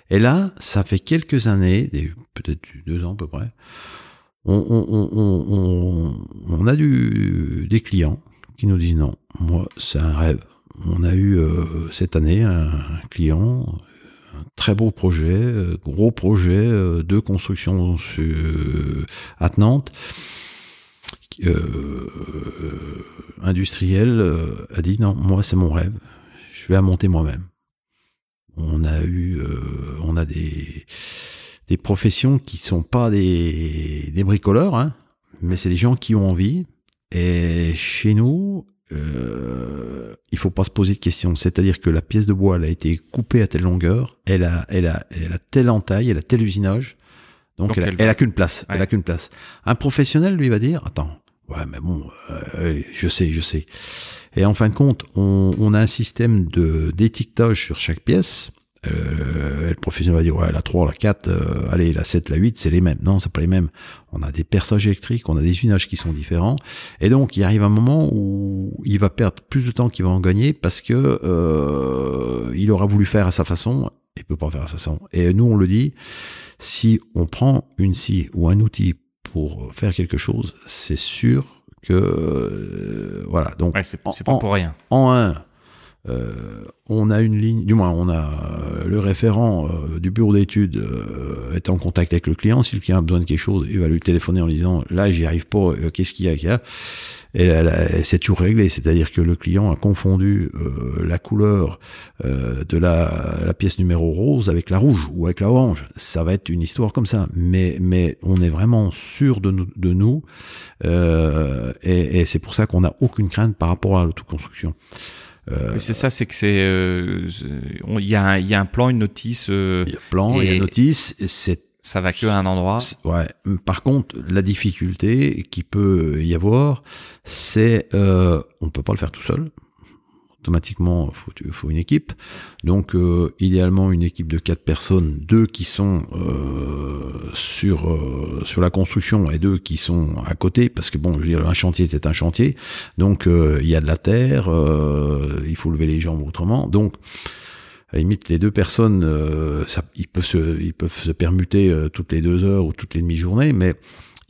Et là, ça fait quelques années, peut-être deux ans à peu près, on, on, a du, des clients qui nous disent non, moi, c'est un rêve. On a eu euh, cette année un, client, un très beau projet, euh, gros projet de construction Nantes euh, industriel euh, a dit non, moi c'est mon rêve, je vais la monter moi-même. On a eu, euh, on a des des professions qui sont pas des, des bricoleurs, hein, mais c'est des gens qui ont envie. Et chez nous, euh, il faut pas se poser de questions. C'est-à-dire que la pièce de bois, elle a été coupée à telle longueur, elle a, elle a, elle a telle entaille, elle a tel usinage. Donc, elle, a qu'une place. Elle a qu'une place. Un professionnel lui va dire, attends, ouais, mais bon, euh, je sais, je sais. Et en fin de compte, on, on a un système de d'étiquetage sur chaque pièce. Euh, le professionnel va dire ouais la 3, la 4, euh, allez la 7, la 8, c'est les mêmes. Non, c'est pas les mêmes. On a des perçages électriques, on a des usages qui sont différents. Et donc il arrive un moment où il va perdre plus de temps qu'il va en gagner parce que euh, il aura voulu faire à sa façon et peut pas faire à sa façon. Et nous on le dit, si on prend une scie ou un outil pour faire quelque chose, c'est sûr que euh, voilà. Donc c'est pas pour rien. En un, euh, on a une ligne, du moins on a euh, le référent euh, du bureau d'études est en contact avec le client. Si le client a besoin de quelque chose, il va lui téléphoner en disant là j'y arrive pas, qu'est-ce qu'il y a, et c'est toujours réglé, c'est-à-dire que le client a confondu la couleur de la, la, pièce numéro rose avec la rouge ou avec la orange. Ça va être une histoire comme ça, mais mais on est vraiment sûr de nous, de et c'est pour ça qu'on n'a aucune crainte par rapport à l'autoconstruction. Euh, c'est ça, c'est que c'est, euh, il y, a un, y a un plan, une notice. Euh, il y a un plan, il y a une notice. C'est ça va que à un endroit. Ouais. Par contre, la difficulté qui peut y avoir, c'est euh, on peut pas le faire tout seul automatiquement, faut, faut une équipe. Donc, euh, idéalement, une équipe de quatre personnes, deux qui sont euh, sur euh, sur la construction et deux qui sont à côté, parce que bon, je veux dire, un chantier c'est un chantier, donc il y a de la terre, il faut lever les jambes autrement. Donc, à la limite, les deux personnes, ça, ils peuvent se, ils peuvent se permuter toutes les deux heures ou toutes les demi-journées, mais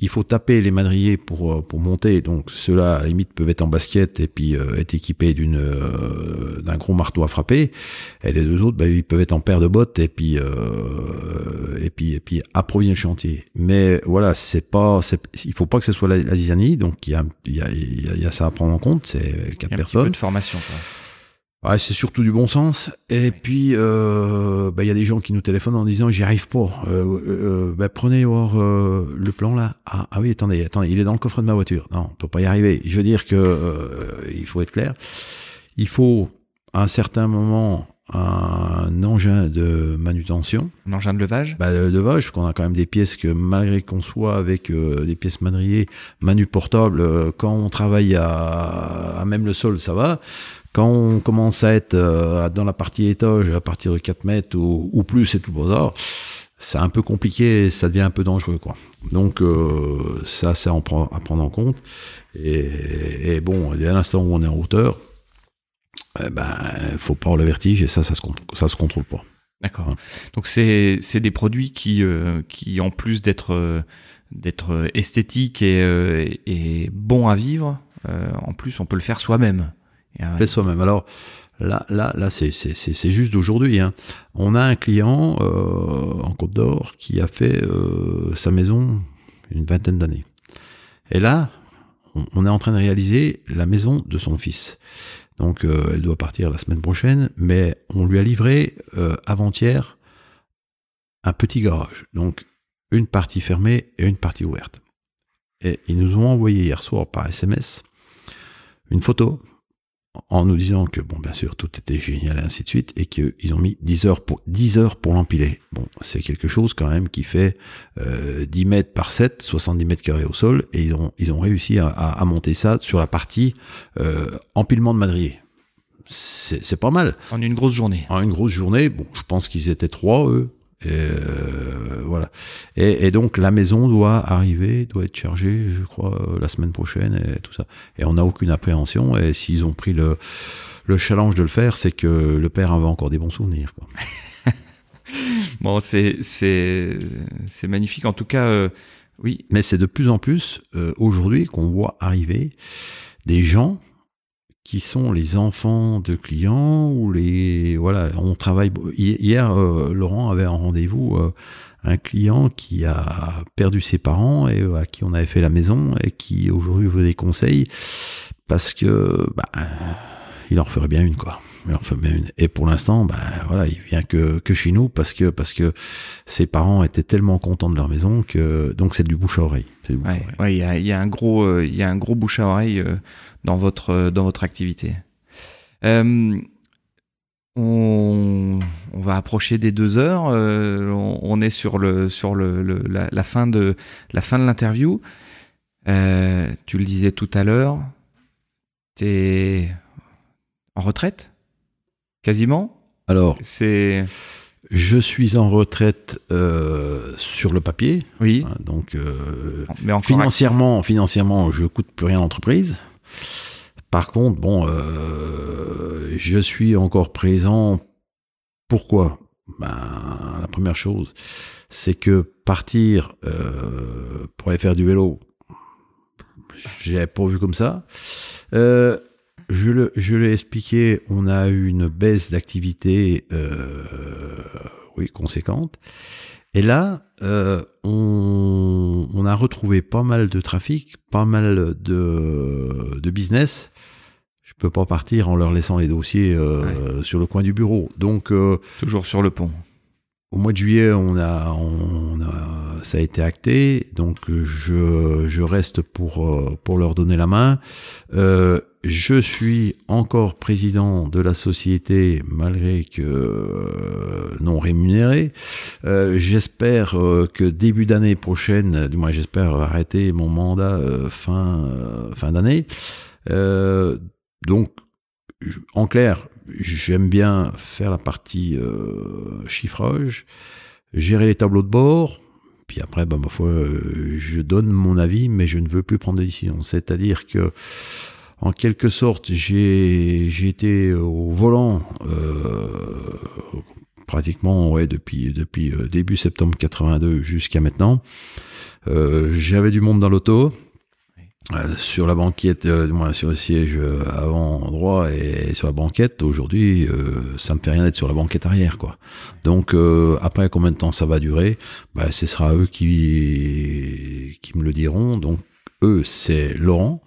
il faut taper les madriers pour euh, pour monter. Donc ceux-là, à la limite, peuvent être en basket et puis euh, être équipés d'une euh, d'un gros marteau à frapper. Et les deux autres, bah, ils peuvent être en paire de bottes et puis et puis et puis approvisionner le chantier. Mais voilà, c'est pas, il faut pas que ce soit la, la Donc il y a il y a, il y a ça à prendre en compte. C'est quatre personnes. Un peu de formation. Quoi. Ouais, c'est surtout du bon sens. Et puis, euh, bah, il y a des gens qui nous téléphonent en disant j'y arrive pas. Euh, euh, bah, prenez voir euh, le plan là. Ah, ah, oui, attendez, attendez, il est dans le coffre de ma voiture. Non, on peut pas y arriver. Je veux dire que euh, il faut être clair. Il faut à un certain moment un engin de manutention. Un engin de levage bah, De levage, qu'on a quand même des pièces que malgré qu'on soit avec des pièces madriers, manu portable, quand on travaille à, à même le sol, ça va. Quand on commence à être euh, dans la partie étage à partir de 4 mètres ou, plus et tout bazar, c'est un peu compliqué, ça devient un peu dangereux quoi. Donc euh, ça, c'est à prendre en compte. Et, bon, dès l'instant où on est en hauteur, eh ben, faut pas avoir le vertige et ça, ça se, ça se contrôle pas. D'accord. Donc c'est c'est des produits qui euh, qui en plus d'être d'être esthétiques et, et bons à vivre, en plus on peut le faire soi-même. Fait soi-même. Alors là, là, là, c'est juste d'aujourd'hui. Hein. On a un client euh, en Côte d'Or qui a fait euh, sa maison une vingtaine d'années. Et là, on, est en train de réaliser la maison de son fils. Donc, euh, elle doit partir la semaine prochaine, mais on lui a livré avant-hier un petit garage. Donc, une partie fermée et une partie ouverte. Et ils nous ont envoyé hier soir par SMS une photo en nous disant que, bon, bien sûr, tout était génial et ainsi de suite, et qu'ils ont mis 10 heures pour, 10 heures pour l'empiler. Bon, c'est quelque chose quand même qui fait euh, 10 mètres par 7, 70 mètres carrés au sol, et ils ont, ils ont réussi à, à, monter ça sur la partie euh, empilement de madrier. C'est pas mal. En une grosse journée. En une grosse journée, bon, je pense qu'ils étaient trois, eux, et euh, voilà. Et, et, donc la maison doit arriver, doit être chargée, je crois, euh, la semaine prochaine et tout ça. Et on n'a aucune appréhension. Et s'ils ont pris le, le challenge de le faire, c'est que le père avait encore des bons souvenirs. Quoi. bon, c'est c'est c'est magnifique. En tout cas, euh, oui. Mais c'est de plus en plus euh, aujourd'hui qu'on voit arriver des gens qui sont les enfants de clients ou les voilà on travaille hier euh, Laurent avait un rendez-vous euh, un client qui a perdu ses parents et euh, à qui on avait fait la maison et qui aujourd'hui veut des conseils parce que bah, il en ferait bien une quoi. Il en ferait bien une. Et pour l'instant bah voilà il vient que que chez nous parce que parce que ses parents étaient tellement contents de leur maison que donc c'est du bouche à oreille. Ouais, il y, a, y a un gros il y a un gros bouche à oreille dans votre, dans votre activité. Euh, on, on, va approcher des deux heures. On, est sur le sur le, la, fin de la fin de l'interview. tu le disais tout à l'heure, t'es en retraite, quasiment? Alors, c'est je suis en retraite euh, sur le papier. Oui. Hein, donc euh, Mais financièrement, financièrement, je coûte plus rien à l'entreprise. Par contre, bon, euh, je suis encore présent. Pourquoi? Ben, La première chose, c'est que partir pour aller faire du vélo, j'ai pas vu comme ça. Euh, je l'ai expliqué, on a eu une baisse d'activité euh, oui, conséquente. Et là, euh, on, on, a retrouvé pas mal de trafic, pas mal de, de business. Je peux pas partir en leur laissant les dossiers euh, sur le coin du bureau. Donc euh, toujours sur le pont. Au mois de juillet, on a, ça a été acté, donc je, reste pour, euh, pour leur donner la main. Euh, je suis encore président de la société malgré que euh, non rémunéré. J'espère que début d'année prochaine, du moins j'espère arrêter mon mandat fin fin d'année. donc en clair, j'aime bien faire la partie euh, chiffrage, gérer les tableaux de bord, puis après, bah, ma foi, euh, je donne mon avis, mais je ne veux plus prendre de décision. C'est-à-dire que, en quelque sorte, j'ai été au volant euh, pratiquement ouais, depuis, depuis début septembre 82 jusqu'à maintenant. J'avais du monde dans l'auto, euh, sur la banquette, euh, moins sur le siège euh, avant droit et, sur la banquette, aujourd'hui, euh, ça me fait rien d'être sur la banquette arrière, quoi. Donc après, combien de temps ça va durer? Bah, Ce sera eux qui qui me le diront. Donc eux, c'est Laurent,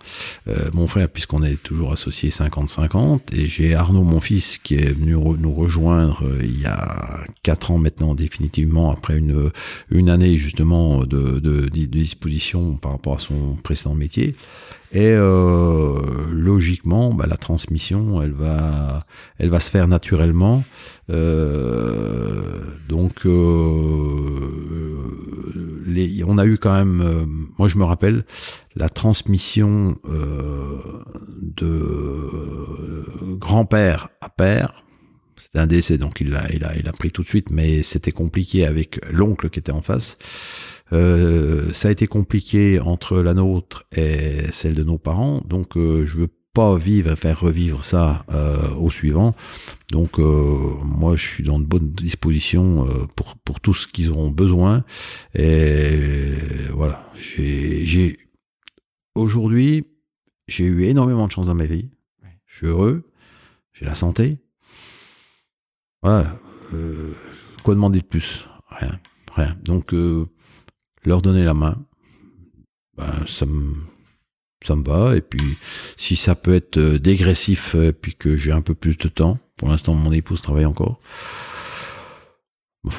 euh, mon frère, puisqu'on est toujours associé 50-50, et j'ai Arnaud, mon fils, qui est venu nous rejoindre euh, il y a quatre ans maintenant, définitivement, après une, une année justement de, de, de disposition par rapport à son précédent métier. Et euh, logiquement, bah, la transmission, elle va, elle va se faire naturellement. Euh, donc, euh, on a eu quand même, moi je me rappelle, la transmission de grand-père à père. C'était un décès, donc il a, il a, il a pris tout de suite, mais c'était compliqué avec l'oncle qui était en face. Euh, ça a été compliqué entre la nôtre et celle de nos parents, donc euh, je veux pas vivre, faire revivre ça euh, au suivant. Donc moi je suis dans de bonnes dispositions pour pour tout ce qu'ils auront besoin. Et voilà, j'ai aujourd'hui j'ai eu énormément de chance dans ma vie. Je suis heureux, j'ai la santé. Voilà, quoi demander de plus? Rien, rien. Donc leur donner la main, ben, ça me ça me va. Et puis, si ça peut être euh, dégressif, et euh, puis que j'ai un peu plus de temps, pour l'instant, mon épouse travaille encore,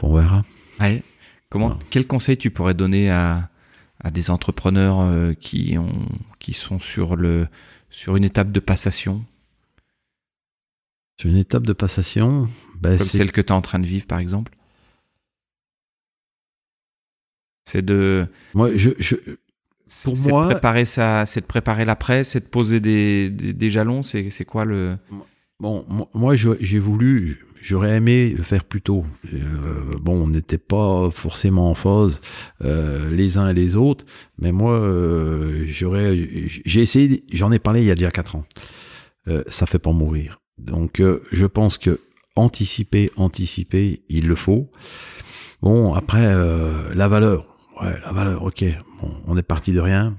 on verra. Ouais. Comment, Quel conseil tu pourrais donner à, à des entrepreneurs euh, qui, ont, qui sont sur, le, sur une étape de passation? Sur une étape de passation ben Comme celle que tu es en train de vivre, par exemple? C'est de. Moi, je, je pour moi, préparer ça, c'est de préparer l'après, c'est de poser des, des, jalons. C'est, quoi le Bon, moi, j'ai voulu, j'aurais aimé le faire plus tôt. Euh, bon, on n'était pas forcément en phase euh, les uns et les autres, mais moi, euh, j'aurais, j'ai essayé, j'en ai parlé il y a déjà quatre ans. Ça fait pas mourir. Donc, je pense que anticiper, anticiper, il le faut. Bon, après, la valeur ouais, la valeur, ok, bon, on est parti de rien.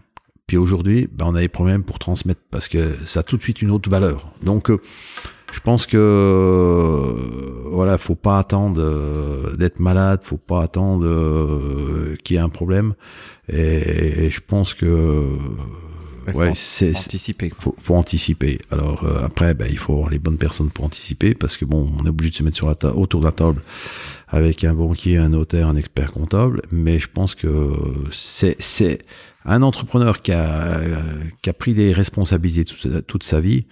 Puis aujourd'hui, ben, on a des problèmes pour transmettre parce que ça a tout de suite une autre valeur. Donc, euh, je pense que euh, voilà, faut pas attendre euh, d'être malade, faut pas attendre qu'il y ait un problème. Et, je pense que ouais, c'est anticiper. Faut, faut anticiper. Alors après, ben, il faut avoir les bonnes personnes pour anticiper parce que bon, on est obligé de se mettre sur la autour de la table avec un banquier, un notaire, un expert comptable, mais je pense que c'est un entrepreneur qui a qui a pris des responsabilités toute, toute, sa vie,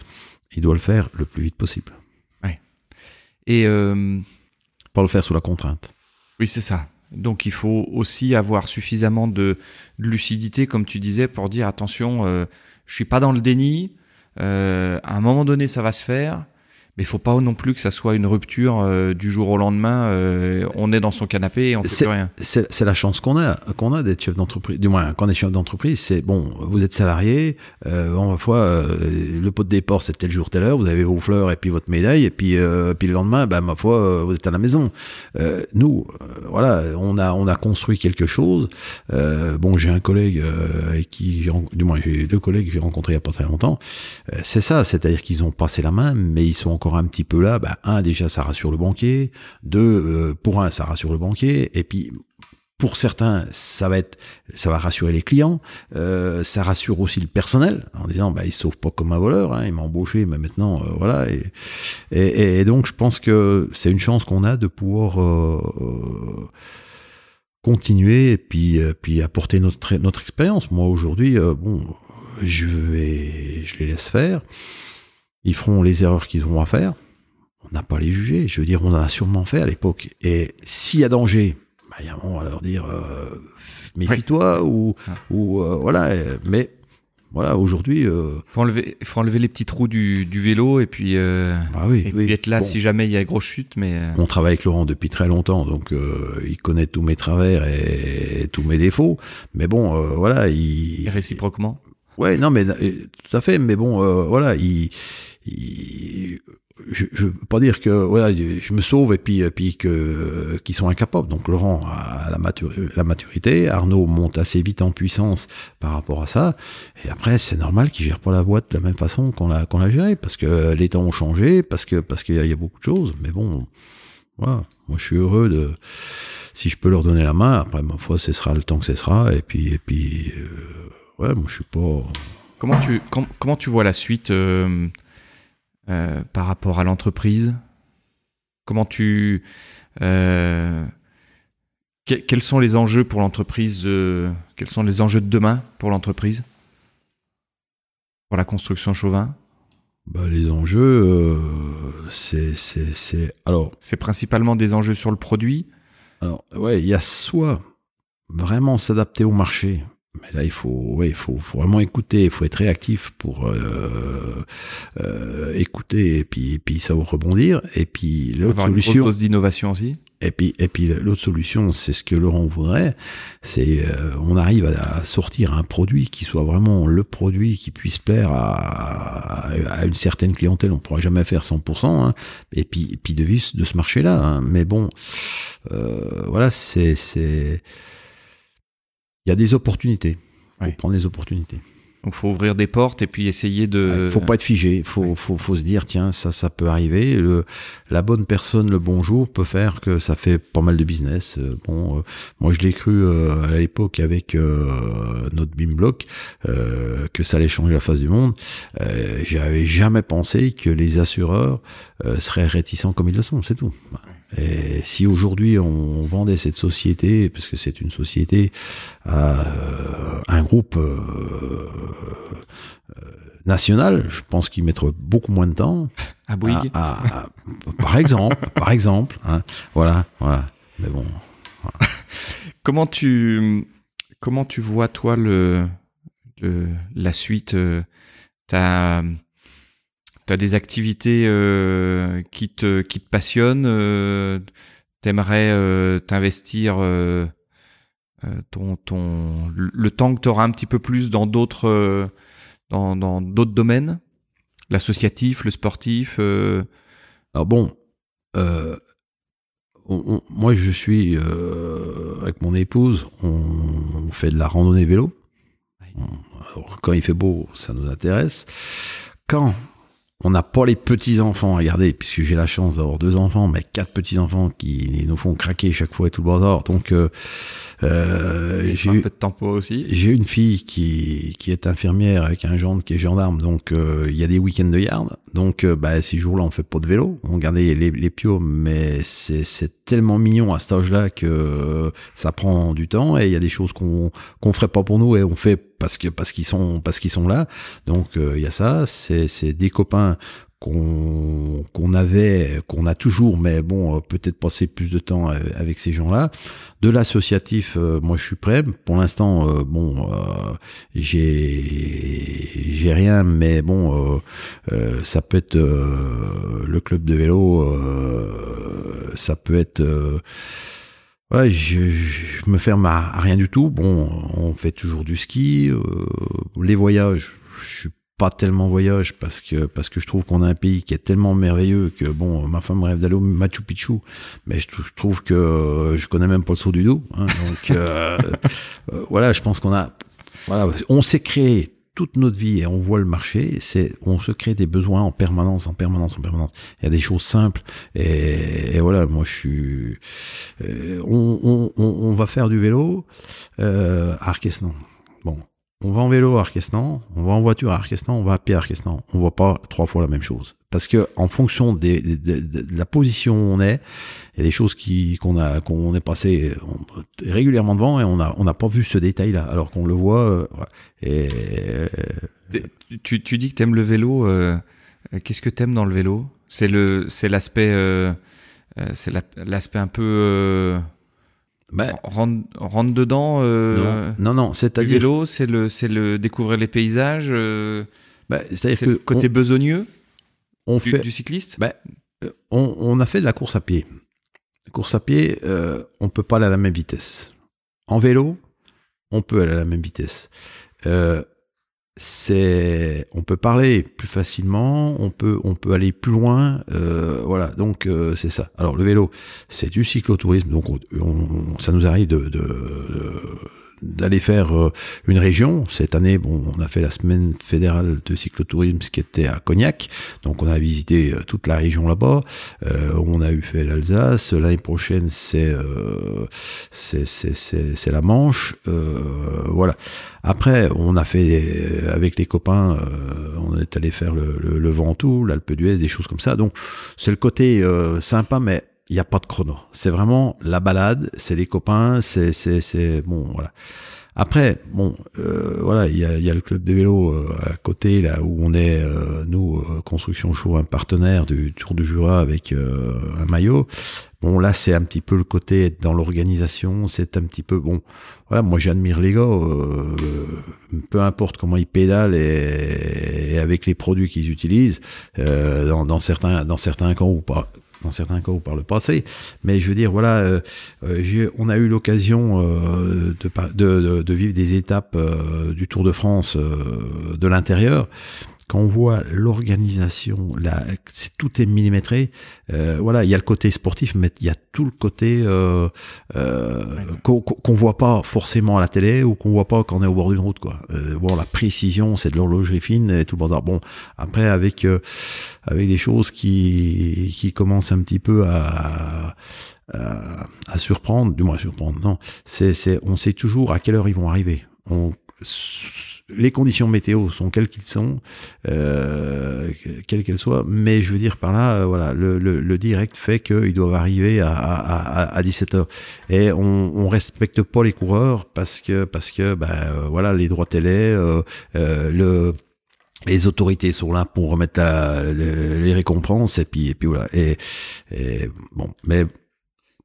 il doit le faire le plus vite possible. Ouais. Et euh, pas le faire sous la contrainte. Oui, c'est ça. Donc il faut aussi avoir suffisamment de, lucidité, comme tu disais, pour dire attention, euh, je suis pas dans le déni. Euh, à un moment donné, ça va se faire mais il faut pas non plus que ça soit une rupture euh, du jour au lendemain. Euh, on est dans son canapé et on fait plus rien. C'est la chance qu'on a, qu'on a d'être chef d'entreprise. Du moins, quand on est chef d'entreprise, c'est bon. Vous êtes salarié. Euh, bon, fois, euh, le pot de départ c'est tel jour, telle heure. Vous avez vos fleurs et puis votre médaille et puis puis le lendemain, ben ma foi, vous êtes à la maison. nous, voilà, on a on a construit quelque chose. bon, j'ai un collègue avec qui, du moins, j'ai deux collègues que j'ai rencontrés il y a pas très longtemps. c'est ça, c'est-à-dire qu'ils ont passé la main, mais ils sont encore un petit peu là, bah, un déjà ça rassure le banquier, deux euh, pour un ça rassure le banquier, et puis pour certains, ça va être, ça va rassurer les clients, euh, ça rassure aussi le personnel en disant, bah, il sauve pas comme un voleur, hein, il m'a embauché, mais maintenant, euh, voilà. Et, donc, je pense que c'est une chance qu'on a de pouvoir continuer et puis, puis apporter notre notre expérience. Moi, aujourd'hui, bon, je vais, je les laisse faire. Ils feront les erreurs qu'ils auront à faire. On n'a pas à les juger. Je veux dire, on en a sûrement fait à l'époque. Et s'il y a danger, bah, il y a un moment à leur dire euh, méfie-toi ou, ah. ou euh, voilà. Mais voilà, aujourd'hui. Euh, faut enlever, faut enlever les petits trous du, du vélo et puis, euh, ah oui, et puis être là si jamais il y a une grosse chute. Mais euh. on travaille avec Laurent depuis très longtemps, donc euh, il connaît tous mes travers et, tous mes défauts. Mais bon, voilà, il. Et réciproquement. Ouais, non, mais tout à fait. Mais bon, voilà, il je, je veux pas dire que voilà, je me sauve et puis puis que qu'ils sont incapables. Donc Laurent a la, maturité, Arnaud monte assez vite en puissance par rapport à ça. Et après, c'est normal qu'il gère pas la boîte de la même façon qu'on l'a qu'on l'a géré parce que les temps ont changé, parce que parce qu'il y, a beaucoup de choses. Mais bon, voilà, moi je suis heureux de si je peux leur donner la main. Après, ma foi, ce sera le temps que ce sera. Et puis et puis euh, ouais, moi je suis pas. Comment tu comment tu vois la suite? Euh euh, par rapport à l'entreprise Comment tu... Euh, quels sont les enjeux pour l'entreprise Quels sont les enjeux de demain pour l'entreprise? Pour la construction Chauvin? Bah, les enjeux, euh, c'est, alors. C'est principalement des enjeux sur le produit? Alors ouais, il y a soit vraiment s'adapter au marché, mais là, il faut, ouais, il faut, faut vraiment écouter, il faut être réactif pour euh, euh, écouter et puis, et puis savoir rebondir. Et puis l'autre solution, d'innovation aussi. Et puis, et puis l'autre solution, c'est ce que Laurent voudrait, c'est euh, on arrive à, sortir un produit qui soit vraiment le produit qui puisse plaire à, à une certaine clientèle. On pourra jamais faire 100%. Hein, et puis, et puis de, de ce marché-là. Hein. Mais bon, euh, voilà, c'est, c'est il y a des opportunités. Faut prendre les opportunités. Donc faut ouvrir des portes et puis essayer de. Il faut pas être figé. Faut, faut, faut se dire tiens ça ça peut arriver. Le, la bonne personne le bon jour peut faire que ça fait pas mal de business. Euh, bon, euh, moi je l'ai cru euh, à l'époque avec notre Bimblock que ça allait changer la face du monde. J'avais jamais pensé que les assureurs seraient réticents comme ils le sont. C'est tout. Et si aujourd'hui on vendait cette société, parce que c'est une société, à euh, un groupe euh, euh, national, je pense qu'il mettrait beaucoup moins de temps. À Bouygues. par exemple, par exemple, hein, voilà, voilà. Mais bon. comment tu comment tu vois toi le, le la suite T'as tu as des activités euh, qui, te, qui te passionnent, euh, t'aimerais euh, t'investir euh, ton, ton, le temps que tu auras un petit peu plus dans d'autres dans, dans d'autres domaines, l'associatif, le sportif. Alors bon, moi je suis avec mon épouse, on, fait de la randonnée vélo. alors, quand il fait beau, ça nous intéresse. Quand on n'a pas les petits enfants, regardez, puisque j'ai la chance d'avoir deux enfants, mais quatre petits enfants qui nous font craquer chaque fois et tout le bazar. Donc euh, euh, j'ai un peu de tempo aussi. J'ai une fille qui qui est infirmière avec un gendre qui est gendarme, donc euh, il y a des week-ends de garde. Donc euh, bah, ces jours-là, on fait pas de vélo, on gardait les, les pios, mais c'est c'est tellement mignon à cet âge-là que ça prend du temps et il y a des choses qu'on qu'on ferait pas pour nous et on fait parce que parce qu'ils sont parce qu'ils sont là. Donc il y a ça, c'est c'est des copains qu'on qu'on avait, qu'on a toujours, mais bon, peut-être passer plus de temps avec ces gens-là. De l'associatif, moi je suis prêt. Pour l'instant, bon, j'ai j'ai rien, mais bon, ça peut être le club de vélo, ça peut être Ouais, je, je, me ferme à, rien du tout. Bon, on fait toujours du ski. Euh, les voyages, je suis pas tellement voyage parce que parce que je trouve qu'on a un pays qui est tellement merveilleux que bon, ma femme rêve d'aller au Machu Picchu, mais je, trouve que euh, je connais même pas le saut du dos. Hein, donc euh, euh, voilà, je pense qu'on a voilà, on s'est créé toute notre vie et on voit le marché, c'est on se crée des besoins en permanence, en permanence, en permanence. Il y a des choses simples et, et voilà, moi je suis. Euh, on, on, on, va faire du vélo euh, à Arquesnan. Bon, on va en vélo à Arquesnan, on va en voiture à Arquesnan, on va à pied à Arquesnan. On voit pas trois fois la même chose. Parce que en fonction de, la position où on est, il y a des choses qui qu'on a qu'on est passé régulièrement devant et on n'a pas vu ce détail là alors qu'on le voit euh, tu, dis que t'aimes le vélo euh, qu'est-ce que t'aimes dans le vélo? C'est l'aspect euh, c'est l'aspect un peu ben, rentre, rentre dedans non non, non c'est à vélo c'est le c'est le découvrir les paysages ben, c'est le côté besogneux on du, fait du cycliste? Ben, on, on, a fait de la course à pied course à pied, euh, on peut pas aller à la même vitesse. En vélo, on peut aller à la même vitesse. C'est, on peut parler plus facilement, on peut, on peut aller plus loin, euh, voilà. Donc euh, c'est ça. Alors le vélo, c'est du cyclotourisme, donc ça nous arrive de, de d'aller faire euh, une région. Cette année, bon, on a fait la semaine fédérale de cyclotourisme qui était à Cognac, donc on a visité euh, toute la région là-bas. Euh, on a eu fait l'Alsace. L'année prochaine, c'est c'est la Manche. voilà. Après, on a fait avec les copains, on est allé faire le, le, le Ventoux, l'Alpe d'Huez, des choses comme ça. Donc c'est le côté sympa, mais il n'y a pas de chrono. C'est vraiment la balade, c'est les copains, c'est, c'est, c'est, bon, voilà. Après, bon, euh, voilà, il y a, y a, le club de vélo euh, à côté, là où on est, euh, nous, euh, Construction Show, un partenaire du Tour du Jura avec un maillot. Bon, là, c'est un petit peu le côté dans l'organisation, c'est un petit peu, bon, voilà, moi j'admire les gars, peu importe comment ils pédalent et, et avec les produits qu'ils utilisent, dans, dans, certains, dans certains cas ou pas, dans certains cas ou par le passé. Mais je veux dire, voilà, euh, euh on a eu l'occasion euh, de, vivre des étapes du Tour de France de l'intérieur quand on voit l'organisation, tout est millimétré. Euh, voilà, il y a le côté sportif, mais il y a tout le côté euh, euh, qu'on voit pas forcément à la télé ou qu'on voit pas quand on est au bord d'une route, bon, la précision, c'est de l'horlogerie fine et tout le bazar. Bon, après avec avec des choses qui qui commencent un petit peu à à, surprendre, du moins à surprendre. Non, c'est c'est on sait toujours à quelle heure ils vont arriver. Les conditions météo sont quelles qu'elles sont, euh, quelles qu'elles soient, mais je veux dire par là, euh, voilà, le, le, direct fait qu'ils doivent arriver à, à, à 17h. Et on, on respecte pas les coureurs parce que, parce que, ben, euh, voilà, les droits télé, euh, le, les autorités sont là pour remettre les récompenses et puis et puis voilà et, et bon mais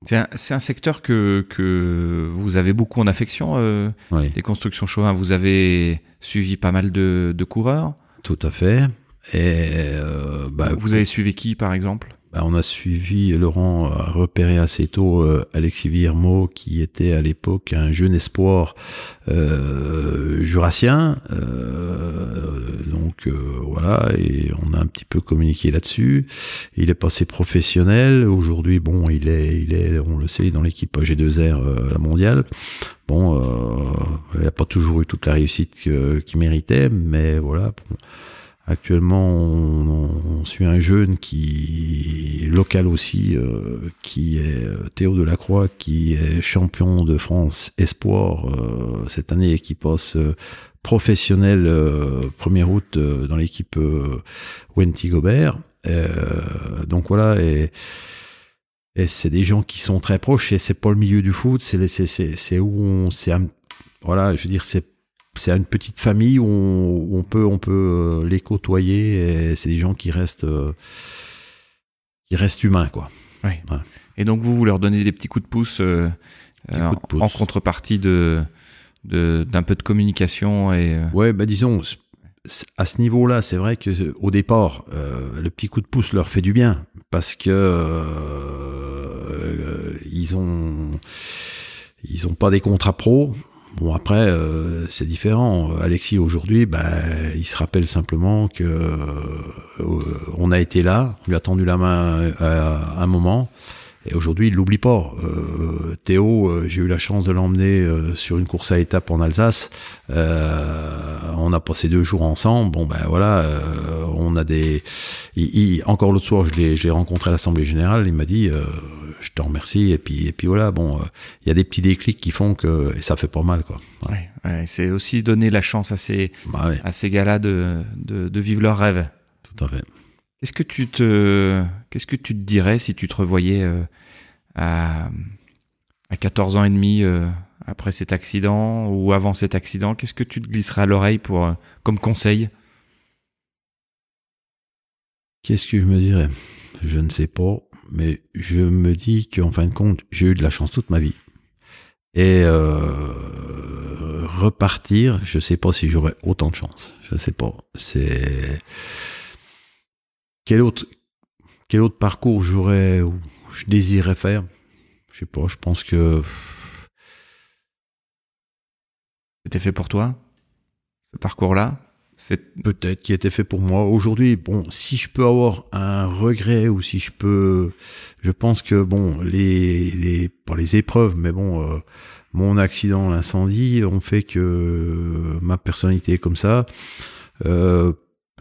c'est un, un, secteur que, que vous avez beaucoup en affection, euh, les constructions Chauvin. Vous avez suivi pas mal de, de coureurs Tout à fait. Et euh, bah, vous avez suivi qui, par exemple? Bah, on a suivi, Laurent a repéré assez tôt euh, Alexis Villermo, qui était à l'époque un jeune espoir euh, jurassien. Euh, donc euh, voilà, et on a un petit peu communiqué là-dessus. Il est passé professionnel. Aujourd'hui, bon, il est, il est, on le sait, dans l'équipe G2R la mondiale. Bon, il n'a pas toujours eu toute la réussite qu'il méritait, mais voilà. Actuellement, on, suit un jeune qui est local aussi, euh, qui est euh, Théo Delacroix, qui est champion de France espoir euh, cette année et qui passe professionnel première route dans l'équipe Wenty Gobert. donc voilà et c'est des gens qui sont très proches et c'est pas le milieu du foot, c'est où on c'est voilà, je veux dire c'est c'est une petite famille où on, peut on peut les côtoyer et c'est des gens qui restent qui restent humains quoi. Oui. Et donc vous vous leur donnez des petits coups de pouce, en contrepartie de d'un peu de communication et ouais bah disons à ce niveau-là, c'est vrai que au départ, euh, le petit coup de pouce leur fait du bien parce que euh, ils ont ils ont pas des contrats pro. Bon après euh, c'est différent. Alexis aujourd'hui, ben il se rappelle simplement que on a été là, on lui a tendu la main à un moment. Et aujourd'hui, il l'oublie pas. Euh, Théo, euh, j'ai eu la chance de l'emmener euh, sur une course à étapes en Alsace. on a passé deux jours ensemble. Bon ben voilà, on a des. encore l'autre soir, je l'ai, rencontré à l'assemblée générale. Il m'a dit, je te remercie. Et puis et puis voilà. Bon, il y a des petits déclics qui font que et ça fait pas mal quoi. Ouais, ouais c'est aussi donner la chance à ces bah à ces gars-là de, de, de vivre leur rêve. Tout à fait. Qu'est-ce que tu te, qu'est-ce que tu te dirais si tu te revoyais euh, à, à 14 ans et demi euh, après cet accident ou avant cet accident? Qu'est-ce que tu te glisserais à l'oreille pour, euh, comme conseil? Qu'est-ce que je me dirais? Je ne sais pas, mais je me dis qu'en fin de compte, j'ai eu de la chance toute ma vie. Et repartir, je ne sais pas si j'aurais autant de chance. Je sais pas. C'est quel autre, quel autre parcours j'aurais ou je désirais faire? Je sais pas, je pense que. C'était fait pour toi Ce parcours-là? C'est peut-être qui était fait pour moi. Aujourd'hui, bon, si je peux avoir un regret ou si je peux, je pense que bon, les, les pas les épreuves, mais bon, euh, mon accident, l'incendie, ont fait que ma personnalité est comme ça. Euh,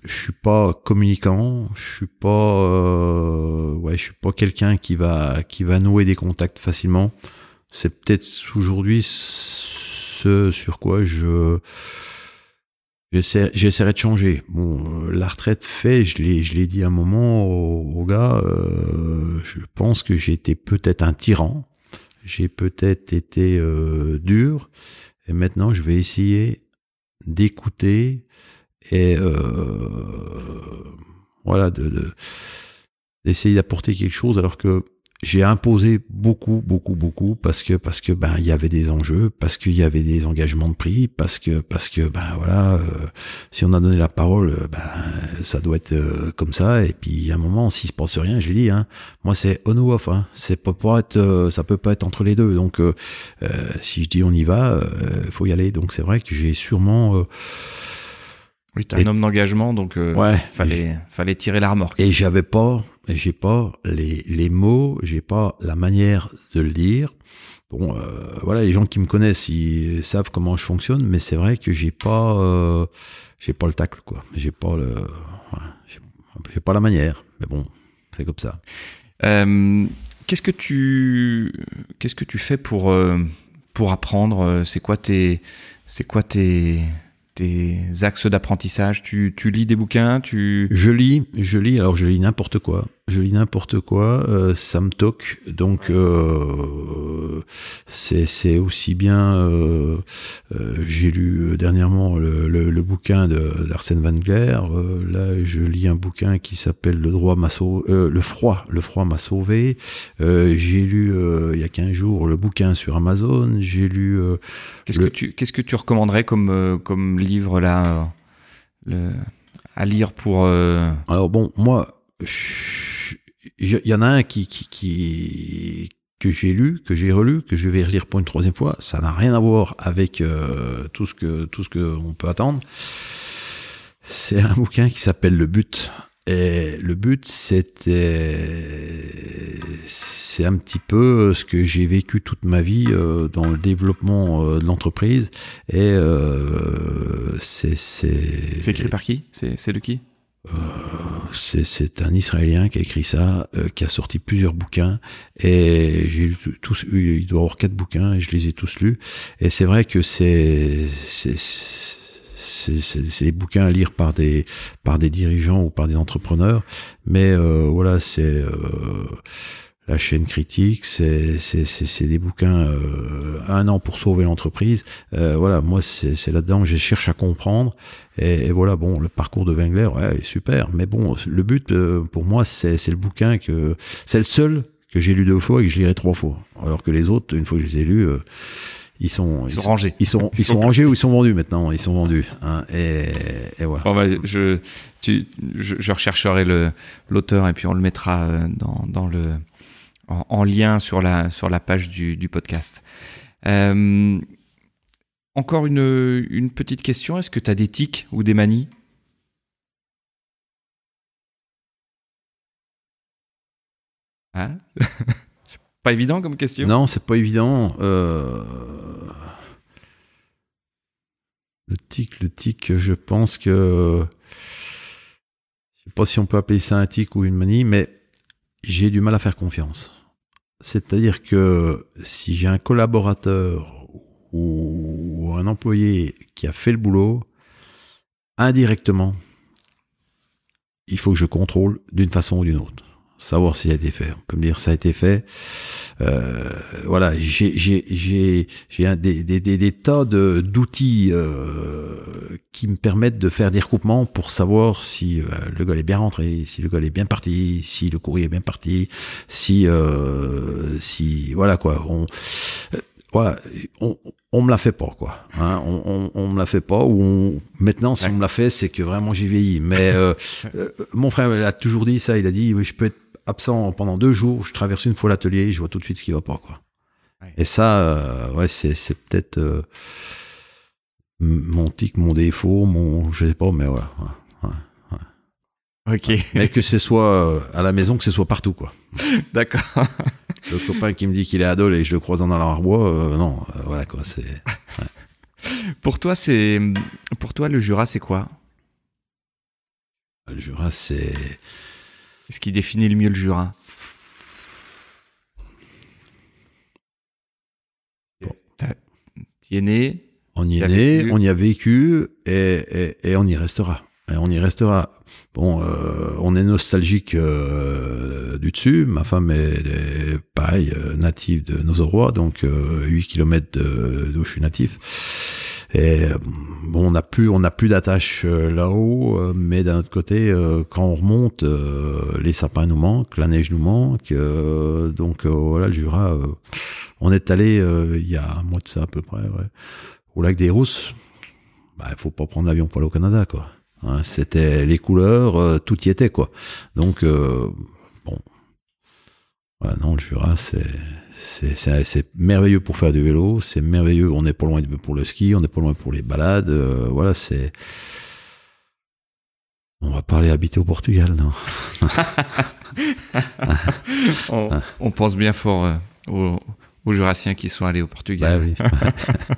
je suis pas communicant, je suis pas euh, ouais, je suis pas quelqu'un qui va qui va nouer des contacts facilement. C'est peut-être aujourd'hui ce sur quoi je j'essaierai de changer. Bon, euh, la retraite fait, je l'ai dit à un moment au, gars, euh, je pense que j'ai été peut-être un tyran, j'ai peut-être été euh, dur et maintenant je vais essayer d'écouter et voilà de d'essayer d'apporter quelque chose alors que j'ai imposé beaucoup, beaucoup, beaucoup parce que parce que ben il y avait des enjeux, parce qu'il y avait des engagements de prix, parce que parce que ben voilà, euh, si on a donné la parole, euh, ben ça doit être euh, comme ça. Et puis à un moment, s'il se passe rien, je l'ai dit, hein, moi c'est on ou off, hein, c'est pas pour être, ça peut pas être entre les deux. Donc si je dis on y va, faut y aller. Donc c'est vrai que j'ai sûrement oui, t'es un homme d'engagement, donc euh, ouais, fallait fallait tirer la remorque. Et j'avais pas, j'ai pas les les mots, j'ai pas la manière de le dire. Bon, euh, voilà, les gens qui me connaissent, ils savent comment je fonctionne, mais c'est vrai que j'ai pas, euh, j'ai pas le tacle, quoi. J'ai pas le, j'ai pas la manière. Mais bon, c'est comme ça. Euh, qu'est-ce que tu, qu'est-ce que tu fais pour pour apprendre? C'est quoi tes, c'est quoi tes tes axes d'apprentissage. Tu, tu lis des bouquins tu Je lis, je lis, alors je lis n'importe quoi je lis n'importe quoi, euh, ça me toque. Donc euh, c'est aussi bien. Euh, j'ai lu dernièrement le, le, bouquin d'Arsène Van Gler. là, je lis un bouquin qui s'appelle Le droit m'a le froid, le froid m'a sauvé. j'ai lu il y a 15 jours le bouquin sur Amazon. J'ai lu. qu'est-ce que tu qu'est-ce que tu recommanderais comme comme livre là le, à lire pour. Alors bon, moi il y en a un qui, qui, qui que j'ai lu, que j'ai relu, que je vais relire pour une troisième fois. Ça n'a rien à voir avec euh, tout ce que tout ce que on peut attendre. C'est un bouquin qui s'appelle Le But. Et le but, c'était, c'est un petit peu ce que j'ai vécu toute ma vie euh, dans le développement euh, de l'entreprise. Et c'est, c'est. C'est écrit par qui? C'est, de qui? C'est un Israélien qui a écrit ça, euh, qui a sorti plusieurs bouquins, et j'ai tous, il doit avoir quatre bouquins, et je les ai tous lus, et c'est vrai que c'est c'est des bouquins à lire par des par des dirigeants ou par des entrepreneurs, mais euh, voilà, c'est la chaîne critique, c'est c'est des bouquins euh, un an pour sauver l'entreprise. Euh, voilà, moi c'est là-dedans que je cherche à comprendre. Et, voilà, bon, le parcours de Wengler, ouais, super. Mais bon, le but euh, pour moi, c'est le bouquin que c'est le seul que j'ai lu deux fois et que je lirai trois fois. Alors que les autres, une fois que je les ai lus, euh, ils sont, ils, sont, rangés. Ils sont, ils, sont, rangés ou ils sont vendus maintenant. Ils sont vendus. Hein, et, et, voilà. Bon, bah, je, tu, je, je rechercherai l'auteur et puis on le mettra dans, dans le en, lien sur la, sur la page du, podcast. Euh, encore une, une petite question, est-ce que tu as des tics ou des manies? Hein? C'est pas évident comme question? Non, c'est pas évident. Euh... Le tic, le tic, je pense que... Je sais pas si on peut appeler ça un tic ou une manie, mais j'ai du mal à faire confiance. C'est-à-dire que si j'ai un collaborateur ou un employé qui a fait le boulot, indirectement, il faut que je contrôle d'une façon ou d'une autre savoir s'il a été fait. On peut me dire ça a été fait. Euh, voilà, j'ai j'ai j'ai j'ai des, des, des, des, tas de d'outils euh, qui me permettent de faire des recoupements pour savoir si euh, le gars est bien rentré, si le gars est bien parti, si le courrier est bien parti, si euh, si voilà quoi. On voilà, on, on me la fait pas quoi. Hein, on, on, on, me la fait pas ou on, maintenant si on me l'a fait c'est que vraiment j'ai vieilli. Mais euh, euh, mon frère il a toujours dit ça. Il a dit oui je peux être absent pendant deux jours, je traverse une fois l'atelier, je vois tout de suite ce qui va pas, quoi. Et ça, euh, ouais, c'est, peut-être euh, mon tic, mon défaut, mon, je sais pas, mais voilà. Ok. Mais que ce soit euh, à la maison, que ce soit partout, quoi. D'accord. Le copain qui me dit qu'il est adol et je le croise dans l'arbois, euh, non, voilà quoi, c'est. pour toi, c'est, pour toi, le Jura, c'est quoi? Le Jura, c'est Qu'est-ce qui définit le mieux le Jura Tu es né On y est né, on y a vécu et, et, on y restera. Et on y restera. Bon, euh, on est nostalgique euh, du dessus. Ma femme est, pareil, euh, native de Nosoroa, donc 8 km d'où je suis natif. Et bon, on n'a plus, on n'a plus d'attache euh, là-haut, euh, mais d'un autre côté, euh, quand on remonte, les sapins nous manquent, la neige nous manque, donc voilà, le Jura. on est allé il y a un mois de ça à peu près, ouais, au lac des Rousses. Bah, il faut pas prendre l'avion pour aller au Canada, quoi. Hein, c'était les couleurs, tout y était, quoi. Donc non, le Jura, c'est merveilleux pour faire du vélo, c'est merveilleux. On n'est pas loin pour le ski, on n'est pas loin pour les balades. Euh, voilà, c'est. On va parler habiter au Portugal, non on, pense bien fort euh, aux, aux, Jurassiens qui sont allés au Portugal. Bah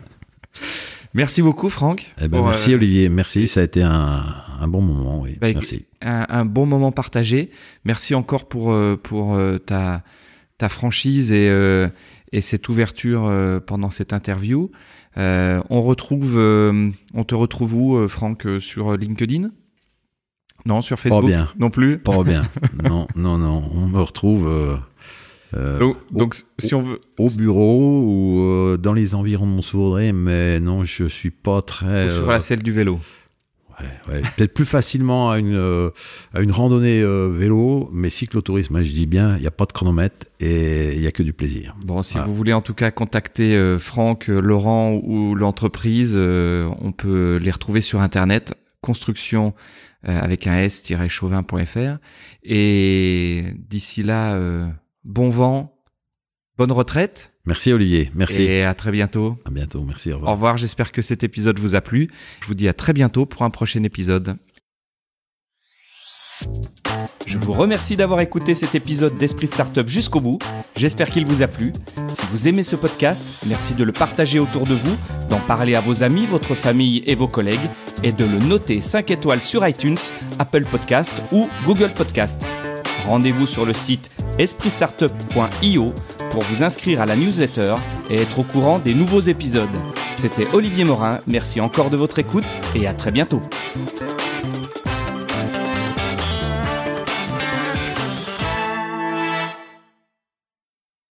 merci beaucoup, Franck. Eh ben, merci, euh, Olivier. Merci, ça a été un, un bon moment. Oui. Bah, merci. Un, un, bon moment partagé. Merci encore pour, pour ta ta franchise et, euh, et cette ouverture euh, pendant cette interview. Euh, on retrouve, on te retrouve où, Franck, sur LinkedIn? Non, sur Facebook Pas bien. Non plus? Pas bien. non, non, non. On me retrouve. Euh, donc, si on veut au bureau ou dans les environs de Montsourdré, mais non, je suis pas très sur la selle du vélo ouais, peut-être plus facilement à une, euh, à une randonnée euh, vélo, mais cyclotourisme, hein, je dis bien, il n'y a pas de chronomètre et il n'y a que du plaisir. Bon, si vous voulez en tout cas contacter euh, Franck, Laurent ou l'entreprise, on peut les retrouver sur Internet, construction avec un s-chauvin.fr. Et d'ici là, bon vent, bonne retraite. Merci Olivier, merci. Et à très bientôt. À bientôt, merci. Au revoir. Au revoir, j'espère que cet épisode vous a plu. Je vous dis à très bientôt pour un prochain épisode. Je vous remercie d'avoir écouté cet épisode d'Esprit Startup jusqu'au bout. J'espère qu'il vous a plu. Si vous aimez ce podcast, merci de le partager autour de vous, d'en parler à vos amis, votre famille et vos collègues, et de le noter 5 étoiles sur iTunes, Apple Podcast ou Google Podcast. Rendez-vous sur le site espritstartup.io pour vous inscrire à la newsletter et être au courant des nouveaux épisodes. C'était Olivier Morin, merci encore de votre écoute et à très bientôt.